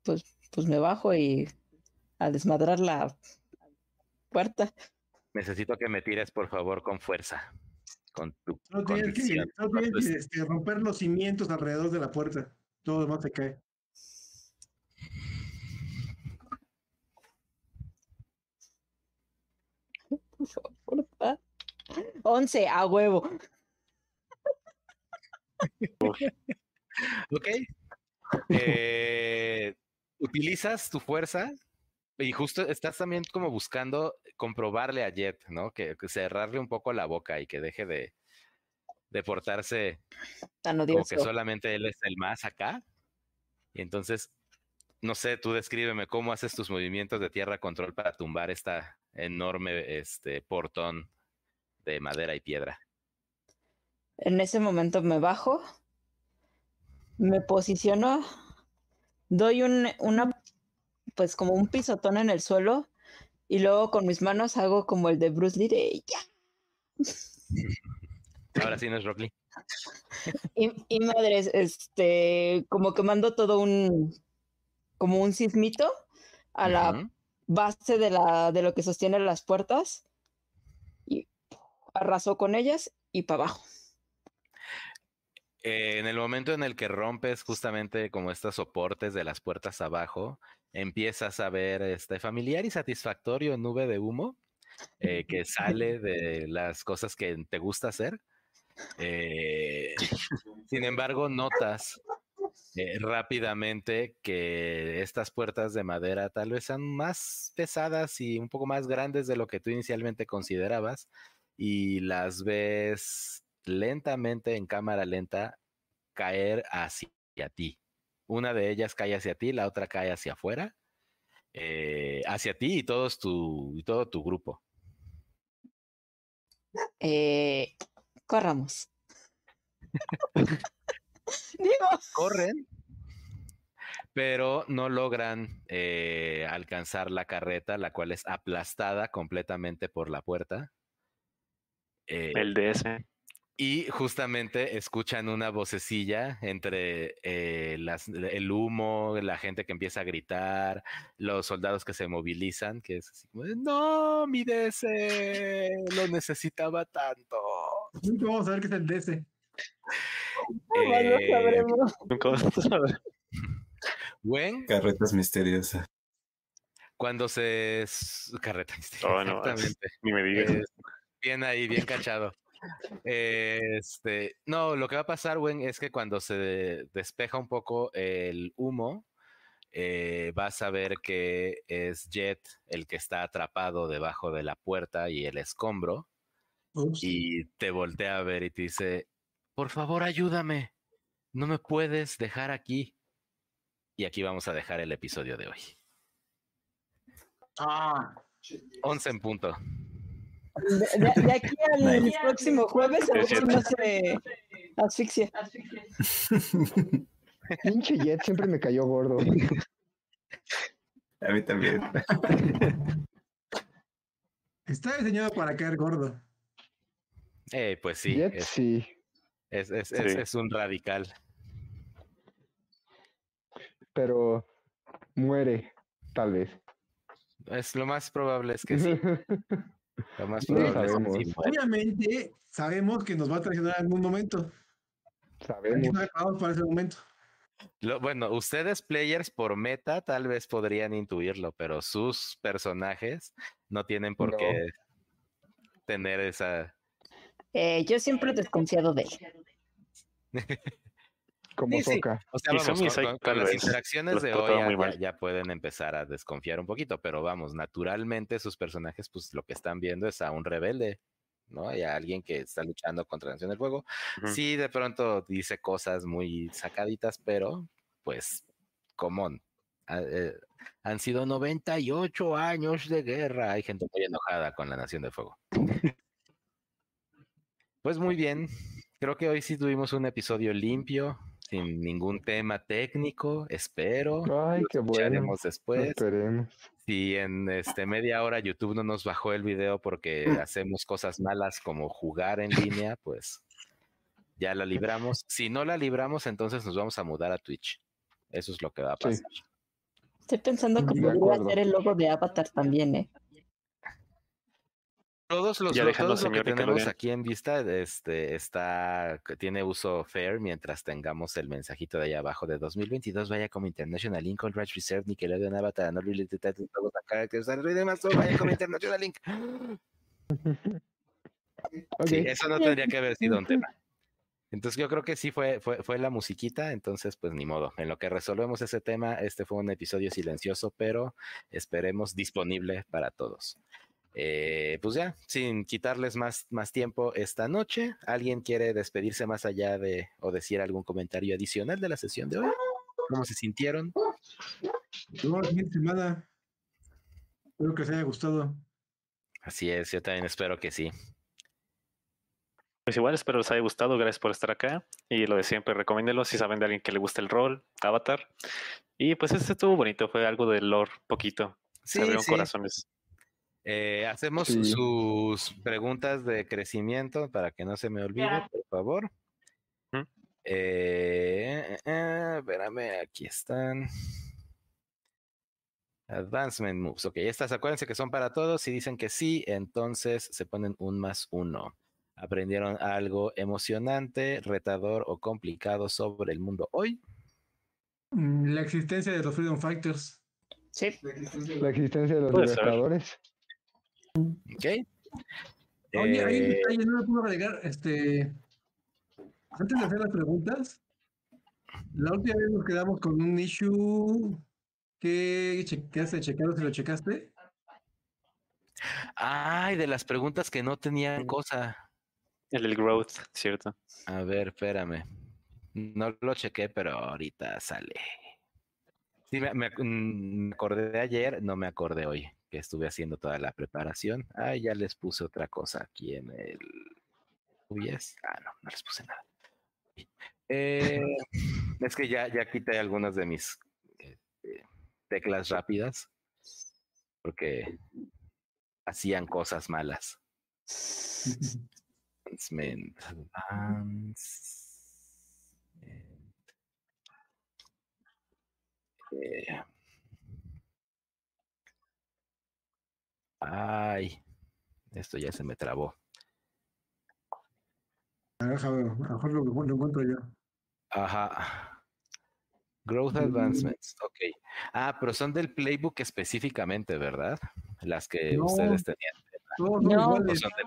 Pues, pues me bajo y a desmadrar la puerta. Necesito que me tires, por favor, con fuerza. Con tu No tienes que, convicción, no con tienes tu que, este, romper los cimientos alrededor de la puerta. Todo demás se cae. Por favor, pa. 11 a huevo. Ok. Eh, utilizas tu fuerza y justo estás también como buscando comprobarle a Jet, ¿no? Que, que cerrarle un poco la boca y que deje de, de portarse Tan como odioso. que solamente él es el más acá. Y entonces, no sé, tú descríbeme cómo haces tus movimientos de tierra control para tumbar esta enorme este, portón de madera y piedra. En ese momento me bajo, me posiciono, doy un, una, pues como un pisotón en el suelo y luego con mis manos hago como el de Bruce Lee de ya. Ahora sí no es Rock Lee. Y, y madres, este, como que mando todo un, como un sismito a la base de, la, de lo que sostiene las puertas y arrasó con ellas y para abajo. Eh, en el momento en el que rompes justamente como estos soportes de las puertas abajo, empiezas a ver este familiar y satisfactorio nube de humo eh, que sale de las cosas que te gusta hacer. Eh, sin embargo, notas eh, rápidamente que estas puertas de madera tal vez sean más pesadas y un poco más grandes de lo que tú inicialmente considerabas y las ves lentamente en cámara lenta caer hacia ti. Una de ellas cae hacia ti, la otra cae hacia afuera, eh, hacia ti y, todos tu, y todo tu grupo. Eh, corramos. Digo, Corren, pero no logran eh, alcanzar la carreta, la cual es aplastada completamente por la puerta. Eh, El DS. Y justamente escuchan una vocecilla entre eh, las- el humo, la gente que empieza a gritar, los soldados que se movilizan, que es así como, no, mi DC, lo necesitaba tanto. Nunca vamos a ver qué es el DC. Eh, sabremos. Nunca vas a saber. Gwen, Carretas misteriosas. cuando se... Carreta, Oh, no, exactamente. Ni me digas. Eh, bien ahí, bien cachado. Este, no, lo que va a pasar, Gwen, es que cuando se despeja un poco el humo, eh, vas a ver que es Jet el que está atrapado debajo de la puerta y el escombro, Ups. y te voltea a ver y te dice, por favor, ayúdame, no me puedes dejar aquí. Y aquí vamos a dejar el episodio de hoy. Ah, 11 en punto. De, de- de aquí al Nice. próximo jueves a ver si no se asfixia. Pinche Jet siempre me cayó gordo. A mí también. está diseñado para caer gordo. Eh, pues sí, Jet es, sí, es, es- es- Sí. es un radical. pero muere, tal vez. Es lo más probable es que sí. No sabemos. Obviamente, sabemos que nos va a traicionar en algún momento. Sabemos. preparados para ese momento. Lo- bueno, ustedes players por meta tal vez podrían intuirlo, pero sus personajes no tienen por No. qué tener esa... Eh, yo siempre he desconfiado de él. Como Sí, sí. Soca. O sea, vamos, con, las interacciones los de hoy ya, pueden empezar a desconfiar un poquito, pero vamos, naturalmente sus personajes, pues lo que están viendo es a un rebelde, ¿no? Y a alguien que está luchando contra la Nación del Fuego. Sí, de pronto dice cosas muy sacaditas, pero pues, común. han sido 98 años de guerra. Hay gente muy enojada con la Nación del Fuego. Pues muy bien. Creo que hoy sí tuvimos un episodio limpio, sin ningún tema técnico. Espero. Ay, qué bueno. después. Esperemos. Si en este media hora YouTube no nos bajó el video porque hacemos cosas malas como jugar en línea, pues ya la libramos. Si no la libramos, entonces nos vamos a mudar a Twitch. Eso es lo que va a Sí. pasar. Estoy pensando que De podría ser el logo de Avatar también, ¿eh? Todos los Ya lo- déjalo, todos lo que tenemos aquí en vista este está tiene uso fair mientras tengamos el mensajito de ahí abajo de 2022 vaya como International Link All Rights Reserved Nickelodeon Avatar no related titles logos and characters and demás todo vaya como International Link. Sí, eso no tendría que haber sido un tema. Entonces yo creo que sí fue, fue, fue la musiquita, entonces pues ni modo. En lo que resolvemos ese tema, este fue un episodio silencioso, pero esperemos disponible para todos. Eh, pues ya, sin quitarles más, más tiempo esta noche, ¿alguien quiere despedirse más allá de o decir algún comentario adicional de la sesión de hoy? ¿Cómo se sintieron? La siguiente semana. Espero que les haya gustado. Así es, yo también espero que sí. Pues igual espero les haya gustado, gracias por estar acá. Y lo de siempre, recomiéndelo si saben de alguien que le gusta el rol, Avatar. Y pues este estuvo bonito, fue algo de lore, poquito. Se Sí, abrieron sí. corazones. Eh, hacemos Sí. sus preguntas de crecimiento para que no se me olvide, por favor. Eh, eh, eh, espérame, aquí están. Advancement moves. Ok, estas acuérdense que son para todos. Si dicen que sí, entonces se ponen un más uno. ¿Aprendieron algo emocionante, retador o complicado sobre el mundo hoy? Mm, La existencia de los Freedom Fighters. Sí. La existencia de los libertadores. Ok. Oye, hay un Eh, detalle, no me puedo agregar. Este, antes de hacer las preguntas, la última vez nos quedamos con un issue que checaste, checaron si lo checaste. Ay, de las preguntas que no tenían cosa. El del growth, ¿cierto? A ver, espérame. No lo chequé, pero ahorita sale. Sí, me, me mm, me acordé de ayer, no me acordé hoy, que estuve haciendo toda la preparación. Ah, ya les puse otra cosa aquí en el OBS. Ah, no, no les puse nada. Eh, es que ya, ya quité algunas de mis este, teclas rápidas, porque hacían cosas malas. Advancement. Advance. Eh. Ay, esto ya se me trabó. A ver, déjame a lo mejor lo, lo encuentro yo. Ajá. Growth Advancements, ok. Ah, pero son del playbook específicamente, ¿verdad? Las que No. ustedes tenían. No. ¿O iguales. son de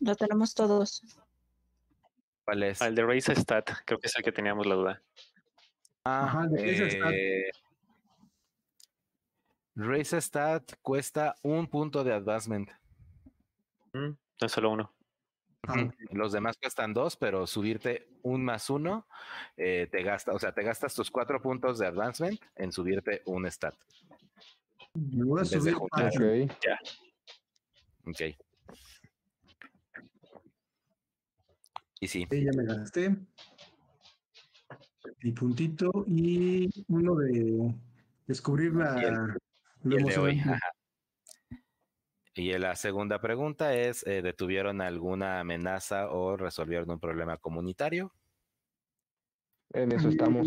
Lo tenemos todos. cuál es? Al de Race Stat, creo que es el que teníamos la duda. Ah, Ajá, ¿de el stat? Race Stat cuesta un punto de advancement. Mm, No es solo uno. Ah. Los demás cuestan dos, pero subirte un más uno eh, te gasta, o sea, te gastas tus cuatro puntos de advancement en subirte un stat. Me voy a subir juntar. a- Ok. Y sí, Sí, ya me gasté. Mi puntito y uno de descubrir la, lo y el de hoy. ajá. Y la segunda pregunta es, eh, ¿detuvieron alguna amenaza o resolvieron un problema comunitario? En eso estamos.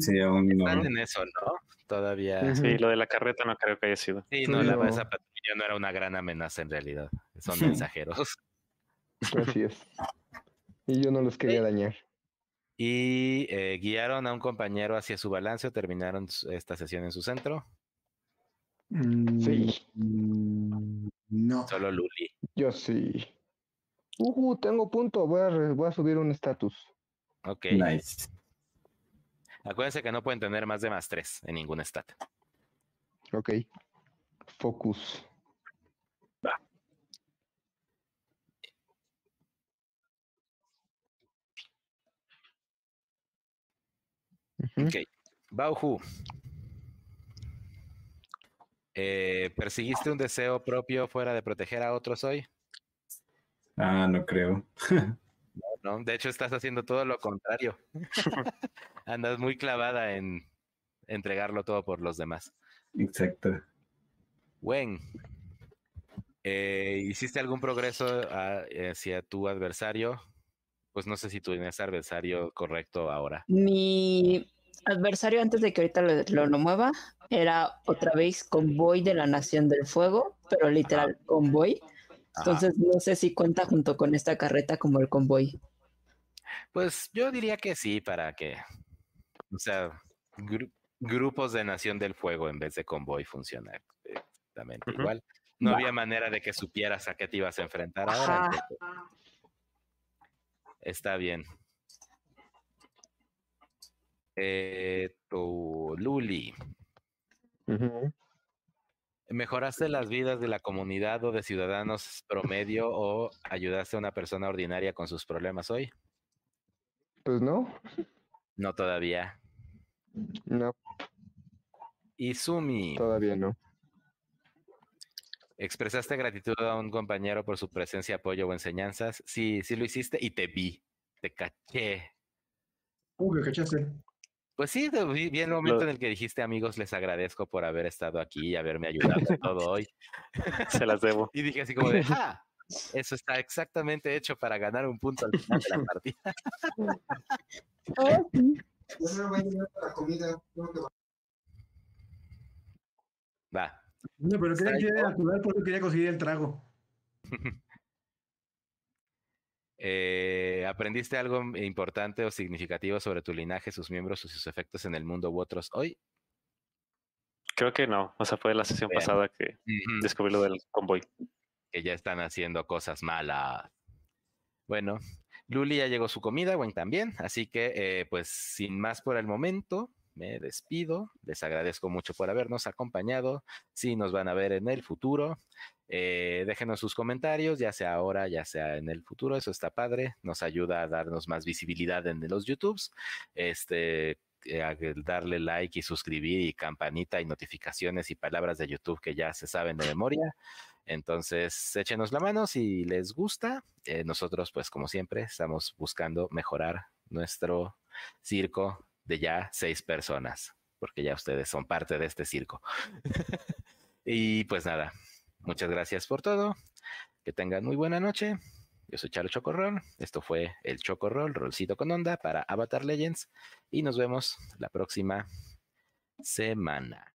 Sí, aún no. Están en eso, ¿no? Todavía. Sí, lo de la carreta no creo que haya sido. Sí, Sí, no, la, no. esa patrulla no era una gran amenaza en realidad. Son mensajeros. Así es. Y yo no los quería dañar. Y eh, guiaron a un compañero hacia su balance o terminaron esta sesión en su centro. Sí. Mm, No. Solo Luli. Yo sí. Uh, tengo punto. Voy a, re- voy a subir un estatus. Ok. Nice. Acuérdense que no pueden tener más de más tres en ningún stat. Ok. Focus. Ujú. Ok. Bauhu. Eh, ¿Perseguiste un deseo propio fuera de proteger a otros hoy? Ah, no creo. No, de hecho estás haciendo todo lo contrario. Andas muy clavada en entregarlo todo por los demás. Exacto. Wen, eh, ¿hiciste algún progreso a- hacia tu adversario? Pues no sé si tú tienes adversario correcto ahora. Mi adversario antes de que ahorita lo, lo, lo mueva era otra vez convoy de la Nación del Fuego, pero literal convoy. Ajá. Entonces no sé si cuenta junto con esta carreta como el convoy. Pues yo diría que sí, para que, o sea, gru- grupos de Nación del Fuego en vez de convoy funciona exactamente igual. No Va. había manera de que supieras a qué te ibas a enfrentar ahora. Entonces, Está bien. Eh, tu Luli. ¿mejoraste las vidas de la comunidad o de ciudadanos promedio o ayudaste a una persona ordinaria con sus problemas hoy? Pues no. No todavía. No, Izumi, todavía no. ¿expresaste gratitud a un compañero por su presencia, apoyo o enseñanzas? Sí, sí lo hiciste y te vi, te caché. Uh, que cachaste. Pues sí, vi el momento en el que dijiste, amigos, les agradezco por haber estado aquí y haberme ayudado en todo hoy. Se las debo. Y dije así como de, ¡ah! Eso está exactamente hecho para ganar un punto al final de la partida. Ya me voy a llevar la comida. Tengo que Va. No, pero quería Psycho. que natural porque quería conseguir el trago. Eh, ¿Aprendiste algo importante o significativo sobre tu linaje, sus miembros o sus efectos en el mundo u otros hoy? Creo que no. O sea, fue la sesión Bien. pasada que descubrí lo del convoy. que ya están haciendo cosas malas. Bueno, Luli ya llegó su comida, Gwen también, así que eh, pues sin más por el momento, me despido, les agradezco mucho por habernos acompañado, si nos van a ver en el futuro, eh, déjenos sus comentarios, ya sea ahora, ya sea en el futuro, eso está padre, nos ayuda a darnos más visibilidad en los YouTubes, este, eh, darle like y suscribir y campanita y notificaciones y palabras de YouTube que ya se saben de memoria. Entonces, échenos la mano si les gusta. Eh, nosotros, pues como siempre, estamos buscando mejorar nuestro circo de ya seis personas, porque ya ustedes son parte de este circo. y pues nada, muchas gracias por todo. Que tengan muy buena noche. Yo soy Chalo Chocorrol. Esto fue el Chocorrol, Rolcito con Onda para Avatar Legends. Y nos vemos la próxima semana.